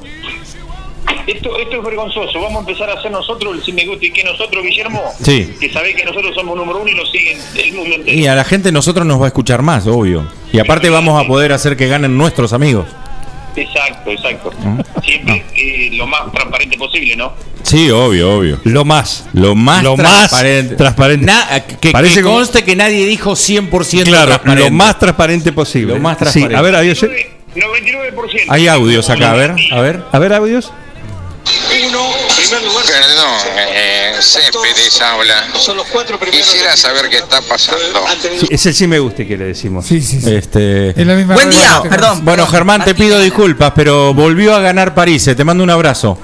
Esto, esto es vergonzoso. Vamos a empezar a hacer nosotros el si me gusta y que nosotros, Guillermo. Sí. Que sabés que nosotros somos número uno y nos siguen el mundo entero. Y a la gente nosotros nos va a escuchar más, obvio. Y aparte vamos a poder hacer que ganen nuestros amigos. Exacto, exacto. Siempre eh, lo más transparente posible, ¿no? Sí, obvio, obvio. Lo más. Lo más Lo más transparente. Na- que, Parece que como- conste que nadie dijo 100% Claro, transparente. lo más transparente posible. Lo más Sí, transparente. a ver, adiós. 99%. Hay audios acá, a ver, a ver. A ver, audios. Perdón, eh, Céspedes habla. Quisiera saber qué está pasando. Sí, es el sí me guste que le decimos. Sí, sí, sí. Este. Es la misma Buen día, perdón. Bueno. Germán, te pido disculpas, pero volvió a ganar París. Te mando un abrazo.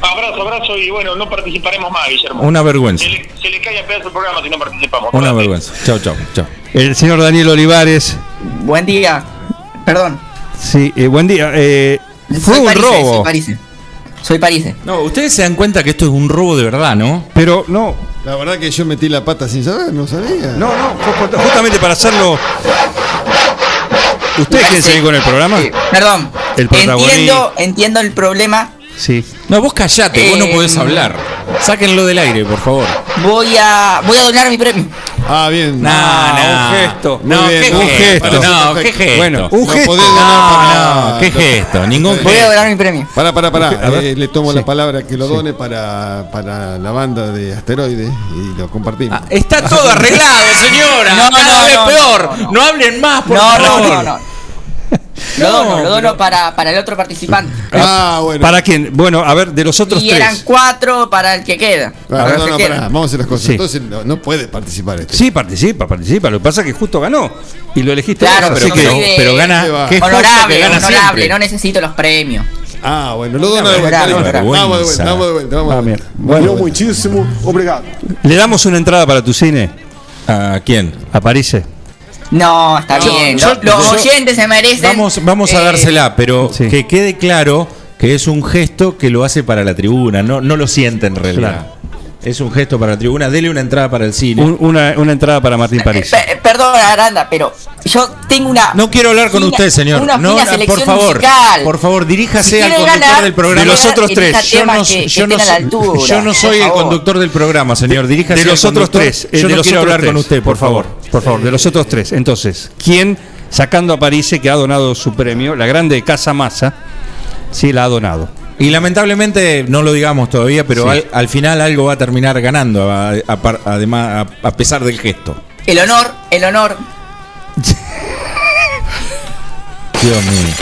Abrazo, abrazo y bueno, no participaremos más, Guillermo. Una vergüenza. Se le, se le cae a pedazo el programa si no participamos. Una vergüenza. Chao, chao, chao. El señor Daniel Olivares. Buen día. Perdón. Sí, eh, buen día. Eh, fue Soy un Parise, robo. Soy Parise. No, ustedes se dan cuenta que esto es un robo de verdad, ¿no? Pero no, La verdad que yo metí la pata sin saber, no sabía. no, no. fue justamente para hacerlo. ¿Usted quiere seguir con el programa? Eh, perdón. El protagonista. Entiendo, entiendo el problema. Sí. No, vos callate, vos no Eh, podés hablar. Sáquenlo del aire, por favor. Voy a voy a donar mi premio. Ah, bien. No, Ah, no. un gesto. No, Muy bien, ¿qué un gesto? gesto. No, ¿qué gesto? Bueno, un No gesto. podés donar para No. ¿qué gesto? Ningún Voy a donar mi premio. Pará, pará, pará. A ver. Eh, le tomo Sí. la palabra que lo done para, para la banda de Asteroides y lo compartimos. Ah, Está todo arreglado, señora. No, Cada no, vez no, peor. no, No, no. hablen más, por No, favor. no, no, no. Lo dono, lo dono para, para el otro participante. ah, bueno. ¿Para quién? Bueno, a ver, de los otros Y tres. eran cuatro para el que queda. Ah, Para no, los que no, quedan. pará, vamos a hacer las cosas. Sí. Entonces no, no puede participar este. Sí, participa, participa. Lo que pasa es que justo ganó. Y lo elegiste Claro, vos, pero, así que- soy de- pero gana-. ¿qué justo honorable, gana honorable, siempre? no necesito los premios. Ah, bueno, lo dona de vuelta. Vamos de vuelta, vamos de vuelta, vamos Ah, de vuelta. Bueno, Valeu muitíssimo. Obrigado. ¿le damos una entrada para tu cine? ¿A quién? ¿A París? No, está Yo- bien. yo- Los- yo- oyentes se merecen. Vamos, vamos a eh, dársela, pero Sí. que quede claro que es un gesto que lo hace para la tribuna, no, no lo siente en realidad. Claro. Es un gesto para la tribuna, dele una entrada para el cine. Un- una, una entrada para Martín París. pe- perdón, Aranda, pero yo tengo una. No quiero hablar con fina- usted, señor. Una No, fina no, selección por favor, musical. por favor, diríjase Si al conductor ganar, del programa. De los otros tres. Yo no, que- que yo no la soy- altura, yo no soy el conductor del programa, señor. Diríjase De los al otros tres. eh, Yo de no los quiero hablar tres, con usted, por favor. Por favor, de los otros tres. Entonces, ¿quién, sacando a París, que ha donado su premio, la grande Casa Massa, sí la ha donado? Y lamentablemente no lo digamos todavía, pero Sí. al, al final algo va a terminar ganando, a- además a, a pesar del gesto. El honor, el honor. Dios mío.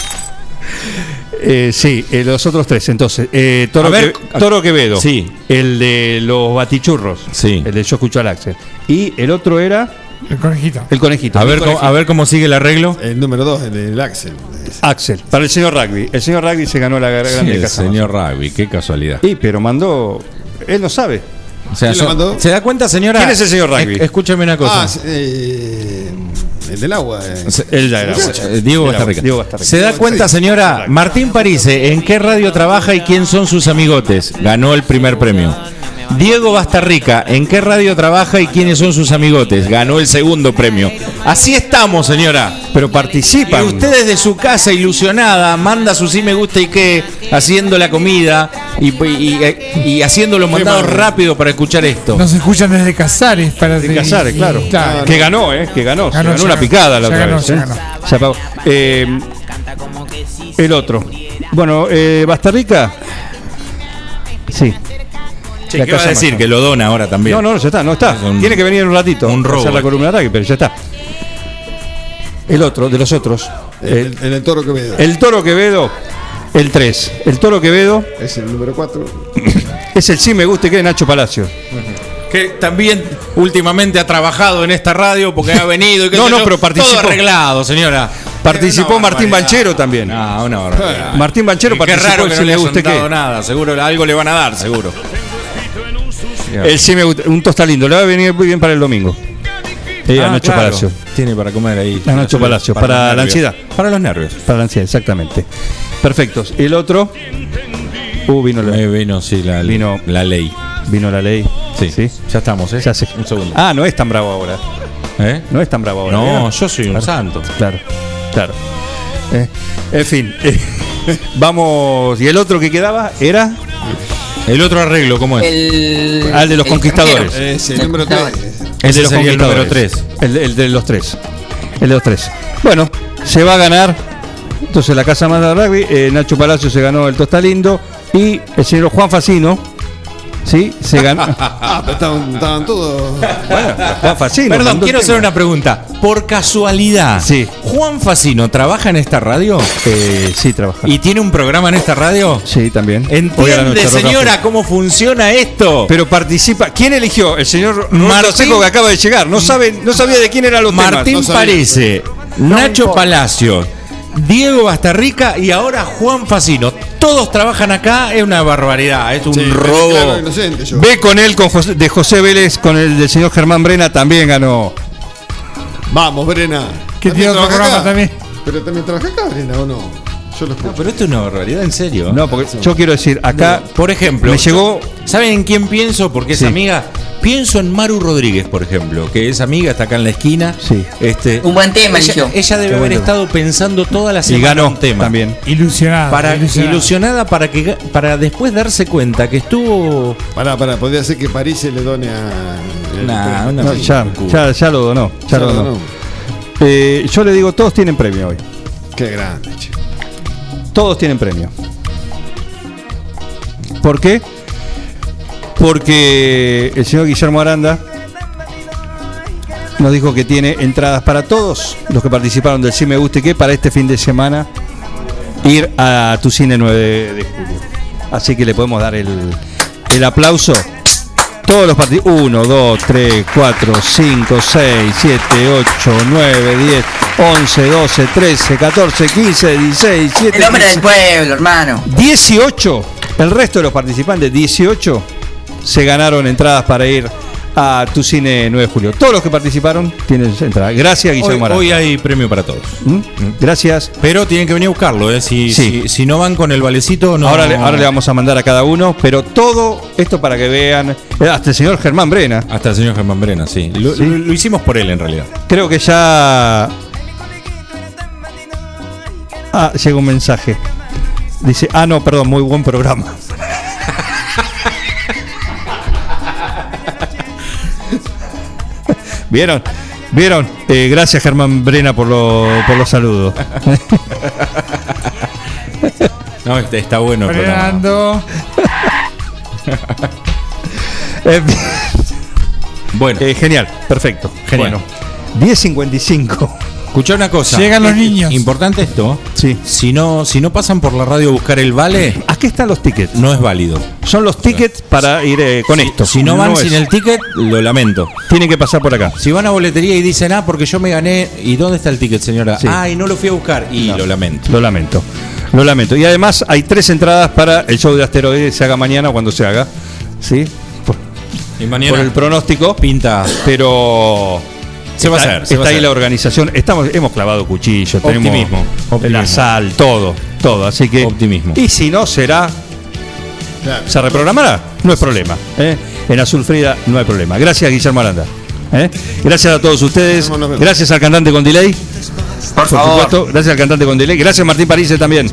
Eh, sí, eh, los otros tres. Entonces, eh, Toro, A ver, Que- Toro Quevedo. Sí. El de los batichurros. Sí. El de Yo escucho al Axel. Y el otro era El conejito. el conejito. A el ver, cómo, a ver cómo sigue el arreglo. El número 2, el del Axel. Axel, para el señor Rugby. El señor Rugby se ganó la Sí, grande el Casa señor Rugby, qué casualidad. Y, pero mandó. Él no sabe. O sea, ¿Quién so- lo mandó? ¿Se da cuenta, señora? ¿Quién es el señor Rugby? Es- escúchame una cosa. Ah, sí, eh, el del agua. eh. Ya era. Eh, Diego Bastarrica. Diego Bastarrica. ¿Se da cuenta, señora? Martín Parise, ¿en qué radio trabaja y quién son sus amigotes? Ganó el primer premio. Diego Bastarrica, ¿en qué radio trabaja y quiénes son sus amigotes? Ganó el segundo premio. Así estamos, señora. Pero Y participan. usted desde su casa ilusionada manda su sí me gusta y qué, haciendo la comida y, y- y haciendo los mandados rápido para escuchar esto. Nos escuchan desde Casares para De Casares, claro. Que ganó, ¿eh? Que ganó. se Ganó, una ganó. picada la otra ganó, vez. ¿eh? ganó. Se apagó. Eh, el otro. Bueno, eh, Bastarrica. Sí. Che, La ¿Qué va a decir? Que lo dona ahora también. No, no, ya está, no está. Es un- Tiene que venir en un ratito. un a robo. hacer la columna de ataque, pero ya está. El otro, de los otros. El, El, el, toro Quevedo. el Toro Quevedo, el 3. El Toro Quevedo Es el número 4. es el sí me gusta que de Nacho Palacio. Que también últimamente ha trabajado en esta radio porque ha venido y que No, no, pero participó. Todo arreglado, señora. Participó Una Martín. Banchero también. No, una barbaridad. Martín Banchero Y qué participó raro que Si no le dado qué. nada. Seguro algo le van a dar, seguro. El sí me gusta, un tosta lindo, le va a venir muy bien para el domingo. Eh, a Ah, Nacho claro. Palacio. Tiene para comer ahí. A Nacho Palacio, para la ansiedad. Para los nervios. Para la ansiedad, exactamente. Perfectos. El otro. Uh, vino la, Eh, vino, sí, la, Vino- la ley. vino la ley. Sí, ya estamos, ¿eh? Ya se- Un segundo. Ah, no es tan bravo ahora. ¿Eh? No es tan bravo ahora. No, ¿eh? yo soy un Claro. santo. Claro, claro. Eh, en fin. eh, vamos. ¿Y el otro que quedaba era? El otro arreglo, ¿cómo es? El. Al de los el conquistadores. Es el número 3. El de los sería el número conquistadores. 3. El, el de los tres. El de los tres. Bueno, se va a ganar. Entonces la Casa Más de Rugby, eh, Nacho Palacio se ganó el Tostalindo y el señor Juan Facino, ¿sí? Se ganó. Ah, pero estaban, estaban todos. bueno, Juan Facino. Perdón, quiero hacer una pregunta. Por casualidad, Sí. ¿Juan Facino trabaja en esta radio? Eh, sí, trabaja. ¿Y tiene un programa en esta radio? Sí, también. Hoy a la ¿Entiende, noche, señora, cómo funciona esto? Pero participa. ¿Quién eligió? El señor Martín- Martín Seco que acaba de llegar. No sabe, no sabía de quién eran los Martín temas. No sabía. Parece, Nacho Palacio, Diego Bastarrica y ahora Juan Facino. Todos trabajan acá, es una barbaridad, es un Sí, robo. claro, inocente yo. Ve con él, con José- de José Vélez, con el del señor Germán Brena, también ganó. Vamos, Brena. Que ¿También tiene otro programa acá? también. Pero también trabaja acá, Brena, ¿o no? Yo lo escucho. No, pero esto es una barbaridad, en serio. No, porque yo quiero decir, acá Por ejemplo, me llegó. ¿Saben en quién pienso? Porque es Sí. amiga. pienso en Maru Rodríguez, por ejemplo, que es amiga, está acá en la esquina. Sí. Este, Un buen tema ella, ella debe Qué haber bueno. estado pensando toda la Y semana ganó un tema. también. Ilusionada. Para, ilusionada. ilusionada para que para después darse cuenta que estuvo Pará, pará, podría ser que París se le done a. Nah, una- No, ya, ya, ya lo donó. Ya Ya lo donó. donó. Eh, yo le digo, todos tienen premio hoy. Qué grande, che. Todos tienen premio. ¿Por qué? Porque el señor Guillermo Aranda nos dijo que tiene entradas para todos los que participaron del Sí Me Guste Que para este fin de semana ir a tu cine 9 de, julio. Así que le podemos dar el, el aplauso. Todos los partidos. 1, 2, 3, 4, 5, 6, 7, 8, 9, 10, 11, 12, 13, 14, 15, 16, 17. El hombre 15. del pueblo, hermano. 18, el resto de los participantes, 18, se ganaron entradas para ir a tu cine 9 de julio. Todos los que participaron tienen entradas. Gracias, Guillermo hoy hay premio para todos. ¿Mm? Gracias. Pero tienen que venir a buscarlo, ¿eh? Si, Sí. si, si no van con el valecito, no. Ahora, le, ahora le vamos a mandar a cada uno, pero todo esto para que vean, eh, hasta el señor Germán Brena, Hasta el señor Germán Brena, sí. Lo, Sí. lo- lo hicimos por él, en realidad. creo que ya... Ah, llega un mensaje. Dice, ah, no, perdón, muy buen programa. ¿Vieron? ¿Vieron? Eh, gracias Germán Brena por, lo- por los saludos. No, está, está bueno. Fernando. Bueno, eh, genial, perfecto. Genial. Bueno, 10.55. escuchá una cosa. Llegan los Es- niños. Importante esto. Sí. Si no, si no pasan por la radio a buscar el vale, Aquí están los tickets. no es válido. Son los tickets para ir eh, con esto. Si no van sin el ticket, lo lamento. Tienen que pasar por acá. Si van a boletería y dicen, ah, porque yo me gané, ¿y dónde está el ticket, señora? Sí. Ah, y no lo fui a buscar. Y No. lo lamento. Lo lamento. Lo lamento. Y además hay tres entradas para el show de asteroides se haga mañana cuando se haga. ¿Sí? Por, Y mañana por el pronóstico. pinta. Pero. Se va a hacer, está ahí la organización. Estamos, hemos clavado cuchillos, tenemos Optimismo, optimismo. la sal, todo, todo. Así que. Optimismo. Y si no, será. Claro. ¿Se reprogramará? No hay problema. ¿eh? En Azul Frida no hay problema. Gracias, Guillermo Aranda. ¿eh? Gracias a todos ustedes. Gracias al cantante con delay. Por Por favor. supuesto. Gracias al cantante con delay. Gracias, Martín París también.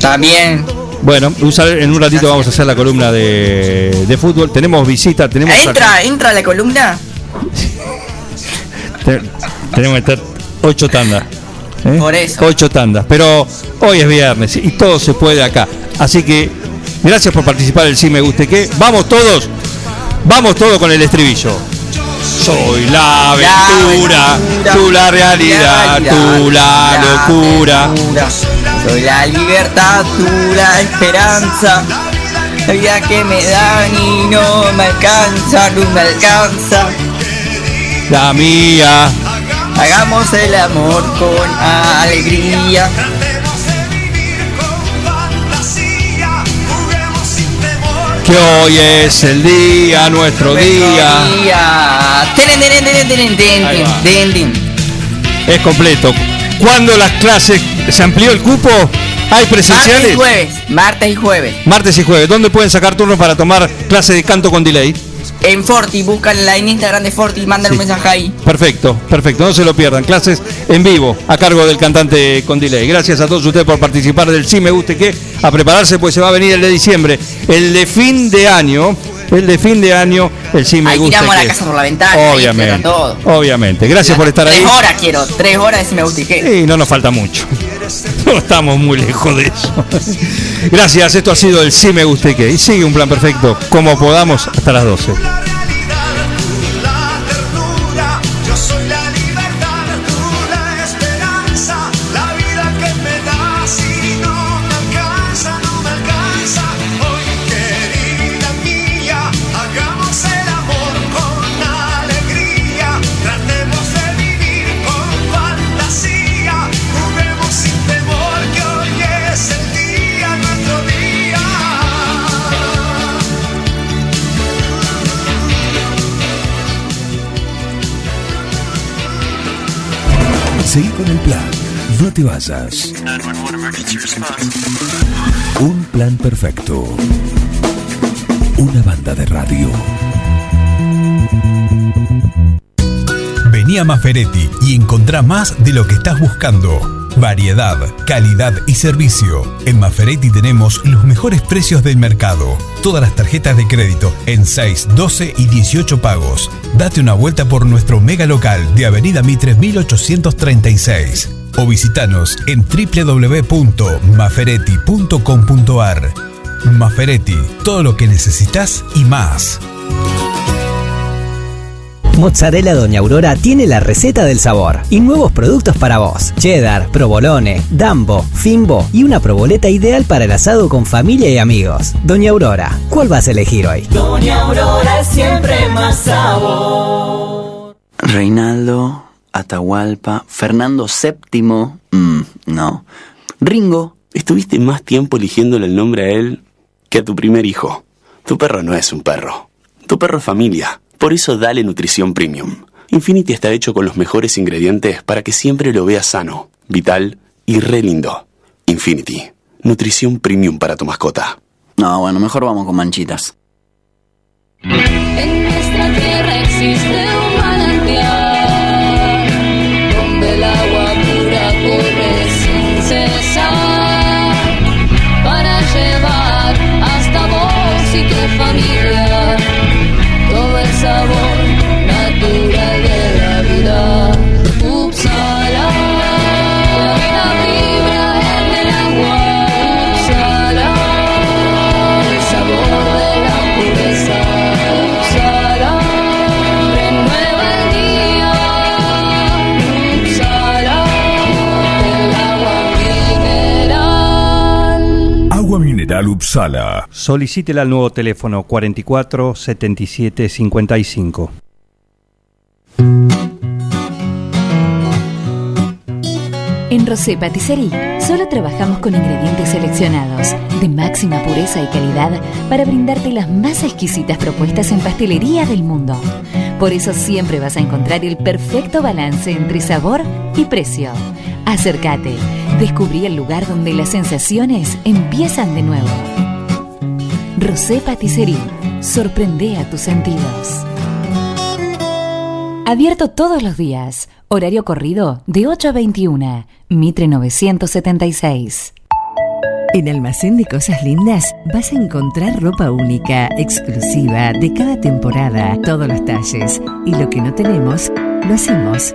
También. Bueno, en un ratito vamos a hacer la columna de, de fútbol. Tenemos visita, tenemos. Entra, entra a la columna. Te- tenemos que estar ocho tandas. ¿eh? Por eso. Ocho tandas. Pero hoy es viernes y todo se puede acá. Así que gracias por participar del Sí Me Guste Que. Vamos todos. Vamos todos con el estribillo. Soy la aventura, tú la realidad, tú la locura. Soy la libertad, tú la esperanza. La vida que me dan y no me alcanza, no me alcanza. La mía. Hagamos el amor con alegría. Que hoy es el día, nuestro día. Es completo. ¿Cuándo las clases se amplió el cupo? ¿Hay Martes presenciales? y jueves. Martes y jueves. Martes y jueves. ¿Dónde pueden sacar turnos para tomar clase de canto con delay? En Forti, buscan en Instagram de Forti, mandan un mensaje ahí. Perfecto, perfecto. No se lo pierdan. Clases en vivo a cargo del cantante con delay. Gracias a todos ustedes por participar del Sí Me Guste Que. A prepararse, pues se va a venir el de diciembre. El de fin de año. El de fin de año. El Sí Me Ahí Guste tiramos la Que. casa por la ventana. Obviamente. todo. Obviamente. Gracias por estar ahí. Tres horas quiero, tres horas si me gusta y qué. Y no nos falta mucho. No estamos muy lejos de eso. Gracias, esto ha sido el Sí Me Guste Que. Y sigue un plan perfecto, como podamos, hasta las 12. Seguí con el plan. No te vayas. Un plan perfecto. Una banda de radio. Vení a Maferetti y encontrá más de lo que estás buscando. Variedad, calidad y servicio. En Maferetti tenemos los mejores precios del mercado. Todas las tarjetas de crédito en 6, 12 y 18 pagos. Date una vuelta por nuestro mega local de Avenida Mitre 1836 o visitanos en www.maferetti.com.ar. Maferetti, todo lo que necesitas y más. Mozzarella Doña Aurora tiene la receta del sabor y nuevos productos para vos. Cheddar, provolone, dambo, fimbo y una proboleta ideal para el asado con familia y amigos. Doña Aurora, ¿cuál vas a elegir hoy? Doña Aurora es siempre más sabor. Reinaldo, Atahualpa, Fernando VII, mm, no. Ringo, Estuviste más tiempo eligiéndole el nombre a él que a tu primer hijo. Tu perro no es un perro. Tu perro es familia. Por eso dale nutrición premium. Infinity está hecho con los mejores ingredientes para que siempre lo veas sano, vital y re lindo. Infinity. Nutrición premium para tu mascota. No, bueno, mejor vamos con manchitas. En nuestra tierra existe un manantial donde el agua pura corre sin cesar para llevar hasta vos y tu Solicítela al nuevo teléfono 44 77 55. En Rosé Patisserie solo trabajamos con ingredientes seleccionados de máxima pureza y calidad para brindarte las más exquisitas propuestas en pastelería del mundo. Por eso siempre vas a encontrar el perfecto balance entre sabor y precio. Acércate, descubrí el lugar donde las sensaciones empiezan de nuevo. Rosé Patisserie, sorprende a tus sentidos. Abierto todos los días. Horario corrido de 8 a 21. Mitre 976. En Almacén de Cosas Lindas vas a encontrar ropa única, exclusiva, de cada temporada, todos los talles. Y lo que no tenemos, lo hacemos.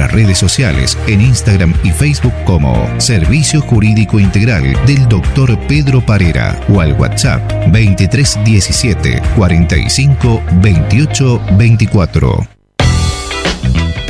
nuestras redes sociales en Instagram y Facebook como Servicio Jurídico Integral del Dr. Pedro Parera o al WhatsApp 2317 45 28 24.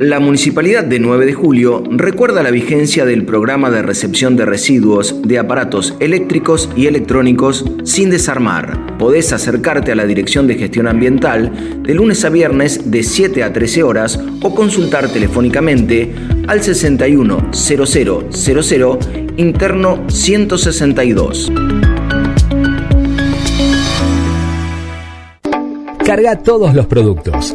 La Municipalidad de 9 de Julio recuerda la vigencia del programa de recepción de residuos de aparatos eléctricos y electrónicos sin desarmar. Podés acercarte a la Dirección de Gestión Ambiental de lunes a viernes de 7 a 13 horas o consultar telefónicamente al 610000 interno 162. Carga todos los productos.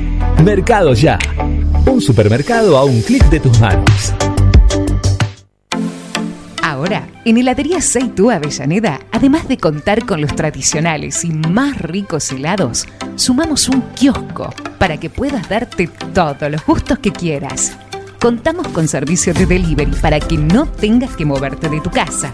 Mercado Ya. Un supermercado a un clic de tus manos. Ahora, en Heladería Seitú Avellaneda, además de contar con los tradicionales y más ricos helados, sumamos un kiosco para que puedas darte todos los gustos que quieras. Contamos con servicio de delivery para que no tengas que moverte de tu casa.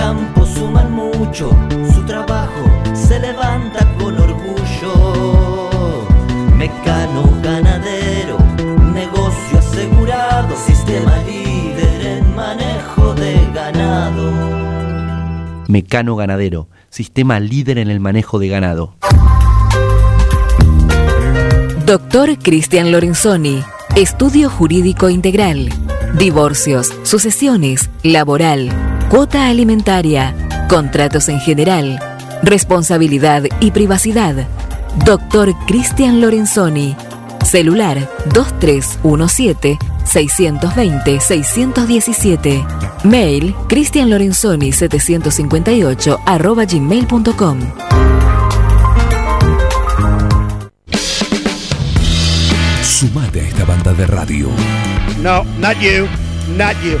Los campos suman mucho, su trabajo se levanta con orgullo. Mecano ganadero, negocio asegurado, sistema líder en manejo de ganado. Mecano Ganadero, sistema líder en el manejo de ganado. Doctor Cristian Lorenzoni, Estudio Jurídico Integral. Divorcios, sucesiones, laboral, cuota alimentaria, contratos en general, responsabilidad y privacidad. Doctor Cristian Lorenzoni. Celular 2317-620-617. Mail cristianlorenzoni758 arroba gmail.com. Sumate a esta banda de radio. No, not you, not you.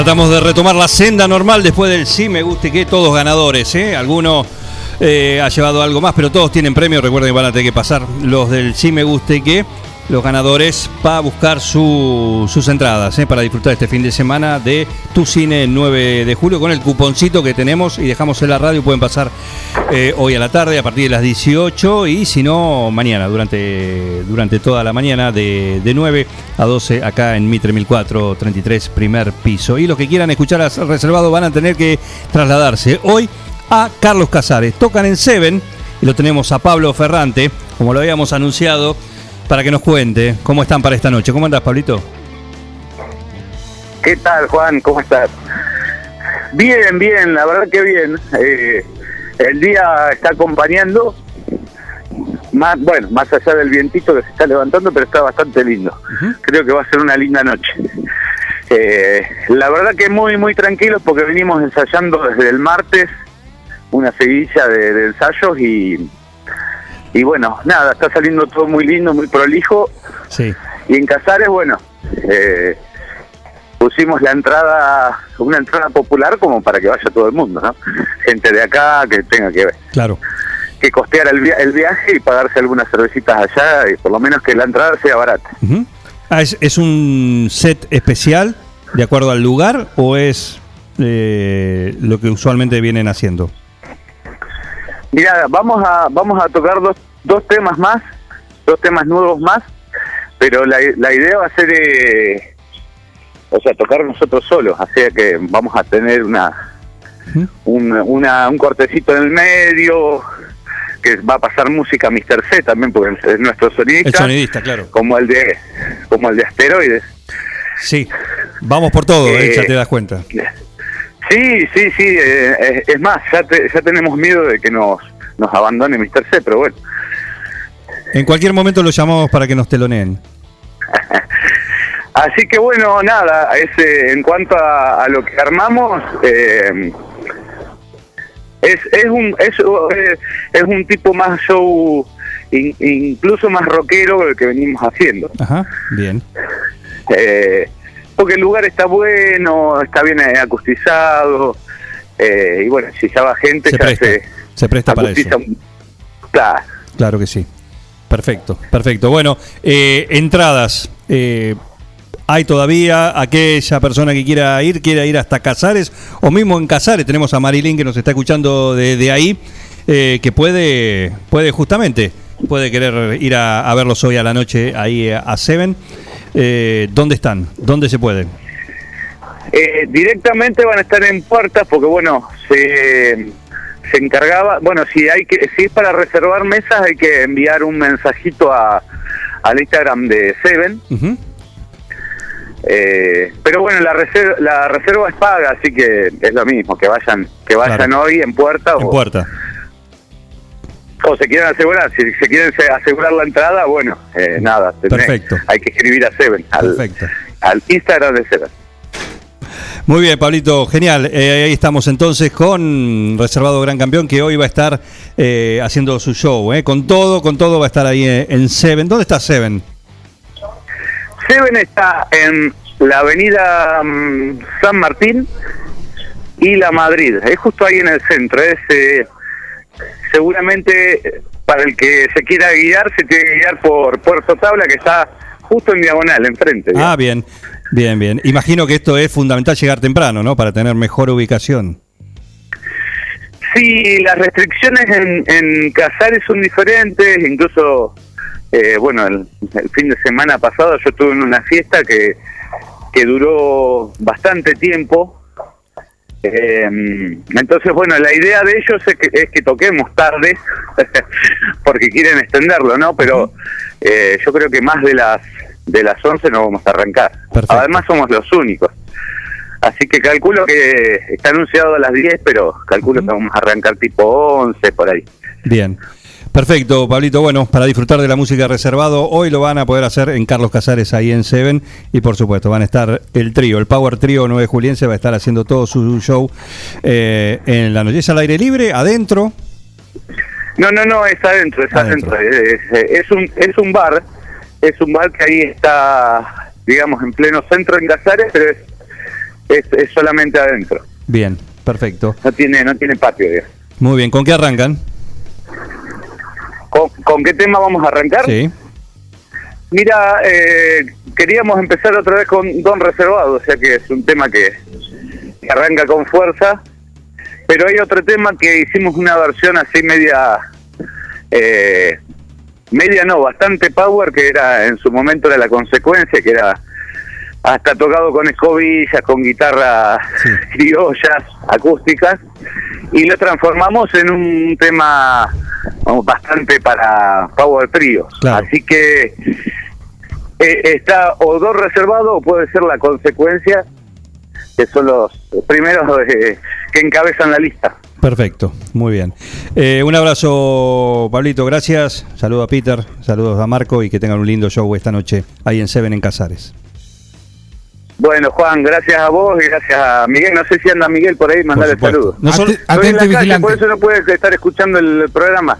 Tratamos de retomar la senda normal después del sí me guste que todos ganadores, ¿eh? Alguno eh, ha llevado algo más, pero todos tienen premio. Recuerden que van a tener que pasar los del sí me guste que los ganadores para buscar su- sus entradas ¿eh? para disfrutar este fin de semana de Tu Cine 9 de julio con el cuponcito que tenemos y dejamos en la radio. Pueden pasar eh, hoy a la tarde a partir de las 18 y si no, mañana durante, durante toda la mañana de, de 9 a 12 acá en Mitre 1433, primer piso. Y los que quieran escuchar reservado van a tener que trasladarse hoy a Carlos Casares. Tocan en Seven y lo tenemos a Pablo Ferrante, como lo habíamos anunciado, para que nos cuente cómo están para esta noche. ¿Cómo andas, Pablito? ¿Qué tal, Juan? ¿Cómo estás? Bien, bien, la verdad que bien. Eh, el día está acompañando, más, bueno, más allá del vientito que se está levantando, pero está bastante lindo. Creo que va a ser una linda noche. Eh, la verdad que muy, muy tranquilos porque venimos ensayando desde el martes una seguilla de, de ensayos y, y bueno, nada, está saliendo todo muy lindo, muy prolijo. Sí. Y en Casares, bueno, eh, pusimos la entrada, una entrada popular como para que vaya todo el mundo, ¿no? Gente de acá que tenga que ver, Claro. que costear el, via- el viaje y pagarse algunas cervecitas allá y por lo menos que la entrada sea barata. Ah, ¿es, es un set especial de acuerdo al lugar o es eh, lo que usualmente vienen haciendo? Mira, vamos a vamos a tocar dos, dos temas más, dos temas nuevos más, pero la, la idea va a ser, eh, o sea, tocar nosotros solos, así que vamos a tener una, un, una un cortecito en el medio, que va a pasar música Mr. C también, porque es nuestro sonidista, El sonidista, claro. como el de como el de asteroides. Sí. Vamos por todo, eh, Eh, ya te das cuenta. Sí, sí, sí, eh, eh, es más, ya, te- ya tenemos miedo de que nos, nos abandone Mr. C, pero bueno. En cualquier momento lo llamamos para que nos teloneen. Así que bueno, nada, ese, en cuanto a, a lo que armamos, eh, es, es, un, es, eh, es un tipo más show, in- incluso más rockero del que venimos haciendo. Ajá, bien. Eh, porque el lugar está bueno, está bien eh, acustizado, eh, y bueno, si ya va gente, Se ya presta, se se presta para eso. Claro. Claro que sí. Perfecto, perfecto. Bueno, eh, entradas. eh, ¿Hay todavía aquella persona que quiera ir, quiera ir hasta Casares? O mismo en Casares, tenemos a Marilyn que nos está escuchando de, ahí, eh, que puede, puede justamente, puede querer ir a, a verlos hoy a la noche ahí a Seven. Eh, ¿Dónde están? ¿Dónde se pueden? Eh, directamente van a estar en puertas porque bueno se, se encargaba bueno si hay que si es para reservar mesas hay que enviar un mensajito a al Instagram de Seven eh, pero bueno la reserva la reserva es paga así que es lo mismo que vayan que vayan Claro. hoy en puerta En o, puerta. O se quieren asegurar si se quieren se- asegurar la entrada bueno eh, nada tenés- Perfecto. hay que escribir a Seven al, Perfecto. al Instagram de Seven Muy bien, Pablito, genial. Eh, ahí estamos entonces con Reservado Gran Campeón, que hoy va a estar eh, haciendo su show. eh, Con todo, con todo va a estar ahí en Seven. ¿Dónde está Seven? Seven está en la avenida mm, San Martín y la Madrid. Es justo ahí en el centro. Es seguramente eh, para el que se quiera guiar, se tiene que guiar por Puerto Tabla, que está justo en diagonal, enfrente. Ah, bien, bien, bien. Imagino que esto es fundamental llegar temprano, ¿no? Para tener mejor ubicación. Sí, las restricciones en, en Casares son diferentes, incluso, eh, bueno, el, el fin de semana pasado yo estuve en una fiesta que, que duró bastante tiempo. Eh, entonces, bueno, la idea de ellos es que, es que toquemos tarde, porque quieren extenderlo, ¿no? Pero eh, yo creo que más de las de las 11 no vamos a arrancar. Además somos los únicos. Así que calculo que está anunciado a las 10, pero calculo que vamos a arrancar tipo 11 por ahí. Bien. Perfecto, Pablito. Bueno, para disfrutar de la música reservado, hoy lo van a poder hacer en Carlos Casares, ahí en Seven. Y por supuesto, van a estar el trío, el Power Trío 9 Juliense, va a estar haciendo todo su show eh, en la noche. ¿Es al aire libre? ¿Adentro? No, no, no, es adentro, es adentro. Es, es un, es un bar, es un bar que ahí está, digamos, en pleno centro en Casares, pero es, es, es solamente adentro. Bien, perfecto. No tiene, no tiene patio, digamos. Muy bien, ¿con qué arrancan? ¿Con, con qué tema vamos a arrancar? Sí. Mira, eh, queríamos empezar otra vez con Don Reservado, o sea que es un tema que, que arranca con fuerza, pero hay otro tema que hicimos una versión así media, eh, media no, bastante power, que era en su momento era la consecuencia, que era hasta tocado con escobillas, con guitarras criollas, acústicas, y lo transformamos en un tema vamos, bastante para Power Trio. Así que eh, está o dos reservado o puede ser la consecuencia, que son los primeros eh, que encabezan la lista. Perfecto, muy bien. Eh, un abrazo, Pablito, gracias. Saludos a Peter, saludos a Marco y que tengan un lindo show esta noche ahí en Seven en Casares. Bueno, Juan, gracias a vos y gracias a Miguel. No sé si anda Miguel por ahí, mandarle saludos. No solo- Estoy en la calle, vigilante. por eso no puede estar escuchando el programa.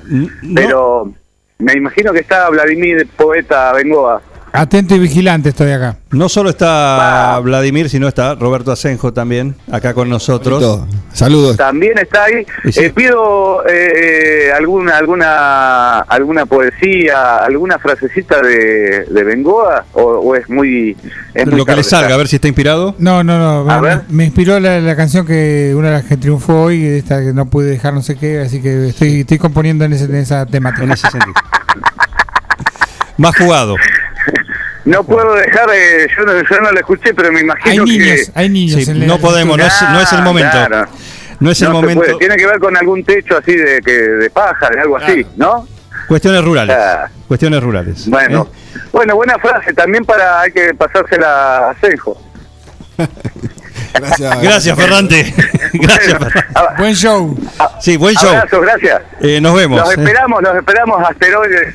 Pero me imagino que está Vladimir, poeta Bengoa. Atento y vigilante estoy acá. No solo está Vladimir, sino está Roberto Asenjo también, acá con nosotros. Saludos. También está ahí. Eh, pido eh, eh, alguna alguna alguna poesía, alguna frasecita de, de Bengoa o, o es muy es muy Lo que le salga, a ver si está inspirado. No, no, no. A me, ver. me inspiró la, la canción que una de las que triunfó hoy, esta que no pude dejar no sé qué, así que estoy, estoy componiendo en, ese, en esa temática. En ese sentido. Más jugado. No puedo dejar, eh, yo, no, yo no lo escuché, pero me imagino Hay que... niños, hay niños. Sí, la- no podemos, no es, no es el Ah, momento. claro. No es el No momento. puede. Tiene que ver con algún techo así de que de paja, de algo así, ¿no? Cuestiones rurales. Ah. Cuestiones rurales. Bueno, ¿Eh? bueno, buena frase. También para hay que pasársela a Senjo. Gracias. Gracias, Ferrante. Gracias, Ferrante. Buen show. Sí, buen show. Abrazos, gracias. Eh, nos vemos. Los ¿eh? esperamos, los esperamos asteroides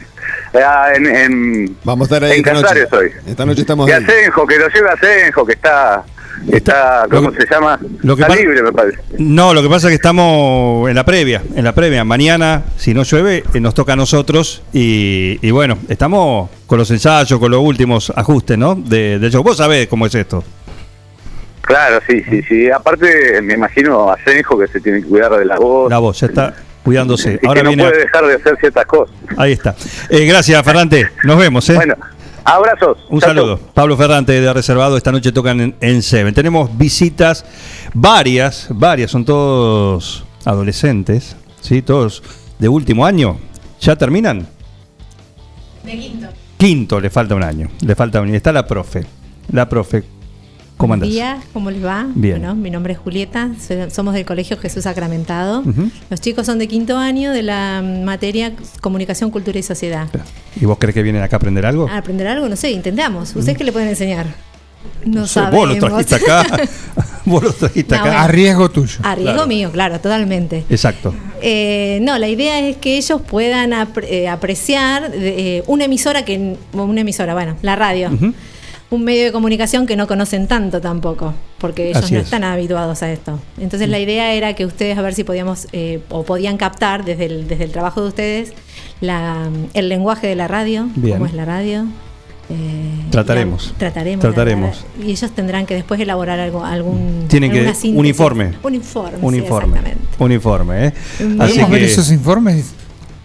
en, en, Vamos a estar ahí en esta noche. Hoy. Esta noche estamos Y ahí. Asenjo, que lo lleve Asenjo, que está, está ¿cómo se llama? lo que está libre, me parece. No, lo que pasa es que estamos en la previa, en la previa. Mañana, si no llueve, eh, nos toca a nosotros y, y bueno, estamos con los ensayos, con los últimos ajustes, ¿no? De, del show. Vos sabés cómo es esto. Claro, sí, sí, sí. Aparte, me imagino a Asenjo que se tiene que cuidar de la voz. La voz ya está cuidándose. y Ahora que no viene. puede dejar de hacer ciertas cosas. Ahí está. Eh, gracias, Ferrante. Nos vemos, ¿eh? Bueno, abrazos. Un Chau, saludo. Pablo Ferrante de Reservado. Esta noche tocan en, en Seven. Tenemos visitas varias, varias, son todos adolescentes, ¿sí? Todos de último año. ¿Ya terminan? De quinto. Quinto, le falta un año. Le falta un año. Está la profe. La profe. ¿Cómo andas? día, ¿cómo les va? Bien. Bueno, mi nombre es Julieta, so- somos del Colegio Jesús Sacramentado. Los chicos son de quinto año de la materia Comunicación, Cultura y Sociedad. ¿Y vos crees que vienen acá a aprender algo? ¿A aprender algo? No sé, intentamos. ¿Ustedes qué le pueden enseñar? No sé, sabemos. vos lo trajiste acá. vos lo trajiste No, acá. bueno. A riesgo tuyo. A riesgo Claro. mío, claro, totalmente. Exacto. Eh, no, la idea es que ellos puedan eh, apreciar eh, una emisora que una emisora, bueno, la radio, un medio de comunicación que no conocen tanto tampoco, porque ellos Así no es. están habituados a esto. Entonces la idea era que ustedes a ver si podíamos eh, o podían captar desde el, desde el trabajo de ustedes la, el lenguaje de la radio, Bien. cómo es la radio. eh, Trataremos. la- trataremos. Trataremos. la- y ellos tendrán que después elaborar algo, algún. Tienen que. síntesis. informe. Un informe. Un sí, informe. Un informe, ¿eh? Así ¿Podemos ver que- esos informes?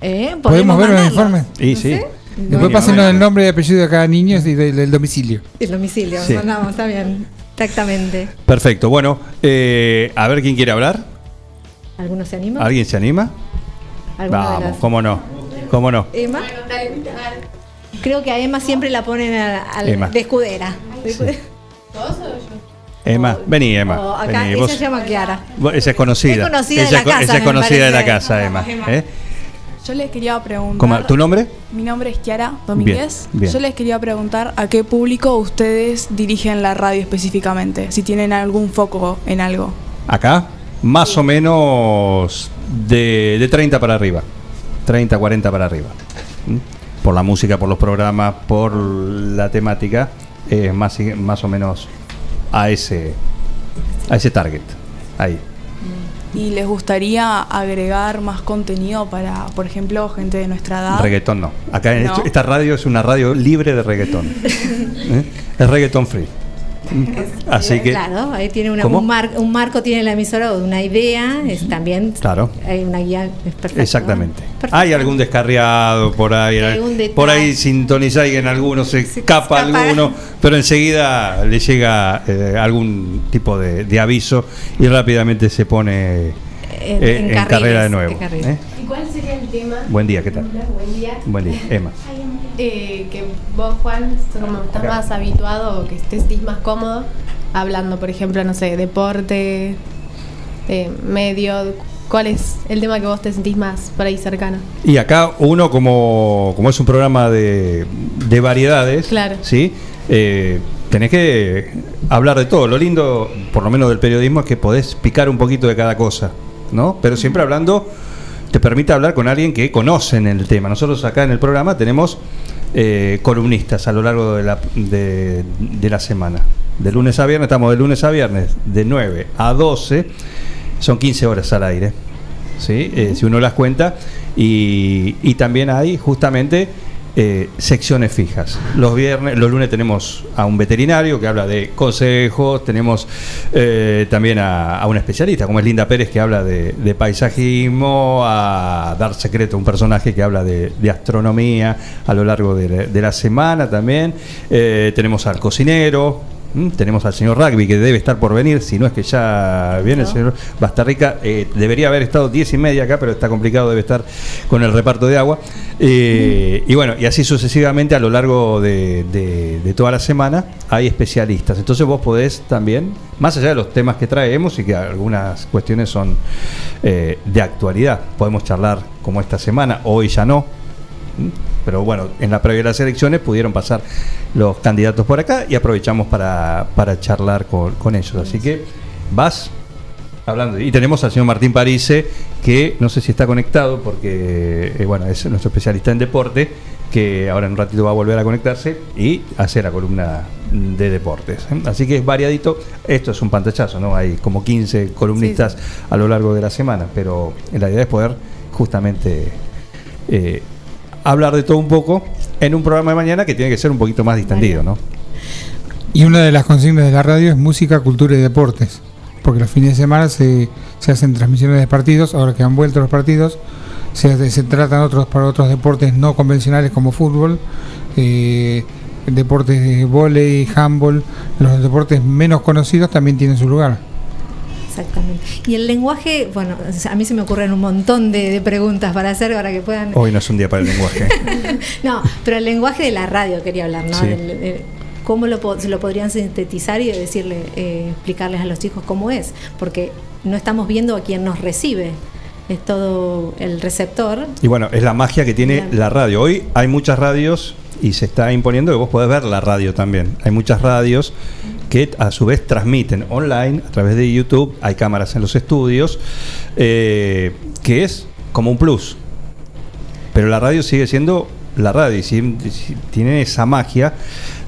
Eh, ¿Podemos ver los informes? Y sí. Después pásenos el nombre y apellido de cada niño y del, del domicilio. El domicilio, Sí. mandamos, está bien. Exactamente. Perfecto. Bueno, eh, a ver quién quiere hablar. ¿Alguno se anima? ¿Alguien se anima? ¿Alguna de Vamos, las- cómo no. ¿Cómo no? ¿Emma? Creo que a Emma siempre la ponen a- de escudera. De escudera. Emma, vení, Emma. O acá, vení, ella se llama Kiara. vos- ella es conocida. Es conocida de ella, la es co- casa, ella es conocida de la casa, Emma. ¿eh? Yo les quería preguntar. ¿Cómo- ¿Tu nombre? Mi nombre es Kiara Domínguez. Bien, bien. Yo les quería preguntar a qué público ustedes dirigen la radio específicamente, si tienen algún foco en algo. Acá, más o menos de, de 30 para arriba. 30, 40 para arriba. ¿Mm? Por la música, por los programas, por la temática, es más, y- más o menos a ese, a ese target. Ahí. ¿Y les gustaría agregar más contenido para, por ejemplo, gente de nuestra edad? Reggaetón no. Acá en No. esto- esta radio es una radio libre de reggaetón. ¿Eh? Es reggaetón free. Así que, Claro, ahí tiene una- un, mar- un marco, tiene la emisora, una idea, es también Claro. hay una guía, es perfecto. exactamente. Hay algún descarriado por ahí, por ahí sintoniza y en alguno se escapa escapa. alguno, pero enseguida le llega eh, algún tipo de, de aviso y rápidamente se pone En- eh, en en, carriles, carrera de nuevo. ¿eh? ¿Y cuál sería el tema? Buen día, ¿qué tal? Buen día. Buen día, Emma. Eh, que vos, Juan, como estás más habituado o que te sentís más cómodo hablando, por ejemplo, no sé, deporte, eh, medio. ¿Cuál es el tema que vos te sentís más por ahí cercano? Y acá uno, como, como es un programa de, de variedades, Claro. ¿sí? Eh, tenés que hablar de todo. Lo lindo, por lo menos del periodismo, es que podés picar un poquito de cada cosa, ¿no? Pero siempre hablando, te permite hablar con alguien que conocen el tema. Nosotros acá en el programa tenemos eh, columnistas a lo largo de la, de la semana. De lunes a viernes, estamos de lunes a viernes, de 9 a 12, son 15 horas al aire. ¿sí? Eh, si uno las cuenta. Y, y también hay justamente eh, secciones fijas. Los viernes, los lunes tenemos a un veterinario que habla de consejos, tenemos eh, también a, a un especialista, como es Linda Pérez, que habla de, paisajismo, a Dar Secreto, un personaje que habla de, astronomía a lo largo de la, de la semana también. Eh, tenemos al cocinero. ¿M? Tenemos al señor Rugby que debe estar por venir, si no es que ya viene el señor Bastarrica. eh, debería haber estado diez y media acá, pero está complicado, debe estar con el reparto de agua. Eh, y bueno, y así sucesivamente a lo largo de, de- de toda la semana hay especialistas. Entonces vos podés también, más allá de los temas que traemos y que algunas cuestiones son eh, de actualidad, podemos charlar como esta semana, hoy ya no, pero bueno, en la previa de las elecciones pudieron pasar los candidatos por acá y aprovechamos para, para charlar con, con ellos. Así que vas hablando. Y tenemos al señor Martín Parise, que no sé si está conectado, porque eh, bueno, es nuestro especialista en deporte, que ahora en un ratito va a volver a conectarse y hacer la columna de deportes. ¿eh? Así que es variadito. Esto es un pantallazo, ¿no? Hay como 15 columnistas a lo largo de la semana, pero la idea es poder justamente eh, hablar de todo un poco en un programa de mañana que tiene que ser un poquito más distendido, ¿no? Y una de las consignas de la radio es música, cultura y deportes. Porque los fines de semana se, se hacen transmisiones de partidos, ahora que han vuelto los partidos, se, tratan otros para otros deportes no convencionales como fútbol, eh, deportes de vóley, handball, los deportes menos conocidos también tienen su lugar. Exactamente. Y el lenguaje, bueno, a mí se me ocurren un montón de, de preguntas para hacer para que puedan. Hoy no es un día para el lenguaje. no, pero el lenguaje de la radio quería hablar, ¿no? Sí. ¿Cómo lo, lo podrían sintetizar y decirle, eh, explicarles a los chicos cómo es? Porque no estamos viendo a quién nos recibe, es todo el receptor. Y bueno, es la magia que tiene la radio. Hoy hay muchas radios y se está imponiendo que vos podés ver la radio también. Hay muchas radios que a su vez transmiten online a través de YouTube, hay cámaras en los estudios, eh, que es como un plus. Pero la radio sigue siendo la radio y si- si- tiene esa magia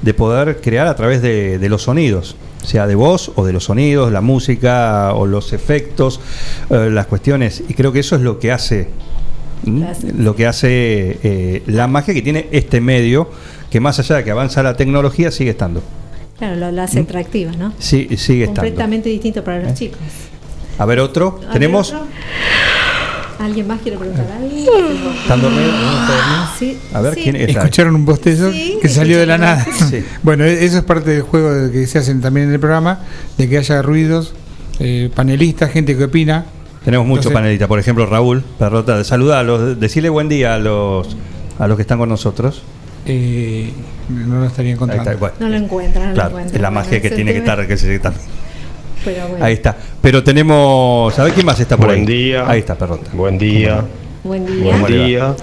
de poder crear a través de, de los sonidos, sea de voz o de los sonidos, la música o los efectos, eh, las cuestiones. Y creo que eso es lo que hace lo que hace eh, la magia que tiene este medio, que más allá de que avanza la tecnología, sigue estando. Claro, lo, lo hace ¿Mm? atractiva, ¿no? Sí, sigue estando. Completamente distinto para los ¿Eh? chicos. A ver, otro. A ver, Tenemos. otro. ¿Alguien más quiere preguntar algo? ¿Están dormidos? Sí. A ver, sí. ¿quién está? Escucharon un bostezo Sí, que salió de la nada. Sí. Bueno, e- eso es parte del juego que se hacen también en el programa, de que haya ruidos, eh, panelistas, gente que opina. Tenemos muchos panelistas. Por ejemplo, Raúl Perrota, saludarlos, decirle buen día a los a los que están con nosotros. Eh, no lo estaría encontrando. Está, bueno. No lo encuentran, no lo Claro, encuentran. es la Bueno, magia que tiene que estar. Que se, también. Pero bueno. Ahí está. Pero tenemos. ¿Sabés quién más está por Buen ahí? día. Ahí está, Perrota. Buen día. Buen día. Buen día.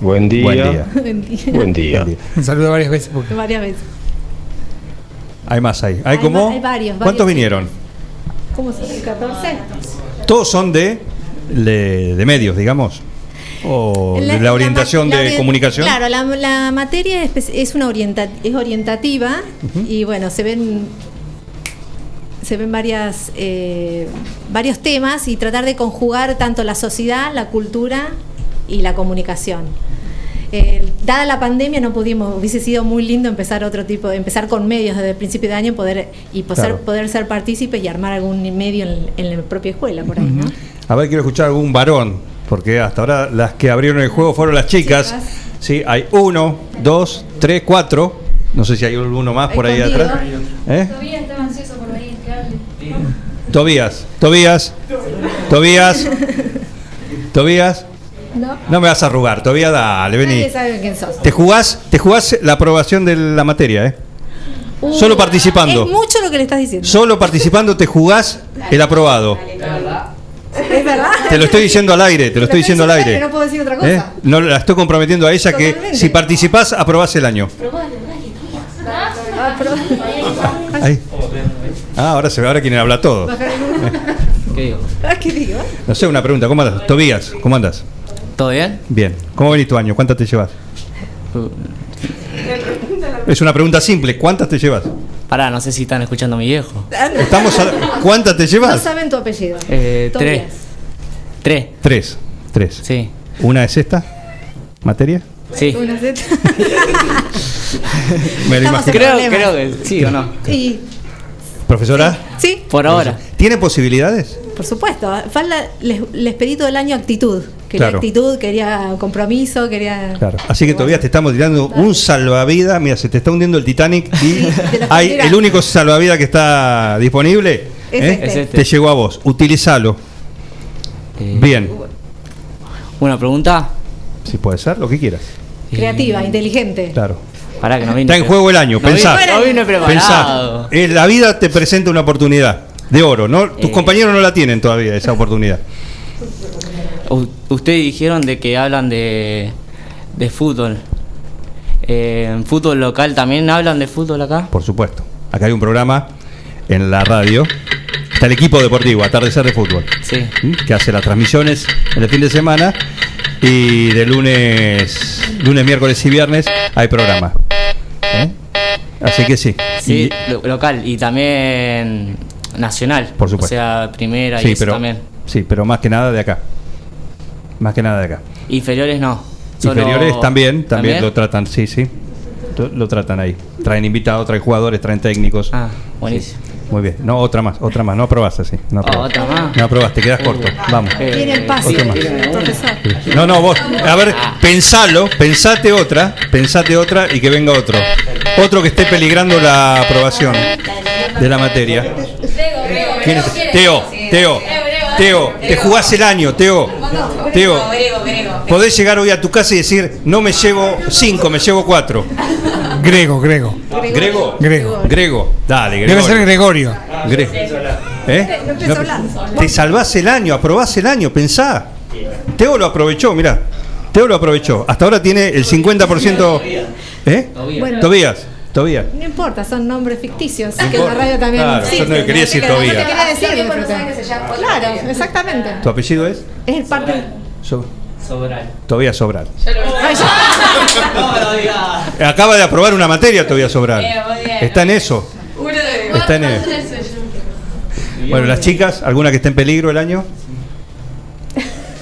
Buen día. Buen día. Buen día. Buen día. Un saludo varias veces. Porque... Varias veces. Hay más ahí. Hay, Hay como. va- hay varios, ¿Cuántos vinieron? ¿Cómo dice? ¿14? Todos son de, de, de medios, digamos. O la orientación la de comunicación. Claro, la, materia es, una orienta, es orientativa y bueno, se ven se ven varias eh, varios temas y tratar de conjugar tanto la sociedad, la cultura y la comunicación. eh, dada la pandemia no pudimos, hubiese sido muy lindo empezar otro tipo, empezar con medios desde el principio de año poder y poder, Claro. poder ser partícipes y armar algún medio en, en la propia escuela por ahí, ¿no? A ver, quiero escuchar algún varón, porque hasta ahora las que abrieron el juego fueron las chicas. Sí, hay uno, dos, tres, cuatro. No sé si hay alguno más por ahí atrás. ¿Eh? Todavía estaba ansioso por venir, que hable. Tobías, Tobías, Tobías, Tobías. No. No me vas a arrugar, Tobías, dale, vení. Nadie sabe quién sos. Te jugás, te jugás la aprobación de la materia, ¿eh? Uh, Solo participando. Es mucho lo que le estás diciendo. Solo participando te jugás el aprobado. Es verdad. Te lo estoy diciendo al aire, te lo estoy diciendo al aire. No puedo decir otra cosa. ¿Eh? No la estoy comprometiendo a ella que si participás aprobás el año. Ah, Ahí. Ah, ahora se ve, ahora quieren hablar todo. ¿Qué digo? ¿Qué digo? No sé, una pregunta, ¿cómo andas? Tobías, ¿cómo andas? ¿Todo bien? Bien. ¿Cómo venís tu año? ¿Cuántas te llevas? Es una pregunta simple, ¿cuántas te llevas? Pará, no sé si están escuchando a mi viejo. Estamos a- ¿Cuántas te No llevas? saben tu apellido. Eh, tres. Tobias. Tres. Tres. Tres. Sí. ¿Una es esta? ¿Materia? Sí. Una Z. Me lo Estamos imagino. Creo, problemas. creo que sí o no. Y ¿Profesora? sí, Por ahora. ¿Tiene posibilidades? por supuesto. Falta, les, les pedí todo el año actitud. Quería Claro. actitud, quería compromiso, quería. Claro. Así que todavía te estamos tirando un salvavidas. Mira, se te está hundiendo el Titanic y hay el único salvavidas que está disponible. Es ¿eh? este. Es este. Te llegó a vos. Utilizalo. Eh, Bien. Una pregunta. Si puede ser, lo que quieras. Creativa, inteligente. Claro. Pará que no vine. Está en juego el año. No Pensá. vine- no vine Pensá. preparado. Eh, la vida te presenta una oportunidad de oro, ¿no? Tus Eh. compañeros no la tienen todavía, esa oportunidad. Ustedes dijeron de que hablan de, de fútbol. Eh, ¿En fútbol local también hablan de fútbol acá? Por supuesto. Acá hay un programa en la radio. Está el equipo deportivo, Atardecer de Fútbol. Sí. Que hace las transmisiones en el fin de semana. Y de lunes, lunes, miércoles y viernes hay programa. ¿Eh? Así que sí. Sí, Y- lo- local y también nacional. Por supuesto. O sea, primera y sí, eso pero, también. sí, pero más que nada de acá. Más que nada de acá. Inferiores no. Solo- Inferiores también, también, lo tratan, sí, sí. Lo, lo tratan ahí. Traen invitados, traen jugadores, traen técnicos. Ah, buenísimo. Sí. Muy bien. No, otra más, otra más. No aprobaste, sí. No aprobaste. otra más. No aprobaste, quedas corto. Vamos. Tiene más. profesor. No, no, vos, a ver, pensalo, pensate otra, pensate otra y que venga otro. Otro que esté peligrando la aprobación de la materia. ¿Quién es? Teo, Teo, Teo, te jugás el año, Teo. Teo, podés llegar hoy a tu casa y decir, no me llevo cinco, me llevo cuatro. Grego, Grego. ¿Grego? Grego. Grego, dale, Grego. Debe ser Gregorio. ¿Eh? A hablar. Te salvás el año, aprobás el año, pensá. Teo lo aprovechó, mirá. Teo lo aprovechó. Hasta ahora tiene el 50%. ¿Eh? Bueno. Tobías. Tobías. No importa, son nombres ficticios. No que en la radio también Claro, yo existen. no quería decir No te Tobías. quería decir, disfrutar. Claro, exactamente. ¿Tu apellido es? Es el parte. So- Sobral. Tobías Sobral. No me lo digas. Acaba de aprobar una materia Tobías Sobral. Eh. Está en eso. Está en eso. Bueno, las chicas, ¿alguna que esté en peligro el año?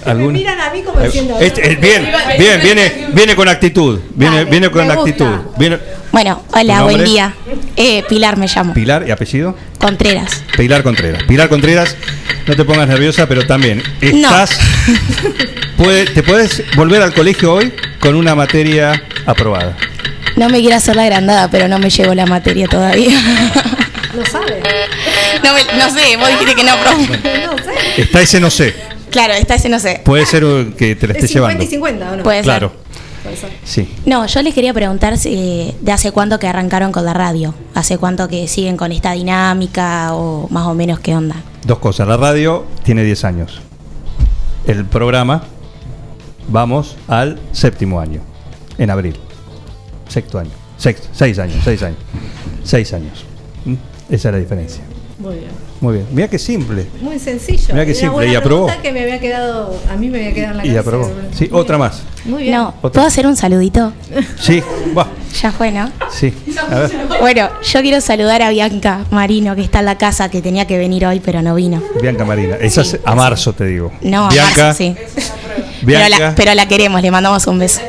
Me ¿Alguna? miran a mí como diciendo. Este- eh, bien, bien, viene, viene con actitud. Viene, Dale, viene con actitud. Viene, Bueno, hola, buen día. Eh, Pilar me llamo. Pilar y apellido. Contreras. Pilar Contreras. Pilar Contreras, no te pongas nerviosa, pero también estás. puede- te puedes volver al colegio hoy con una materia aprobada. No me quiero hacer la agrandada, pero no me llevo la materia todavía. No sabe. no, me- no sé, vos dijiste que no, profe. No sé. Está ese no sé. Claro, esta ese no sé. Puede ser que te la estés Es 50 llevando. y 50, ¿o no? Puede Claro. Puede ser. Sí. No, yo les quería preguntar si, eh, de hace cuánto que arrancaron con la radio. ¿Hace cuánto que siguen con esta dinámica o más o menos qué onda? Dos cosas. La radio tiene 10 años. El programa, vamos al séptimo año, en abril. Sexto año. Sexto, seis años, seis años. Seis años. ¿Mm? Esa es la diferencia. Muy bien. Muy bien. Mira qué simple. Muy sencillo. Mirá qué simple, y aprobó. que me había quedado, a mí me había quedado en la Y cabeza. aprobó. Sí, otra más. Muy bien. No, ¿puedo hacer un saludito? Sí, va. Ya fue, ¿no? Sí. A ver. Bueno, yo quiero saludar a Bianca Marino, que está en la casa, que tenía que venir hoy, pero no vino. Bianca Marina. Esa es a marzo, te digo. No, a Bianca. marzo, sí. Pero Bianca. la, pero la queremos, le mandamos un beso.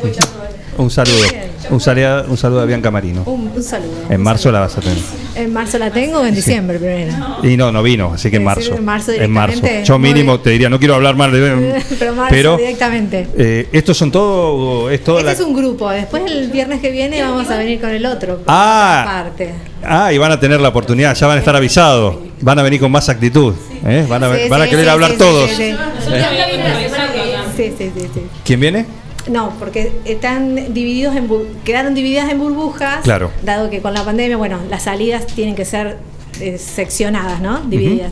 Un saludo. Un saludo, un saludo a Bianca Marino. Un, un saludo. En marzo la vas a tener. En marzo la tengo, en diciembre primero. Y no, no vino, así que en En marzo. marzo En marzo. directamente. Yo mínimo te diría, no quiero hablar mal de. Pero marzo Pero- directamente. Eh, estos son todo. Es Este la- es un grupo. Después el viernes que viene vamos a venir con el otro. Ah. Parte. Ah, y van a tener la oportunidad, ya van a estar avisados. Van a venir con más actitud. ¿eh? Van, a, Sí, van a sí, querer sí, hablar sí, todos. sí, sí. ¿eh? Sí, sí, sí, sí. ¿Quién viene? No, porque están divididos en quedaron divididas en burbujas. Claro. Dado que con la pandemia, bueno, las salidas tienen que ser eh, seccionadas, ¿no? Divididas.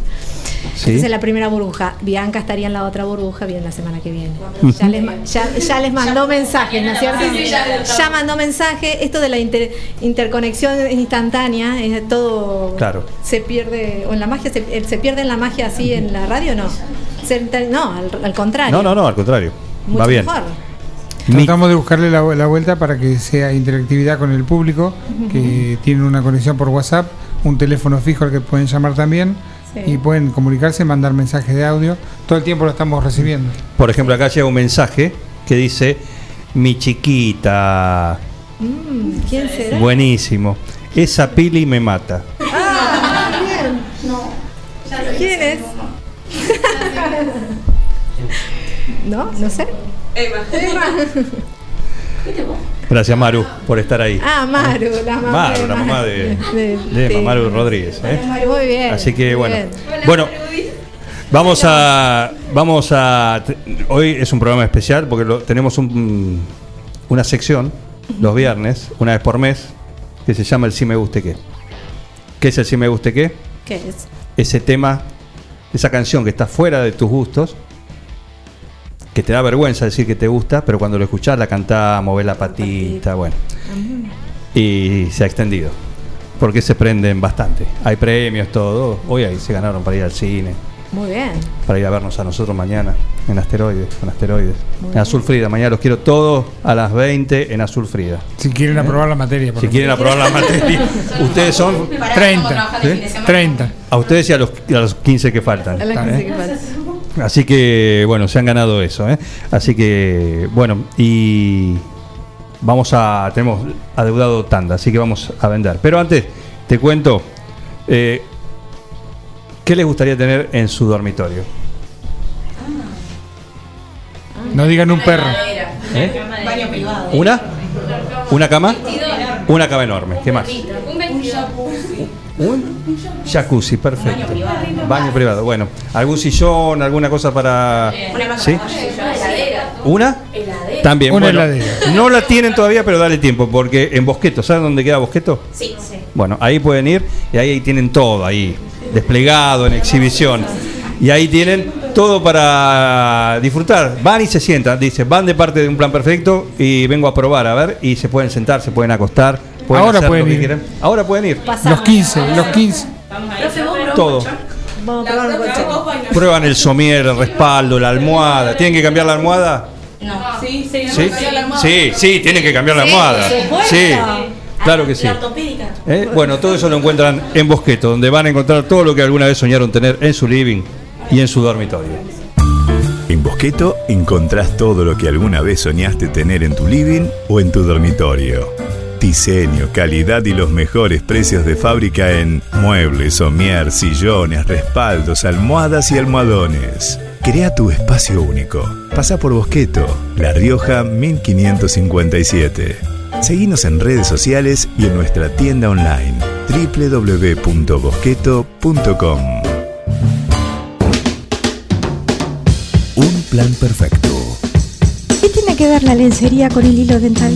Sí. Esa es la primera burbuja. Bianca estaría en la otra burbuja, bien la semana que viene. Ya les, ya, ya les mandó mensajes, ¿no es cierto? Sí, sí, ya Ya mandó mensaje. Esto de la inter- interconexión instantánea, es todo. Claro. Se pierde, o en la magia, se, eh, se pierde en la magia así en la radio, no. Se no, al, al contrario. No, no, no, al contrario. Mucho Va bien. mejor. Tratamos de buscarle la, la vuelta para que sea interactividad con el público, que tienen una conexión por WhatsApp, un teléfono fijo al que pueden llamar también Sí. y pueden comunicarse, mandar mensajes de audio. Todo el tiempo lo estamos recibiendo. Por ejemplo, acá llega un mensaje que dice: Mi chiquita, Mm, ¿Quién será? buenísimo. Esa pili me mata. Ah, bien. ¿Quién es? ¿No? No sé. Eva. Gracias, Maru, por estar ahí. Ah, Maru, la mamá. Maru, de la mamá de, de- de de- Maru Rodríguez. ¿eh? Muy bien. Así que bueno. bien. Bueno, vamos a. Vamos a. Hoy es un programa especial porque lo- tenemos un- una sección los viernes, una vez por mes, que se llama el Si Me Guste Qué. ¿Qué es el Si Me Guste Qué? ¿Qué es? Ese tema, esa canción que está fuera de tus gustos, que te da vergüenza decir que te gusta, pero cuando lo escuchás la cantás, movés la patita, bueno. Y se ha extendido. Porque se prenden bastante. Hay premios, todo. Hoy ahí se ganaron para ir al cine, Muy bien. para ir a vernos a nosotros mañana en Asteroides, con Asteroides. Muy En Azul Frida, mañana los quiero todos a las 20 en Azul Frida. Si quieren aprobar la materia. por Si quieren aprobar la materia, ustedes son 30. ¿Sí? 30. a ustedes y a los, a los 15 que faltan. A la ¿eh? que pasa. Así que, bueno, se han ganado eso. ¿eh? Así que, bueno, y vamos a. Tenemos adeudado tanda, así que vamos a vender. Pero antes, te cuento. eh, ¿Qué les gustaría tener en su dormitorio? No digan un perro. ¿Eh? ¿Una? ¿Una cama? Una cama enorme. ¿Qué más? Un jacuzzi, perfecto. Baño privado. Bueno, algún sillón, alguna cosa para. ¿Sí? ¿Una? También. Una bueno, heladera. no la tienen todavía, pero dale tiempo, porque en Bosqueto, ¿saben dónde queda Bosqueto? Sí, sí. Bueno, ahí pueden ir y ahí tienen todo ahí, desplegado en exhibición. Y ahí tienen todo para disfrutar. Van y se sientan, dice, van de parte de un plan perfecto y vengo a probar, a ver, y se pueden sentar, se pueden acostar, pueden Ahora hacer pueden lo que ir. quieran. Ahora pueden ir. Los 15, los 15. Todo. Vamos a probar un colchón. Prueban el somier, el respaldo, la almohada. ¿Tienen que cambiar la almohada? No. Sí, sí. ¿Sí? Sí, sí, tienen que cambiar la almohada. Sí, claro que sí. ¿Eh? Bueno, todo eso lo encuentran en Bosqueto, donde van a encontrar todo lo que alguna vez soñaron tener en su living y en su dormitorio. En Bosqueto encontrás todo lo que alguna vez soñaste tener en tu living o en tu dormitorio. Diseño, calidad y los mejores precios de fábrica en muebles, somier, sillones, respaldos, almohadas y almohadones. Crea tu espacio único. Pasa por Bosqueto, La Rioja 1557. Seguinos en redes sociales y en nuestra tienda online www.bosqueto.com. Un plan perfecto. ¿Qué tiene que ver la lencería con el hilo dental?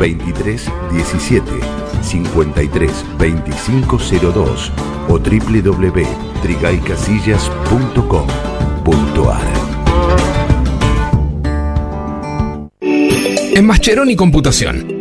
2317 53 2502 o www.trigaycasillas.com.ar En Mascheroni Computación,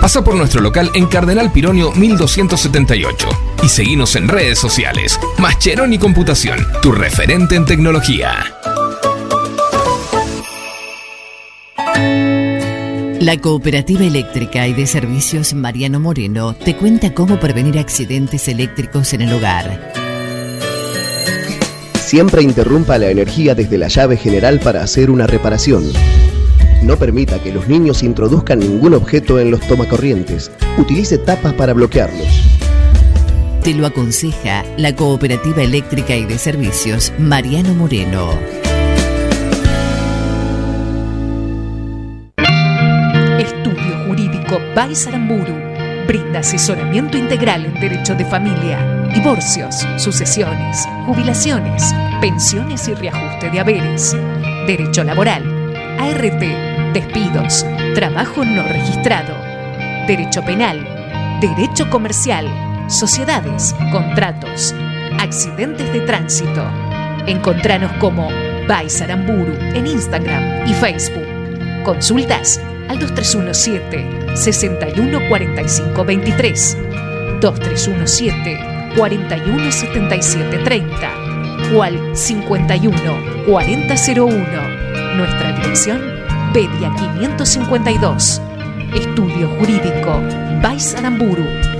Pasa por nuestro local en Cardenal Pironio 1278 y seguinos en redes sociales. Mascheroni Computación, tu referente en tecnología. La Cooperativa Eléctrica y de Servicios Mariano Moreno te cuenta cómo prevenir accidentes eléctricos en el hogar. Siempre interrumpa la energía desde la llave general para hacer una reparación. No permita que los niños introduzcan ningún objeto en los tomacorrientes. Utilice tapas para bloquearlos. Te lo aconseja la Cooperativa Eléctrica y de Servicios Mariano Moreno. Estudio Jurídico Baisaramburu brinda asesoramiento integral en derecho de familia, divorcios, sucesiones, jubilaciones, pensiones y reajuste de haberes, derecho laboral, ART, despidos, trabajo no registrado, derecho penal, derecho comercial, sociedades, contratos, accidentes de tránsito. Encontranos como Baisaramburu en Instagram y Facebook. Consultas al 2317 614523 2317 417730 o al 51 4001. Nuestra dirección, Pedia 552. Estudio Jurídico, Baisaramburu.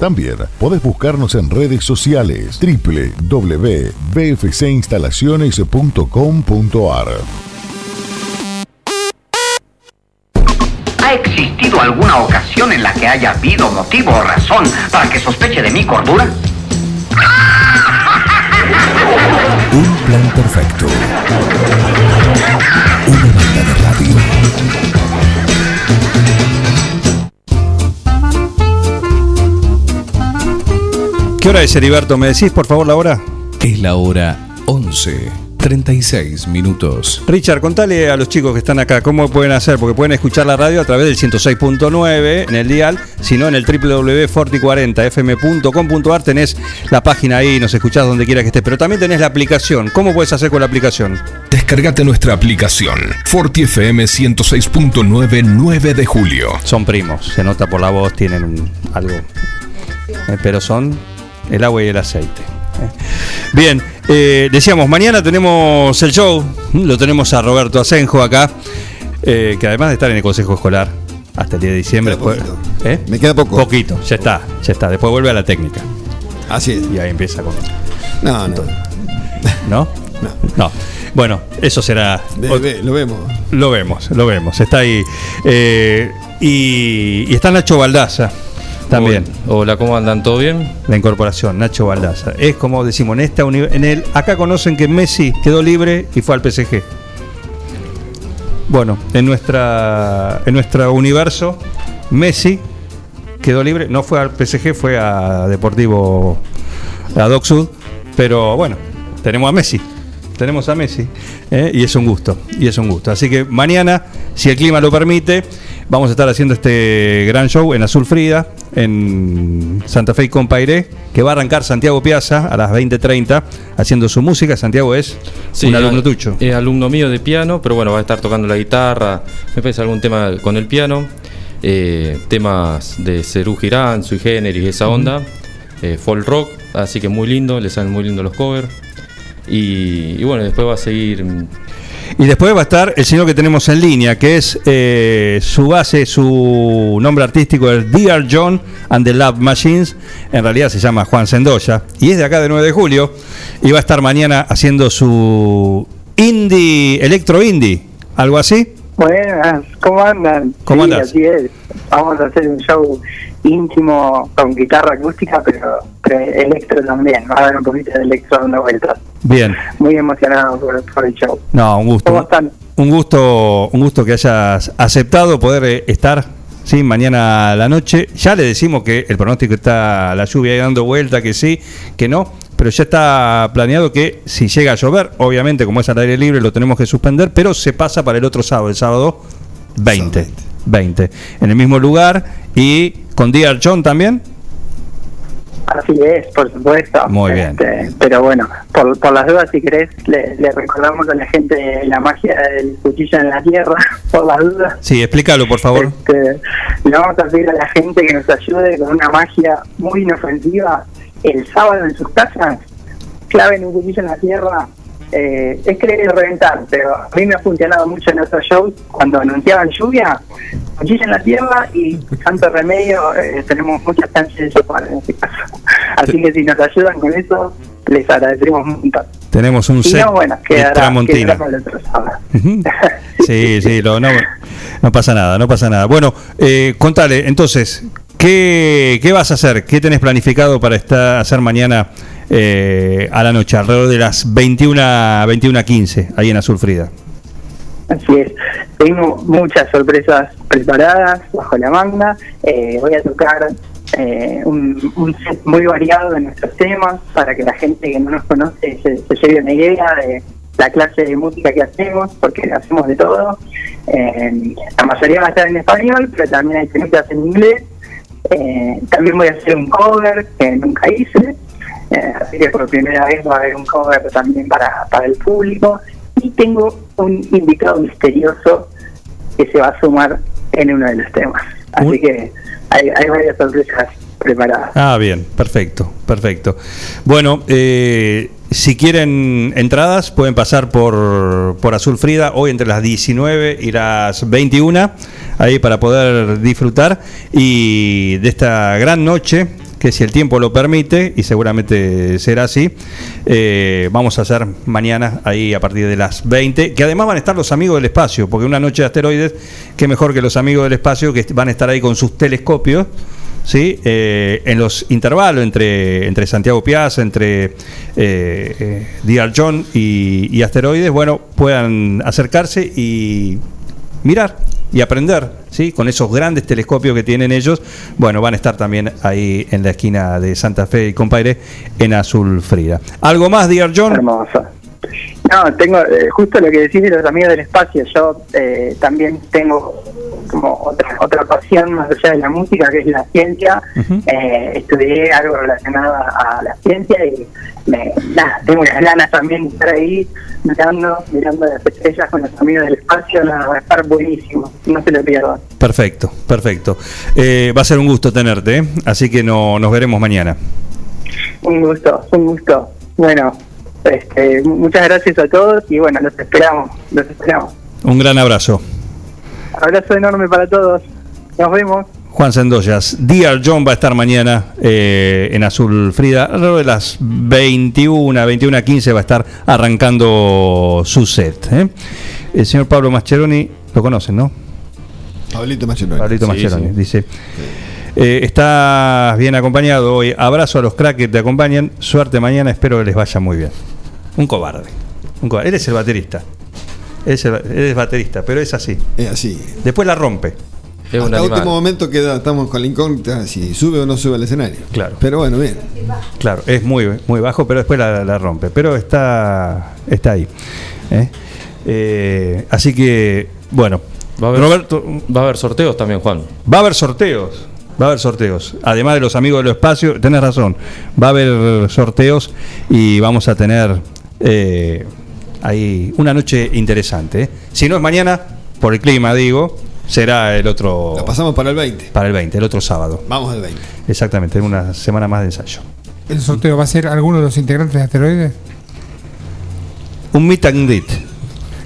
También podés buscarnos en redes sociales www.bfcinstalaciones.com.ar. ¿Ha existido alguna ocasión en la que haya habido motivo o razón para que sospeche de mi cordura? Un plan perfecto. Una banda de radio. ¿Qué hora es, Heriberto? ¿Me decís, por favor, la hora? Es la hora 11, 36 minutos. Richard, contale a los chicos que están acá cómo pueden hacer, porque pueden escuchar la radio a través del 106.9 en el dial, sino en el www.forti40fm.com.ar tenés la página ahí, nos escuchás donde quiera que estés, pero también tenés la aplicación. ¿Cómo puedes hacer con la aplicación? Descargate nuestra aplicación Forti FM 106.9 9 de julio. Son primos, se nota por la voz, tienen algo, eh, pero son el agua y el aceite. Bien, eh, decíamos, mañana tenemos el show, lo tenemos a Roberto Asenjo acá, eh, que además de estar en el Consejo Escolar hasta el día de diciembre, después, ¿eh? Me queda poco. Poquito, ya está, ya está. Después vuelve a la técnica. Así es. Y ahí empieza con. No, no. ¿No? No. Bueno, eso será. Lo vemos. Lo vemos, lo vemos. Está ahí. Y, y está Nacho Baldaza también. Hola, ¿cómo andan? ¿Todo bien? La incorporación, Nacho Baldaza. Es como decimos, en esta en el acá conocen que Messi quedó libre y fue al PSG. Bueno, en nuestra en nuestro universo, Messi quedó libre, no fue al PSG, fue a Deportivo a Doc Sud, pero bueno, tenemos a Messi. Tenemos a Messi ¿eh? y es un gusto, y es un gusto. Así que mañana, si el clima lo permite, vamos a estar haciendo este gran show en Azul Frida, en Santa Fe y Compairé, que va a arrancar Santiago Piazza a las 20.30 haciendo su música. Santiago es un alumno al- tuyo. Es alumno mío de piano, pero bueno, va a estar tocando la guitarra, me parece algún tema con el piano, eh, temas de Cerú Girán, Sui Generis, esa onda, eh, folk rock, así que muy lindo, le salen muy lindos los covers. Y, y bueno, después va a seguir. Y después va a estar el señor que tenemos en línea, que es eh, su base, su nombre artístico es Dear John and the Love Machines. En realidad se llama Juan Sendoya. Y es de acá de 9 de julio. Y va a estar mañana haciendo su indie, electro indie, algo así. Buenas, ¿cómo andan? ¿Cómo Sí, andas? Así es. Vamos a hacer un show íntimo con guitarra acústica, pero, pero electro también. Va a haber un poquito de electro dando vueltas. Bien. Muy emocionado por, por el show. No, un gusto. Un gusto, un gusto que hayas aceptado poder eh, estar sí, mañana a la noche. Ya le decimos que el pronóstico está la lluvia ahí dando vuelta, que sí, que no, pero ya está planeado que si llega a llover, obviamente como es al aire libre lo tenemos que suspender, pero se pasa para el otro sábado, el sábado 20. 20. En el mismo lugar y con Dear John también. Así es, por supuesto. Muy bien. Este, pero bueno, por, por las dudas, si querés, le, le recordamos a la gente la magia del cuchillo en la tierra, por las dudas. Sí, explícalo por favor. Este, le vamos a pedir a la gente que nos ayude con una magia muy inofensiva el sábado en sus casas. Claven un cuchillo en la tierra. Eh, es creer y reventar, pero a mí me ha funcionado mucho en otros shows cuando anunciaban lluvia, cuchillo en la tierra y santo remedio, eh, tenemos muchas chances de sopar en este caso. Así que si nos ayudan con eso, les agradeceremos un montón. Tenemos un Y set no, bueno, quedará, Tramontina. sábado. Ujú. Sí, sí, lo- no, no pasa nada, no pasa nada. Bueno, eh, contale, entonces, ¿qué, ¿qué vas a hacer? ¿Qué tenés planificado para estar, hacer mañana eh, a la noche, alrededor de las 21 a 21.15, ahí en Azul Frida? Así es. Tengo muchas sorpresas preparadas bajo la manga. Eh, voy a tocar eh, un, set muy variado de nuestros temas para que la gente que no nos conoce se, se lleve una idea de la clase de música que hacemos, porque hacemos de todo. Eh, la mayoría va a estar en español, pero también hay temitas en inglés. Eh, también voy a hacer un cover que nunca hice. Eh, así que por primera vez va a haber un cover también para, para el público. Y tengo un invitado misterioso que se va a sumar en uno de los temas. Así que hay, hay varias sorpresas preparadas. Ah, bien, perfecto, perfecto. Bueno, eh, si quieren entradas, pueden pasar por, por Azul Frida hoy entre las 19 y las 21, ahí para poder disfrutar y de esta gran noche que si el tiempo lo permite, y seguramente será así, eh, vamos a hacer mañana ahí a partir de las 20, que además van a estar los amigos del espacio, porque una noche de asteroides, qué mejor que los amigos del espacio que van a estar ahí con sus telescopios, ¿sí? Eh, en los intervalos entre, entre Santiago Piazza, entre eh, eh, John y, y asteroides, bueno, puedan acercarse y mirar y aprender, ¿sí? Con esos grandes telescopios que tienen ellos, bueno, van a estar también ahí en la esquina de Santa Fe y Compaire en Azul Frida. ¿Algo más, Dear John? No, tengo eh, justo lo que decís de los amigos del espacio. Yo eh, también tengo como otra otra pasión más allá de la música, que es la ciencia. Eh, estudié algo relacionado a la ciencia y me, nada, tengo unas ganas también de estar ahí mirando, mirando las estrellas con los amigos del espacio. nada, va a estar buenísimo, no se lo pierdan. Perfecto, perfecto. Eh, va a ser un gusto tenerte, ¿eh? así que no, nos veremos mañana. Un gusto, un gusto. Bueno, este, muchas gracias a todos y bueno, los esperamos, los esperamos. Un gran abrazo. Abrazo enorme para todos. Nos vemos. Juan Sendoyas, Dear John va a estar mañana eh, en Azul Frida, alrededor de las 21, 21 a 15 va a estar arrancando su set. ¿eh? El señor Pablo Mascheroni, lo conocen, ¿no? Pablito Maccheroni. Pablito Sí, Mascheroni, sí. dice. eh, estás bien acompañado hoy. Abrazo a los cracks que te acompañan. Suerte mañana, espero que les vaya muy bien. Un cobarde. Un cobarde. Él es el baterista. Él es, el- él es baterista, pero es así. Es así. Después la rompe. Hasta último momento queda, estamos con la incógnita si sube o no sube al escenario. Claro. Pero bueno, bien. Claro, es muy, muy bajo, pero después la, la rompe. Pero está, está ahí. ¿eh? Eh, así que, bueno. Va a, haber, Roberto, va a haber sorteos también, Juan. va a haber sorteos. Va a haber sorteos. Además de los amigos del espacio, tenés razón. Va a haber sorteos y vamos a tener eh, ahí una noche interesante. ¿eh? Si no es mañana, por el clima, digo, será el otro. La pasamos para el 20. Para el 20, el otro sábado. Vamos al 20. Exactamente, una semana más de ensayo. ¿El sorteo va a ser alguno de los integrantes de Asteroides? Un meet and greet.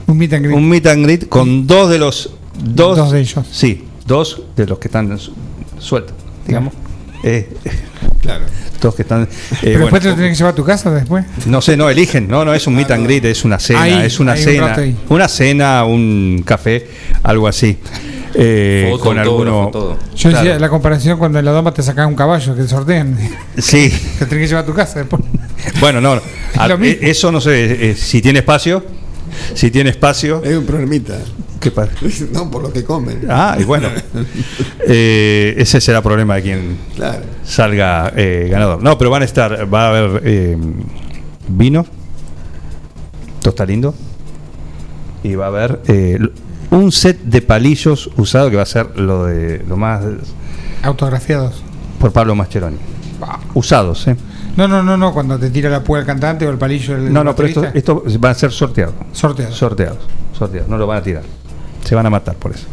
Un meet and greet. un meet and greet con dos de los dos, Dos de ellos. Sí, dos de los que están su- sueltos, digamos. Eh, Claro. dos que están. eh, Pero bueno, después te lo tenés que llevar a tu casa después. no sé, no eligen, no, no es un meet and greet, es una cena, Ahí, es una un cena, una cena, un café, algo así. Eh, Foto, con alguno. todo. Yo decía la comparación cuando en la doma te sacan un caballo que te sortean. Sí, Te tenés que llevar a tu casa después. bueno, no, a- eh, eso no sé, eh, si tiene espacio, si tiene espacio, Es un problemita. ¿Qué pasa? No, por lo que comen. Ah, y bueno, eh, ese será problema de quien Claro. salga eh, ganador. No, pero van a estar, va a haber eh, vino, tosta lindo, y va a haber eh, un set de palillos usado que va a ser lo de lo más Autografiados. por Pablo Mascheroni. Usados, ¿eh? No, no, no, no, cuando te tira la púa el cantante o el palillo el No, no, pero esto, esto va a ser sorteado. Sorteado. Sorteados, sorteados. No lo van a tirar. Se van a matar por eso.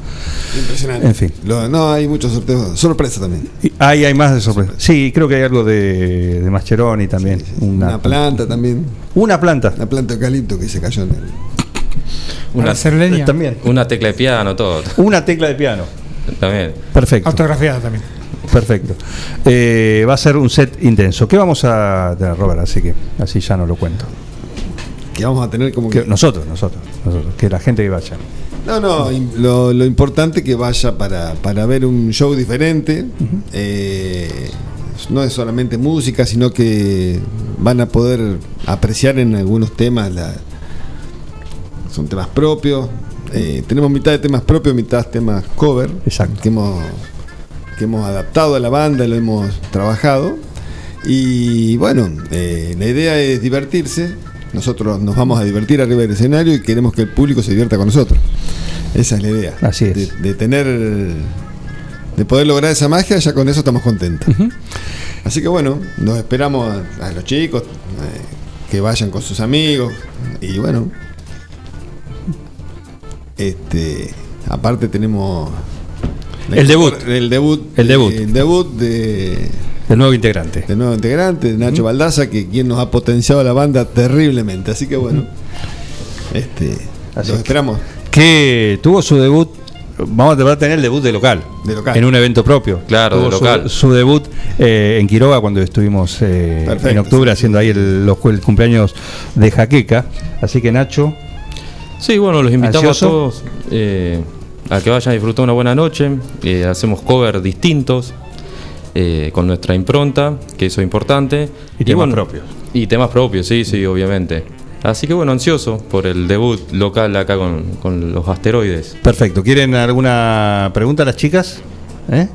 Impresionante. En fin. Lo- no, hay muchos sorteos. Sorpresa también. Y ahí hay más de sorpresa. Sí, creo que hay algo de, de Mascheroni también. Una, Una planta también. Una planta. Una planta de eucalipto que se cayó en el. Una, leña. También. una tecla de piano, todo. Una tecla de piano. También. Perfecto. Autografiada también. Perfecto. Eh, va a ser un set intenso. ¿Qué vamos a tener, Robert? Así que así ya no lo cuento. Que vamos a tener como Que que. nosotros, nosotros, nosotros. Que la gente que vaya. No, no, lo, lo importante que vaya para, para ver un show diferente. Eh, no es solamente música, sino que van a poder apreciar en algunos temas, la, son temas propios. Eh, tenemos mitad de temas propios, mitad temas cover. Exacto. Que hemos, que hemos adaptado a la banda lo hemos trabajado. Y bueno, eh, la idea es divertirse. Nosotros nos vamos a divertir arriba del escenario y queremos que el público se divierta con nosotros. Esa es la idea. Así es. De, de tener. De poder lograr esa magia, ya con eso estamos contentos. Así que bueno, nos esperamos a, a los chicos eh, que vayan con sus amigos. Y bueno. Este. Aparte tenemos. El debut. El debut. El debut. El debut de. El nuevo integrante. Del nuevo integrante, Nacho Baldaza, que quien nos ha potenciado la banda terriblemente. Así que bueno. Este. Así los esperamos. Que tuvo su debut. Vamos a tener el debut de local. De local. En un evento propio. Claro, Tuvo de su- local. Su, debut eh, en Quiroga cuando estuvimos eh, Perfecto, en octubre sí. haciendo ahí el, los- el cumpleaños de Jaqueca. Así que Nacho, Sí, bueno, los invitamos ¿Ansioso? a todos eh, a que vayan a disfrutar una buena noche. Eh, hacemos covers distintos eh, con nuestra impronta, que eso es importante. Y temas propios. Y temas propios, sí, sí, obviamente. Así que bueno, ansioso por el debut local acá con, con los asteroides. perfecto. ¿Quieren alguna pregunta a las chicas? ¿Eh?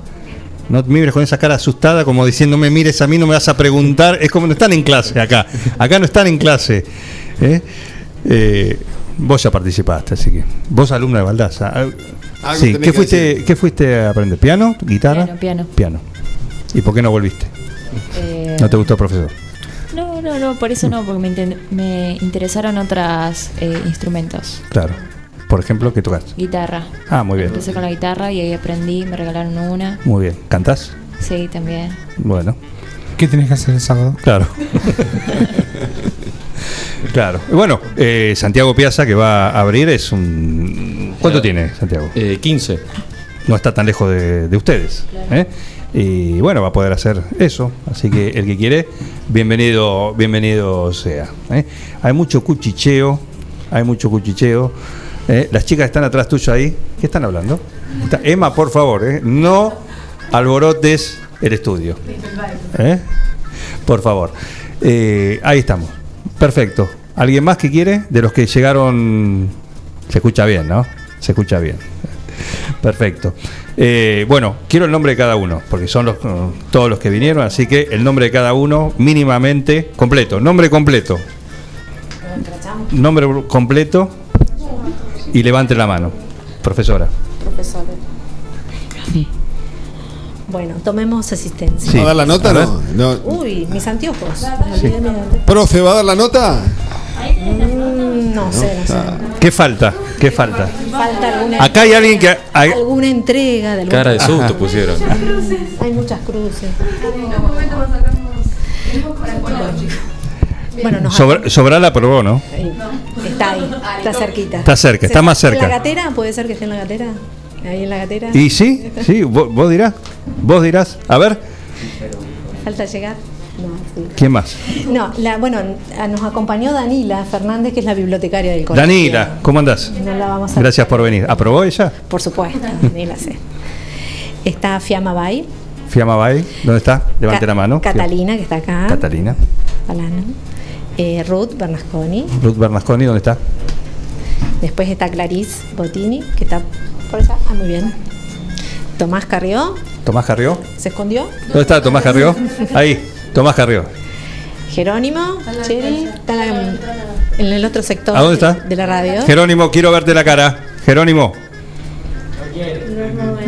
No me mires con esa cara asustada como diciendo me mires a mí, no me vas a preguntar. Es como no están en clase acá. Acá no están en clase. ¿eh? Eh, vos ya participaste, así que. Vos alumna de Baldaza. Sí. ¿Qué que fuiste. ¿Qué fuiste a aprender? ¿Piano? ¿Guitarra? Piano, piano. Piano. ¿Y por qué no volviste? Eh, ¿No te gustó el profesor? No, no, no, por eso no, porque me, me interesaron otros instrumentos. Claro. Por ejemplo, ¿qué tocas? Guitarra. Ah, muy bien. Empecé con la guitarra y ahí aprendí, me regalaron una. Muy bien. ¿Cantás? Sí, también. Bueno, ¿Qué tenés que hacer el sábado? claro. claro. Bueno, eh, Santiago Piazza que va a abrir es un... ¿Cuánto Eh, tiene Santiago? Eh, 15. No está tan lejos de, de ustedes. ¿eh? Y bueno, va a poder hacer eso. Así que el que quiere, bienvenido, bienvenido sea. ¿eh? Hay mucho cuchicheo, hay mucho cuchicheo. ¿eh? Las chicas están atrás tuyo ahí. ¿Qué están hablando? Emma, por favor, ¿eh? no alborotes el estudio. Por favor. Ahí estamos. Perfecto. ¿Alguien más que quiere? De los que llegaron... Se escucha bien, ¿no? Se escucha bien. Perfecto. Eh, bueno, quiero el nombre de cada uno, porque son los, todos los que vinieron, así que el nombre de cada uno mínimamente completo. Nombre completo. Nombre completo y levante la mano. Profesora. Profesor. Bueno, tomemos asistencia. ¿Va a dar la nota? No. no. Uy, mis anteojos. ¿Profe, va a dar la nota? No sé, no sé. ¿Qué falta? ¿Qué falta? Falta alguna, Acá hay alguien que... hay- alguna entrega de Cara de susto pusieron. Hay muchas cruces. Bueno, nos Sobra- Sobral aprobó, ¿no? está ahí, está cerquita. Está cerca, está más ¿En cerca. la gatera? ¿Puede ser que esté en la gatera? Ahí en la gatera. Y sí, sí, vos, vos dirás. Vos dirás. A ver, Falta llegar. No, sí. ¿quién más? No, la, bueno, nos acompañó Danila Fernández, que es la bibliotecaria del colegio. Danila, ¿cómo andás? No la vamos a Gracias por venir. ¿Aprobó ella? Por supuesto, Danila sí. Está Fiamma Bay, Fiamma Bay, ¿dónde está? Levante Ca- la mano. Catalina, que está acá. Catalina. Eh, Ruth Bernasconi. Ruth Bernasconi, ¿dónde está? Después está Clarice Bottini, que está por allá. Ah, muy bien. Tomás Carrió, Tomás Carrió. ¿se escondió? ¿Dónde está Tomás Carrió? Ahí, Tomás Carrió. Jerónimo, Cheri, está en, la- en el otro sector ¿A dónde está? de la radio. Jerónimo, quiero verte la cara. Jerónimo,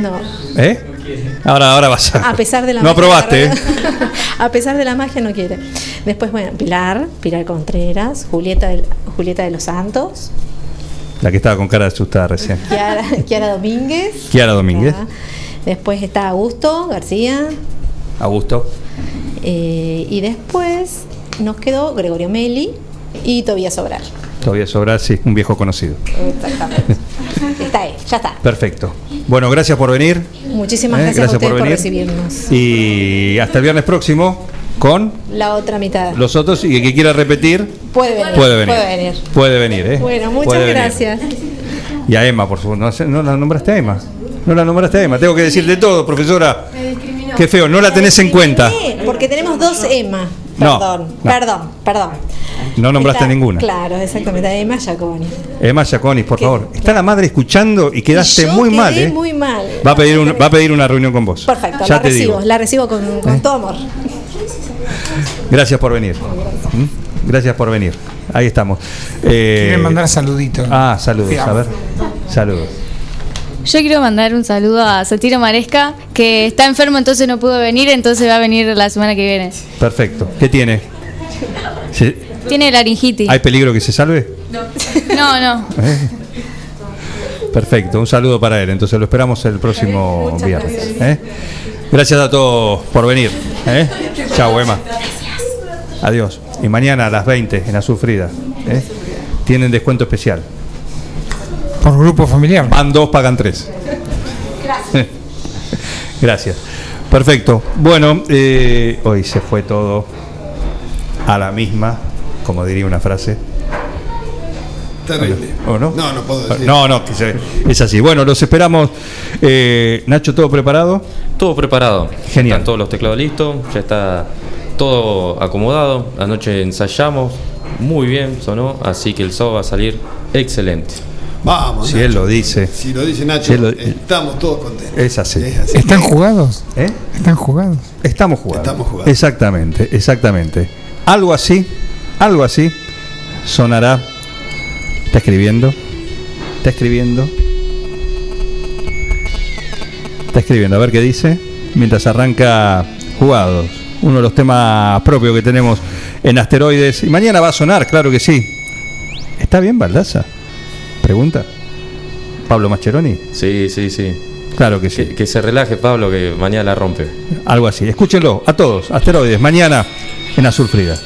No, ¿eh? Ahora, ahora vas a. a pesar de la No magia aprobaste, ¿eh? a pesar de la magia no quiere. Después, bueno, Pilar, Pilar Contreras, Julieta de, Julieta de los Santos, La que estaba con cara de asustada recién. Kiara, Kiara Domínguez. Kiara Domínguez. Ah, Después está Augusto García. Augusto. Eh, y después nos quedó Gregorio Meli y Tobías Sobral. Todavía sobra, sí, un viejo conocido. Exactamente. está ahí, ya está. Perfecto. Bueno, gracias por venir. Muchísimas Eh, gracias, a gracias ustedes por, venir. recibirnos. Y hasta el viernes próximo con La otra mitad. los otros. Y el que quiera repetir, Puede venir. puede venir. Puede venir. Puede venir, ¿eh? Bueno, muchas Puede venir. gracias. Y a Emma, por favor. No, no la nombraste a Emma. No la nombraste a Emma. Tengo que decirle todo, profesora. Qué feo, no la tenés en cuenta. Eh, porque tenemos dos Emma. No, Perdón, no. perdón, perdón. No nombraste Está- ninguna. Claro, exactamente. Emma Giaconi. Emma Giaconi, por favor. Está la madre escuchando y quedaste Y yo muy quedé mal, ¿eh? muy mal. Va a, pedir un- va a pedir una reunión con vos. Perfecto, Ya la te recibo, digo. la recibo con, con todo amor. Gracias por venir. ¿Mm? Gracias por venir. Ahí estamos. Eh, Quieren mandar saluditos. Ah, saludos. A ver. Saludos. Yo quiero mandar un saludo a Sotiro Maresca, que está enfermo, entonces no pudo venir, entonces va a venir la semana que viene. Perfecto. ¿Qué tiene? ¿Se- Tiene laringitis. ¿Hay peligro que se salve? No, no. ¿Eh? Perfecto, un saludo para él. Entonces lo esperamos el próximo Muchas viernes. gracias. ¿eh? Gracias a todos por venir. ¿eh? Chao, Emma. Adiós. Y mañana a las 20 en Azul Frida. ¿eh? Tienen descuento especial. Por grupo familiar. Van dos, pagan tres. Gracias. Perfecto. Bueno, eh, hoy se fue todo a la misma, como diría una frase. Terrible. ¿O no? No, no puedo decir. No, no, que se- es así. Bueno, los esperamos. Eh, Nacho, ¿todo preparado? Todo preparado. Genial. Están todos los teclados listos, ya está todo acomodado. Anoche ensayamos, muy bien sonó, así que el sábado va a salir excelente. Vamos. Si él lo dice. Si lo dice Nacho, Si él lo- estamos todos contentos. Es así. ¿Están jugados? ¿Eh? ¿Están jugados? Estamos jugando. Estamos jugando. Exactamente, exactamente. Algo así, algo así sonará. Está escribiendo. Está escribiendo. Está escribiendo, a ver qué dice. Mientras arranca jugados. Uno de los temas propios que tenemos en asteroides. Y mañana va a sonar, claro que sí. ¿Está bien, Baldaza? Pregunta. Pablo Mascheroni. Sí, sí, sí. Claro que sí. Que, que se relaje Pablo, que mañana la rompe. Algo así. Escúchenlo a todos. Asteroides. Mañana en Azul Frida.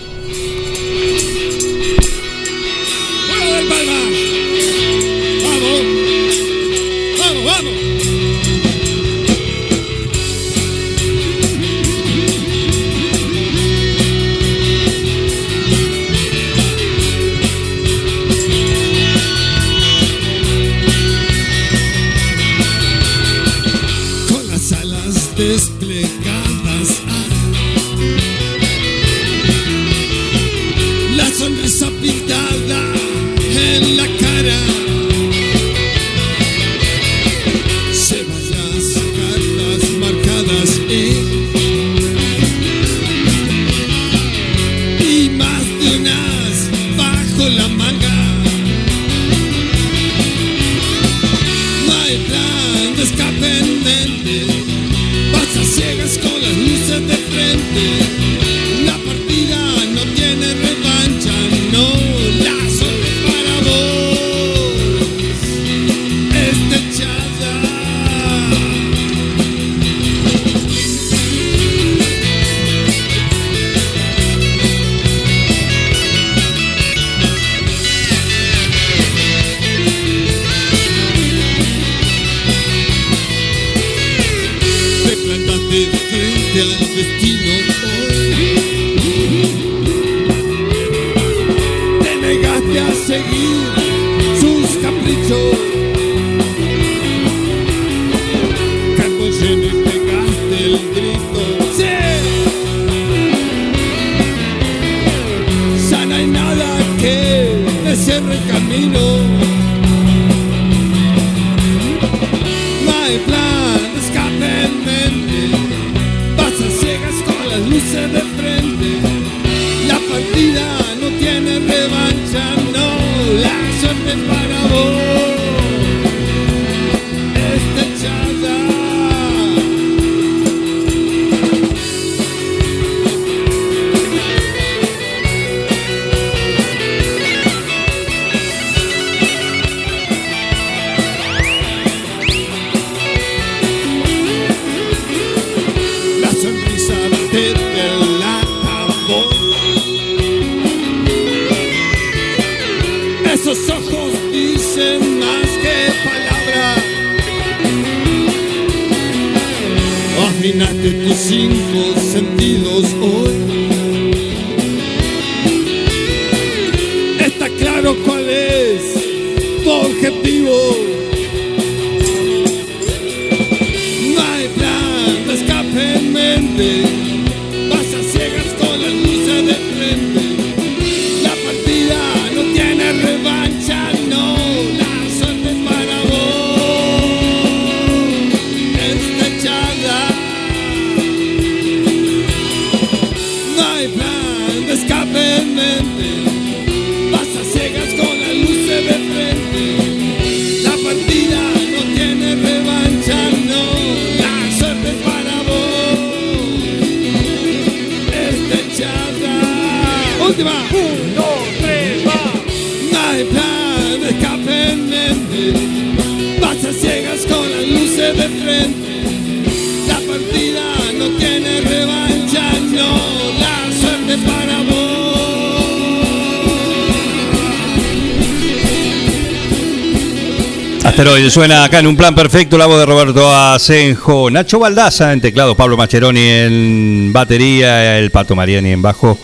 Suena acá en un plan perfecto la voz de Roberto Asenjo, Nacho Baldaza en teclado, Pablo Macheroni en batería, el Pato Mariani en bajo.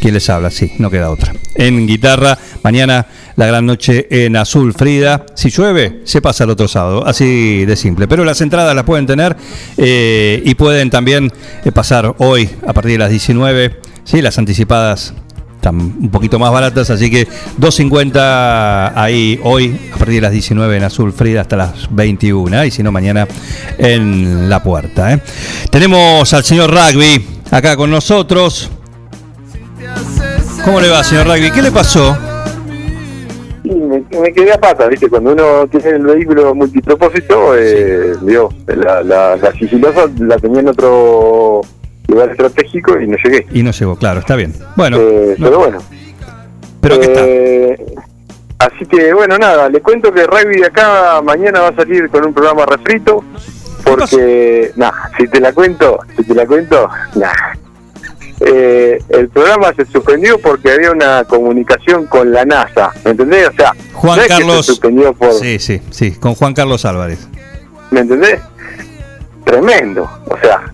¿Quién les habla? Sí, no queda otra. En guitarra, mañana la gran noche en azul Frida. Si llueve, se pasa el otro sábado. Así de simple. Pero las entradas las pueden tener eh, y pueden también eh, pasar hoy a partir de las 19. Sí, las anticipadas están un poquito más baratas, así que 2.50 ahí hoy a partir de las 19 en Azul Frida hasta las 21 y si no mañana en la puerta. ¿eh? Tenemos al señor Rugby acá con nosotros. ¿Cómo le va, señor Rugby? ¿Qué le pasó? Me, me quedé a pata, ¿viste? Cuando uno tiene el vehículo multipropósito, eh, digo, la, la, la sigilosa la tenía en otro lugar estratégico y no llegué. Y no llegó, claro, está bien. Bueno, Eh, no- pero bueno. Pero ¿qué está? Eh, Así que, bueno, nada, le cuento que Rugby de acá mañana va a salir con un programa refrito. Porque, nada, si te la cuento, si te la cuento, nada. Eh, el programa se suspendió porque había una comunicación con la NASA, ¿me entendés? O sea, Juan no es que Carlos. se suspendió por, Sí, sí, sí, con Juan Carlos Álvarez. ¿me entendés? Tremendo, o sea,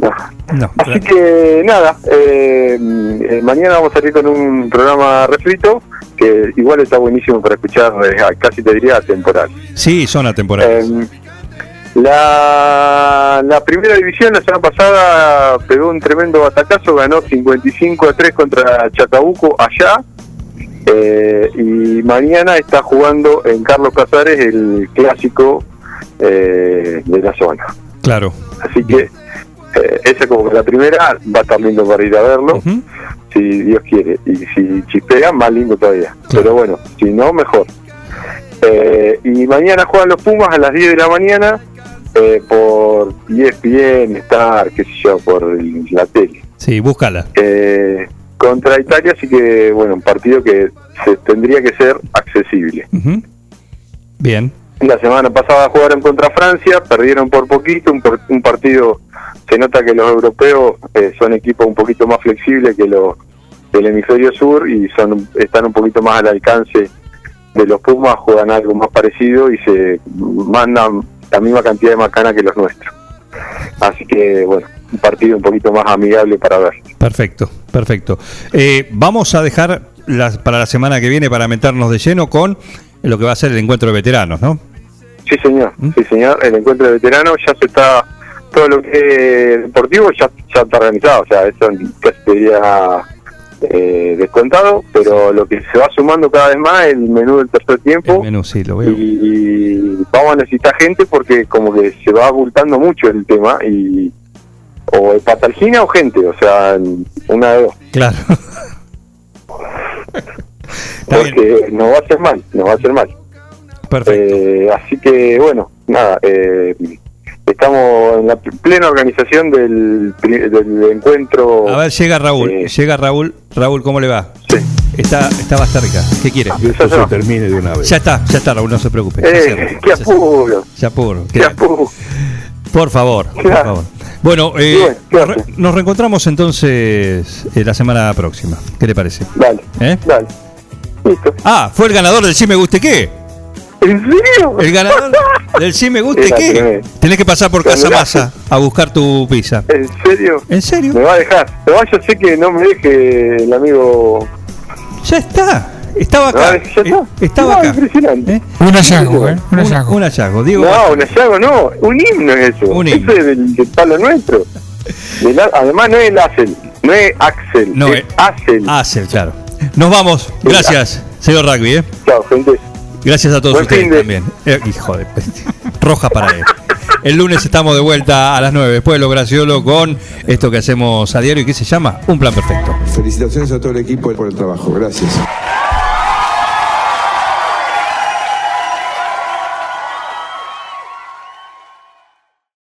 no. No, Así que nada, eh, eh, mañana vamos a salir con un programa refrito que igual está buenísimo para escuchar, eh, casi te diría temporal. Sí, son atemporales. Eh, la, la primera división la semana pasada pegó un tremendo batacazo, ganó 55 a 3 contra Chacabuco allá. y mañana está jugando en Carlos Casares el clásico eh, de la zona. Claro. Así que eh, esa como que la primera va a estar lindo para ir a verlo, si Dios quiere. Y si chispea, más lindo todavía. Pero bueno, si no, mejor. Eh, y mañana juegan los Pumas a las 10 de la mañana eh, por ESPN, Star, qué sé yo, por el- la tele. Sí, búscala. Eh, contra Italia, así que, bueno, un partido que se tendría que ser accesible. Bien. La semana pasada jugaron contra Francia, perdieron por poquito, un, un partido, se nota que los europeos eh, son equipos un poquito más flexibles que los del hemisferio sur y son están un poquito más al alcance de los Pumas, juegan algo más parecido y se mandan la misma cantidad de macana que los nuestros. Así que, bueno, un partido un poquito más amigable para ver. Perfecto, perfecto. Eh, vamos a dejar la- para la semana que viene para meternos de lleno con lo que va a ser el encuentro de veteranos, ¿no? Sí, señor. Sí, señor. El encuentro de veteranos ya se está. Todo lo que es deportivo ya, ya está organizado. O sea, eso casi sería eh, descontado. Pero lo que se va sumando cada vez más es el menú del tercer tiempo. El menú, sí, lo veo. Y vamos a necesitar gente porque, como que se va ocultando mucho el tema. y O es patalgina o gente. O sea, una de dos. Claro. Porque nos va a hacer mal. Nos va a hacer mal. Perfecto. así que, bueno, nada. eh, estamos en la plena organización del, del encuentro. A ver, llega Raúl. Llega Raúl. Raúl, ¿cómo le va? Sí. Está, está más cerca. ¿Qué quiere? Eso se termine de una vez. Ya está, ya está, Raúl, no se preocupe. Ya Eh, cierra, qué apuro. Ya apuro. Qué apuro. Por favor, por Claro. favor. Bueno, eh, nos, re- nos reencontramos entonces eh, la semana próxima. ¿Qué le parece? Dale. ¿Eh? Dale. Ah, fue el ganador del Sí Me Guste Qué. ¿En serio? El ganador del Sí Me Guste Era Qué. tremendo. Tenés que pasar por Casa. Masa a buscar tu pizza. ¿En serio? ¿En serio? Me va a dejar. Pero yo sé que no me deje el amigo. Ya está. Estaba acá. dejar- ya está. Eh, Estaba No, acá. Impresionante. Un hallazgo, ¿eh? Un Un, hallazgo. un hallazgo. Diego. No, un hallazgo no. Un himno es eso. Un himno. Eso es del, del palo nuestro. Del además, no es el Axel. No es Axel. No, es eh, Axel. Axel, claro. Nos vamos. Gracias, señor Rugby. ¿eh? Chao, gente. Gracias a todos Buen ustedes de- también. Eh, hijo de roja para él. El lunes estamos de vuelta a las 9 después de lo graciolo con esto que hacemos a diario y que se llama Un Plan Perfecto. Felicitaciones a todo el equipo por el trabajo. Gracias.